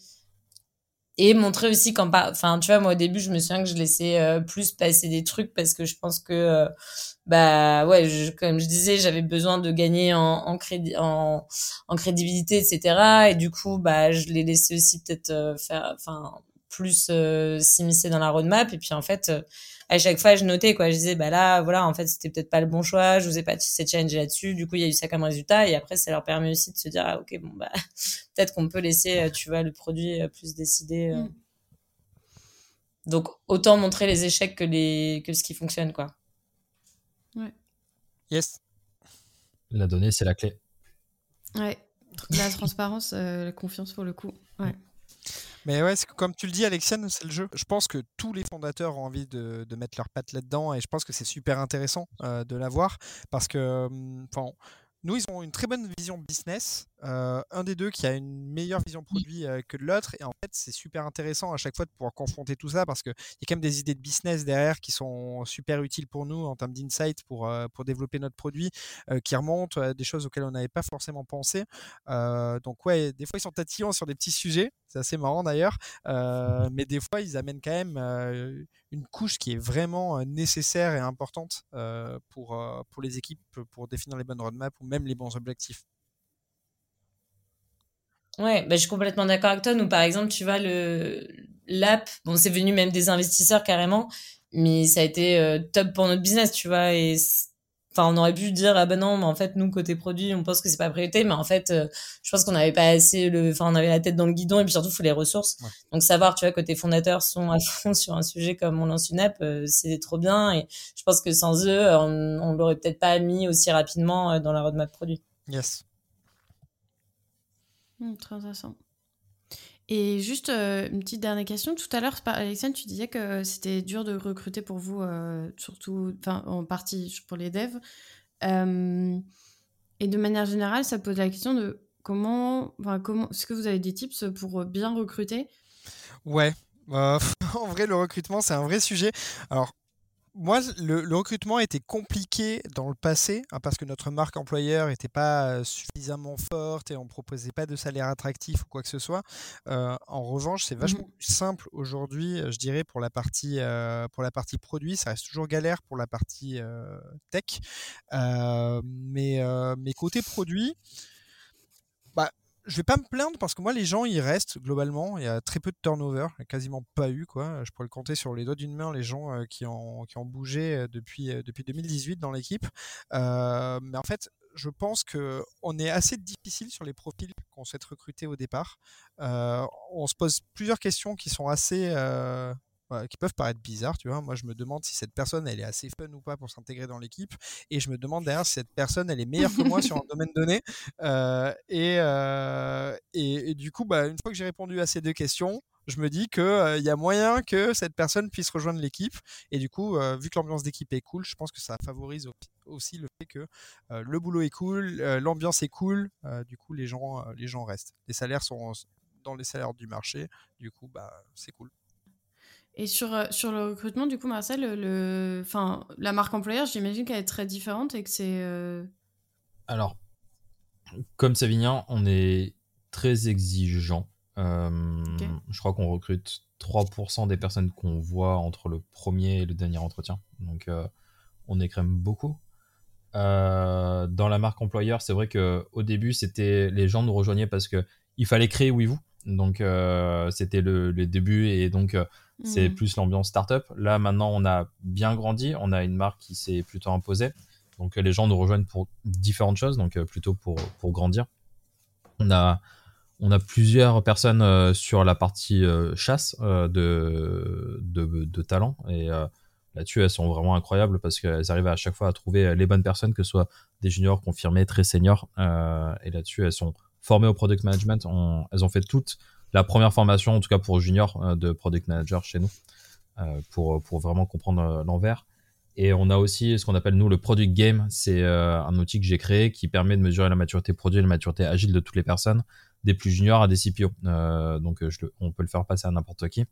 et montrer aussi quand pas enfin tu vois moi au début je me souviens que je laissais euh, plus passer des trucs parce que je pense que euh, bah ouais je, comme je disais j'avais besoin de gagner en, en crédit en, en crédibilité etc et du coup bah je l'ai laissé aussi peut-être euh, faire enfin plus s'immiscer dans la roadmap. Et puis en fait à chaque fois, je notais, quoi. Je disais, bah là, voilà, en fait, c'était peut-être pas le bon choix, je vous ai pas assez challengé là-dessus. Du coup, il y a eu ça comme résultat. Et après, ça leur permet aussi de se dire, ah, ok, bon, bah, peut-être qu'on peut laisser, euh, tu vois, le produit euh, plus décider. Euh. Mm. Donc, autant montrer les échecs que, les... que ce qui fonctionne, quoi. Ouais. Yes. La donnée, c'est la clé. Ouais. La transparence, la confiance pour le coup. Ouais. Mais ouais, comme tu le dis, Alexiane, c'est le jeu. Je pense que tous les fondateurs ont envie de, mettre leurs pattes là-dedans et je pense que c'est super intéressant euh, de l'avoir parce que, hum, nous, ils ont une très bonne vision business. Euh, un des deux qui a une meilleure vision produit euh, que l'autre. Et en fait, c'est super intéressant à chaque fois de pouvoir confronter tout ça parce qu'il y a quand même des idées de business derrière qui sont super utiles pour nous en termes d'insight pour, euh, pour développer notre produit, qui remontent à des choses auxquelles on n'avait pas forcément pensé. donc, ouais, des fois, ils sont tatillons sur des petits sujets. C'est assez marrant d'ailleurs. mais des fois, ils amènent quand même une couche qui est vraiment nécessaire et importante pour, pour les équipes, pour définir les bonnes roadmaps ou même les bons objectifs. Ouais, bah, je suis complètement d'accord avec toi. Nous, par exemple, tu vois, le l'app, bon, c'est venu même des investisseurs carrément, mais ça a été euh, top pour notre business, tu vois. Et enfin, on aurait pu dire ah ben non, mais en fait, nous côté produit, on pense que c'est pas priorité, mais en fait, euh, je pense qu'on n'avait pas assez le, enfin, on avait la tête dans le guidon et puis surtout, il faut les ressources. Donc savoir, tu vois, que tes fondateurs sont à fond sur un sujet comme on lance une app, euh, c'est trop bien. Et je pense que sans eux, on, on l'aurait peut-être pas mis aussi rapidement dans la roadmap produit. Yes. Hmm, très intéressant. Et juste euh, une petite dernière question. Tout à l'heure, Alexandre, tu disais que c'était dur de recruter pour vous, euh, surtout en partie pour les devs. Euh, et de manière générale, ça pose la question de comment, comment est-ce que vous avez des tips pour bien recruter? Ouais. en vrai, le recrutement, c'est un vrai sujet. Alors, moi, le, recrutement était compliqué dans le passé hein, parce que notre marque employeur n'était pas euh, suffisamment forte et on ne proposait pas de salaire attractif ou quoi que ce soit. Euh, en revanche, c'est vachement mmh. plus simple aujourd'hui, euh, je dirais, pour la partie pour la partie produit. Ça reste toujours galère pour la partie tech, mais mais côté produit, je vais pas me plaindre parce que moi les gens ils restent globalement. Il y a très peu de turnover quasiment pas eu quoi. Je pourrais le compter sur les doigts d'une main les gens euh, qui ont qui ont bougé euh, depuis euh, depuis 2018 dans l'équipe. Mais en fait je pense que on est assez difficile sur les profils qu'on souhaite recruter au départ. On se pose plusieurs questions qui sont assez qui peuvent paraître bizarres, tu vois. Moi, je me demande si cette personne, elle est assez fun ou pas pour s'intégrer dans l'équipe. Et je me demande d'ailleurs si cette personne, elle est meilleure que moi sur un domaine donné. Euh, euh, et, et, du coup, bah, une fois que j'ai répondu à ces deux questions, je me dis qu'il euh, il y a moyen que cette personne puisse rejoindre l'équipe. Et du coup, vu que l'ambiance d'équipe est cool, je pense que ça favorise aussi le fait que le boulot est cool, l'ambiance est cool. du coup, les gens, les gens restent. Les salaires sont dans les salaires du marché. Du coup, bah, c'est cool. Et sur, euh, sur le recrutement, du coup, Marcel, le, enfin, la marque employeur, j'imagine qu'elle est très différente et que c'est. Euh, Alors, comme Savignan, on est très exigeant. Euh, je crois qu'on recrute 3% des personnes qu'on voit entre le premier et le dernier entretien. Donc, on écrème beaucoup. dans la marque employeur, c'est vrai qu'au début, c'était les gens nous rejoignaient parce que il fallait créer oui vous. Donc, c'était le, le, début et donc c'est mm. plus l'ambiance startup. Là, maintenant, on a bien grandi, on a une marque qui s'est plutôt imposée. Donc, les gens nous rejoignent pour différentes choses, donc euh, plutôt pour, pour grandir. On a, on a plusieurs personnes euh, sur la partie euh, chasse de, de, de, talent. Et là-dessus, elles sont vraiment incroyables parce qu'elles arrivent à chaque fois à trouver les bonnes personnes, que ce soit des juniors confirmés, très seniors. et là-dessus, elles sont formées au product management. elles ont fait toutes la première formation, en tout cas pour junior, euh, de product manager chez nous, euh, pour, vraiment comprendre euh, l'envers. Et on a aussi ce qu'on appelle nous le product game. C'est un outil que j'ai créé qui permet de mesurer la maturité produit et la maturité agile de toutes les personnes, des plus juniors à des CPO. donc on peut le faire passer à n'importe qui.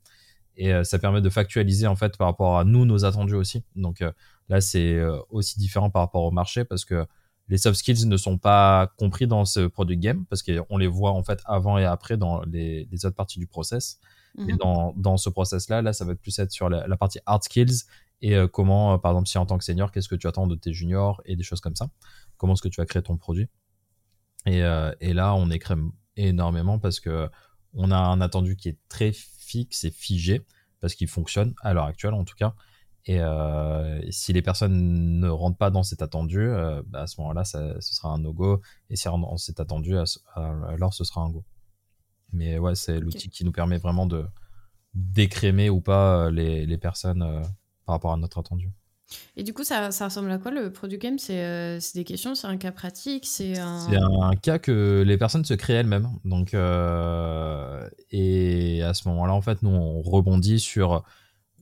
Et ça permet de factualiser en fait par rapport à nous nos attendus aussi. Donc là c'est aussi différent par rapport au marché parce que les soft skills ne sont pas compris dans ce product game parce qu'on les voit en fait avant et après dans les, les autres parties du process. Et mhm. dans, dans ce process-là, là, ça va plus être sur la, partie hard skills et euh, comment, euh, par exemple, si en tant que senior, qu'est-ce que tu attends de tes juniors et des choses comme ça. Comment est-ce que tu vas créer ton produit. Et, euh, et là, on écrème énormément parce que on a un attendu qui est très fixe et figé parce qu'il fonctionne à l'heure actuelle en tout cas. Et euh, si les personnes ne rentrent pas dans cet attendu, euh, bah à ce moment-là, ce sera un no-go. Et si on s'est attendu, alors ce sera un go. Mais ouais, c'est l'outil qui nous permet vraiment de décrémer ou pas euh, les, les personnes par rapport à notre attendu. Et du coup, ça, ça ressemble à quoi le produit game? C'est des questions, c'est un cas pratique, c'est un... Un cas que les personnes se créent elles-mêmes. Donc, et à ce moment-là, en fait, nous on rebondit sur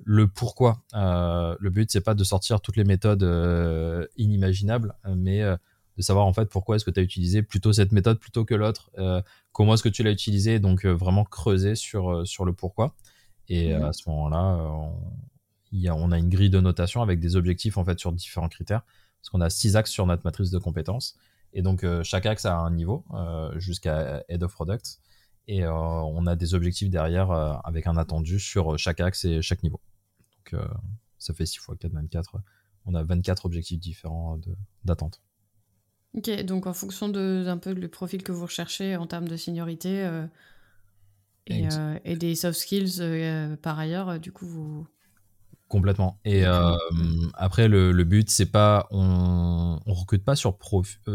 le pourquoi. le but, c'est pas de sortir toutes les méthodes inimaginables, mais de savoir en fait pourquoi est-ce que tu as utilisé plutôt cette méthode plutôt que l'autre, euh, comment est-ce que tu l'as utilisé, donc euh, vraiment creuser sur, euh, sur le pourquoi. Et à ce moment-là, on, a, on a une grille de notation avec des objectifs en fait sur différents critères, parce qu'on a six axes sur notre matrice de compétences. Et donc chaque axe a un niveau jusqu'à Head of Product. Et on a des objectifs derrière avec un attendu sur chaque axe et chaque niveau. Donc ça fait 6 fois 4, 24. On a 24 objectifs différents d'attente. Ok, donc en fonction de d'un peu le profil que vous recherchez en termes de seniorité euh, euh, et, des soft skills euh, par ailleurs, du coup vous. Complètement. Et après le, le but c'est pas on, on recrute pas sur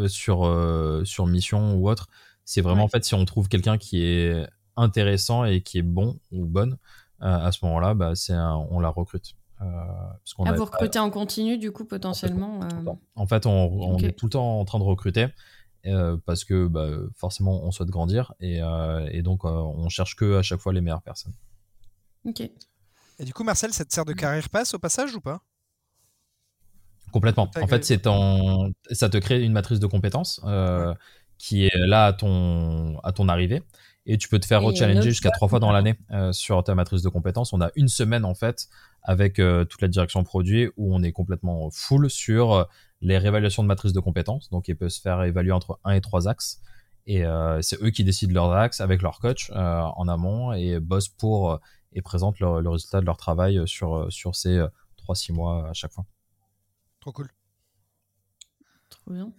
sur sur mission ou autre. C'est vraiment en fait si on trouve quelqu'un qui est intéressant et qui est bon ou bonne, à ce moment-là, bah, c'est on la recrute. Euh, à vous recruter en continu, du coup, potentiellement euh, En fait, on, est tout le temps en train de recruter. Euh, parce que bah, forcément on souhaite grandir et, donc on cherche que à chaque fois les meilleures personnes. Ok. Et du coup, Marcel, ça te sert de carrière passe au passage ou pas? Complètement. En fait, c'est en... ça te crée une matrice de compétences qui est là à ton, à ton arrivée et tu peux te faire challenger jusqu'à trois fois dans l'année sur ta matrice de compétences. On a une semaine en fait avec euh, toute la direction produit où on est complètement full sur euh, les réévaluations de matrice de compétences. Donc, il peut se faire évaluer entre 1 et 3 axes. Et euh, c'est eux qui décident leurs axes avec leur coach en amont et bossent pour et présentent le, le, résultat de leur travail sur, sur ces 3-6 mois à chaque fois. Trop cool. Trop bien.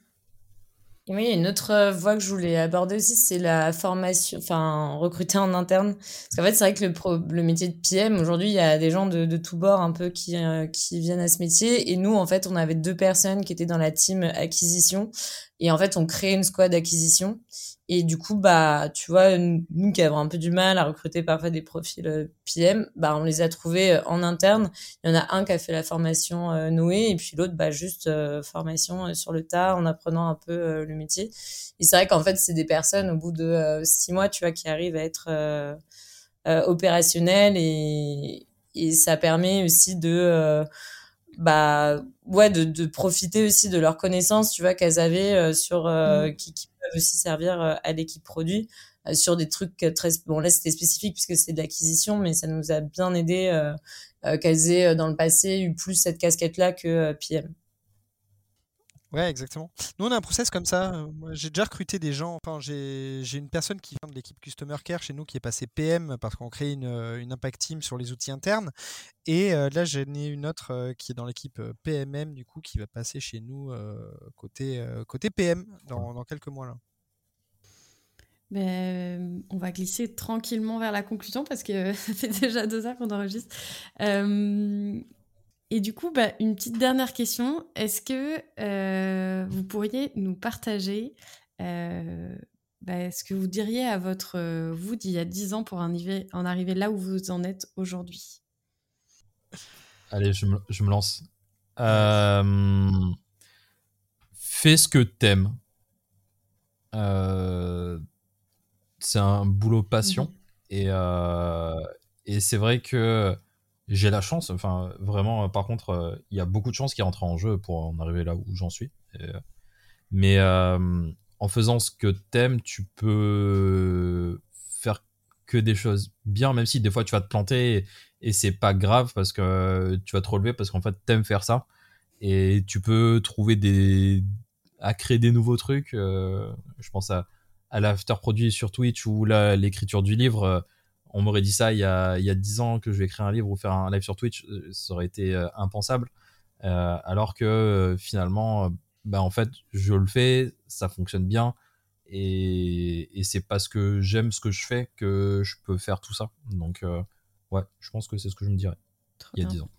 Et oui, une autre euh, voie que je voulais aborder aussi, c'est la formation, enfin, recruter en interne. Parce qu'en fait, c'est vrai que le, le métier de PM, aujourd'hui, il y a des gens de, de tous bords un peu qui, euh, qui viennent à ce métier. Et nous, en fait, on avait deux personnes qui étaient dans la team acquisition. Et en fait, on crée une squad d'acquisition. Et du coup, bah, tu vois, nous qui avons un peu du mal à recruter parfois des profils euh, PM, bah, on les a trouvés euh, en interne. Il y en a un qui a fait la formation euh, Noé et puis l'autre, bah, juste formation sur le tas en apprenant un peu le métier. Et c'est vrai qu'en fait, c'est des personnes au bout de six mois, tu vois, qui arrivent à être opérationnelles et ça permet aussi de bah ouais de, de, profiter aussi de leurs connaissances tu vois qu'elles avaient euh, sur euh, mmh. qui, qui, peuvent aussi servir euh, à l'équipe produit sur des trucs très bon là c'était spécifique puisque c'est de l'acquisition mais ça nous a bien aidé qu'elles aient dans le passé eu plus cette casquette là que PM Ouais, exactement. Nous, on a un process comme ça. Euh, j'ai déjà recruté des gens. Enfin, j'ai une personne qui vient de l'équipe Customer Care chez nous qui est passée PM parce qu'on crée une, euh, une, Impact Team sur les outils internes. Et euh, là, j'en ai une autre qui est dans l'équipe PMM, du coup, qui va passer chez nous côté, côté PM dans, dans quelques mois. là. Ben, on va glisser tranquillement vers la conclusion parce que ça fait déjà deux heures qu'on enregistre. Et du coup, bah, une petite dernière question. Est-ce que euh, vous pourriez nous partager euh, bah, ce que vous diriez à votre euh, vous d'il y a 10 ans pour en arriver, en arriver là où vous en êtes aujourd'hui? Allez, je me, je me lance. fais ce que t'aimes. c'est un boulot passion. Mmh. Et, et c'est vrai que j'ai la chance, enfin vraiment, euh, par contre, euh, il y a beaucoup de chances qui rentrent en jeu pour en arriver là où j'en suis. Euh, mais en faisant ce que t'aimes, tu peux faire que des choses bien, même si des fois tu vas te planter et, c'est pas grave parce que tu vas te relever parce qu'en fait t'aimes faire ça et tu peux trouver des à créer des nouveaux trucs. je pense à, à l'after produit sur Twitch ou l'écriture du livre on m'aurait dit ça il y, a, il y a 10 ans que je vais écrire un livre ou faire un live sur Twitch, euh, ça aurait été euh, impensable. Euh, alors que finalement, bah, en fait, je le fais, ça fonctionne bien. Et, et c'est parce que j'aime ce que je fais que je peux faire tout ça. Donc, ouais, je pense que c'est ce que je me dirais il y a 10 ans.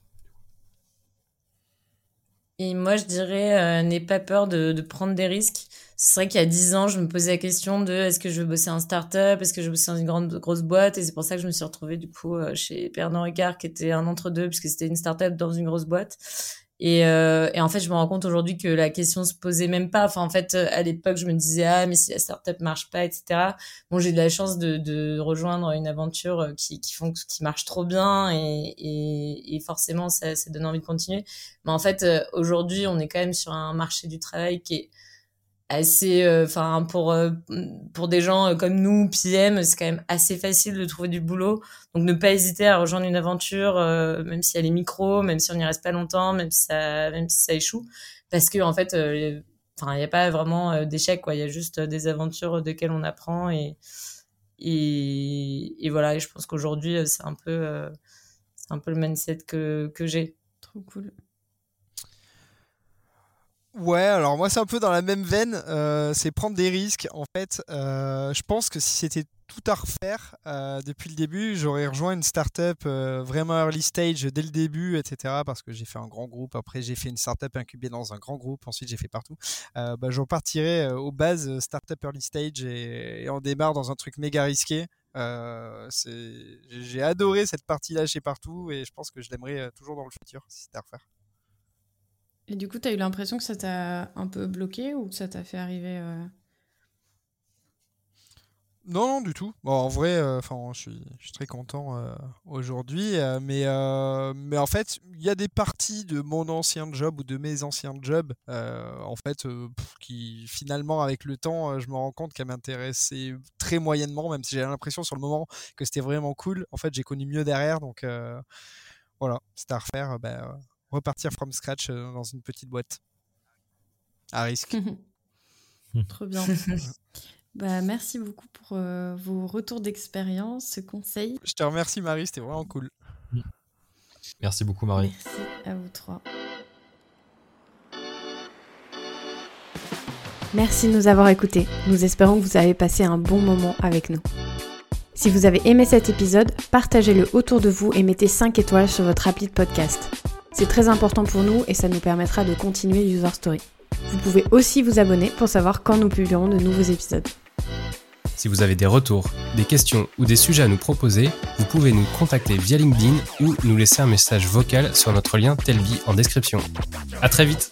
Et moi, je dirais, n'aie pas peur de, de, prendre des risques. C'est vrai qu'il y a dix ans, je me posais la question de est-ce que je veux bosser en start-up, est-ce que je veux bosser dans une grande grosse boîte, et c'est pour ça que je me suis retrouvée du coup euh, chez Pernod Ricard, qui était un entre-deux, puisque c'était une start-up dans une grosse boîte. Et, euh, et, en fait, je me rends compte aujourd'hui que la question se posait même pas. Enfin, en fait, à l'époque, je me disais ah mais si la startup marche pas, etc. Bon, j'ai de la chance de, de rejoindre une aventure qui qui font qui marche trop bien et, et, et forcément ça, ça donne envie de continuer. Mais en fait, aujourd'hui, on est quand même sur un marché du travail qui est assez euh, enfin pour euh, pour des gens euh, comme nous PM c'est quand même assez facile de trouver du boulot. Donc ne pas hésiter à rejoindre une aventure même si elle est micro même si on n'y reste pas longtemps même si ça même si ça échoue. Parce que en fait enfin il n'y a pas vraiment d'échec quoi. Il y a juste des aventures desquelles on apprend et et, et voilà. Et je pense qu'aujourd'hui c'est un peu c'est un peu le mindset que que j'ai. Trop cool Ouais, alors moi c'est un peu dans la même veine, euh, c'est prendre des risques. En fait, euh, je pense que si c'était tout à refaire euh, depuis le début, j'aurais rejoint une startup vraiment early stage dès le début, etc. Parce que j'ai fait un grand groupe, après j'ai fait une startup incubée dans un grand groupe, ensuite j'ai fait partout. bah, je repartirais aux bases startup early stage et, et, on démarre dans un truc méga risqué. j'ai adoré cette partie-là chez partout et je pense que je l'aimerais toujours dans le futur si c'était à refaire. Et du coup, tu as eu l'impression que ça t'a un peu bloqué ou que ça t'a fait arriver euh Non, non, du tout. Bon, en vrai, euh, je, suis, très content euh, aujourd'hui, mais, mais en fait, il y a des parties de mon ancien job ou de mes anciens jobs, en fait, qui finalement, avec le temps, je me rends compte qu'elles m'intéressaient très moyennement, même si j'avais l'impression sur le moment que c'était vraiment cool. En fait, j'ai connu mieux derrière, donc voilà, c'était à refaire. Ben, repartir from scratch euh, dans une petite boîte. À risque. Trop bien. bah, merci beaucoup pour euh, vos retours d'expérience, ce conseil. Je te remercie Marie, c'était vraiment cool. Merci beaucoup Marie. Merci à vous trois. Merci de nous avoir écoutés. Nous espérons que vous avez passé un bon moment avec nous. Si vous avez aimé cet épisode, partagez-le autour de vous et mettez 5 étoiles sur votre appli de podcast. C'est très important pour nous et ça nous permettra de continuer User Story. Vous pouvez aussi vous abonner pour savoir quand nous publierons de nouveaux épisodes. Si vous avez des retours, des questions ou des sujets à nous proposer, vous pouvez nous contacter via LinkedIn ou nous laisser un message vocal sur notre lien Telby en description. À très vite!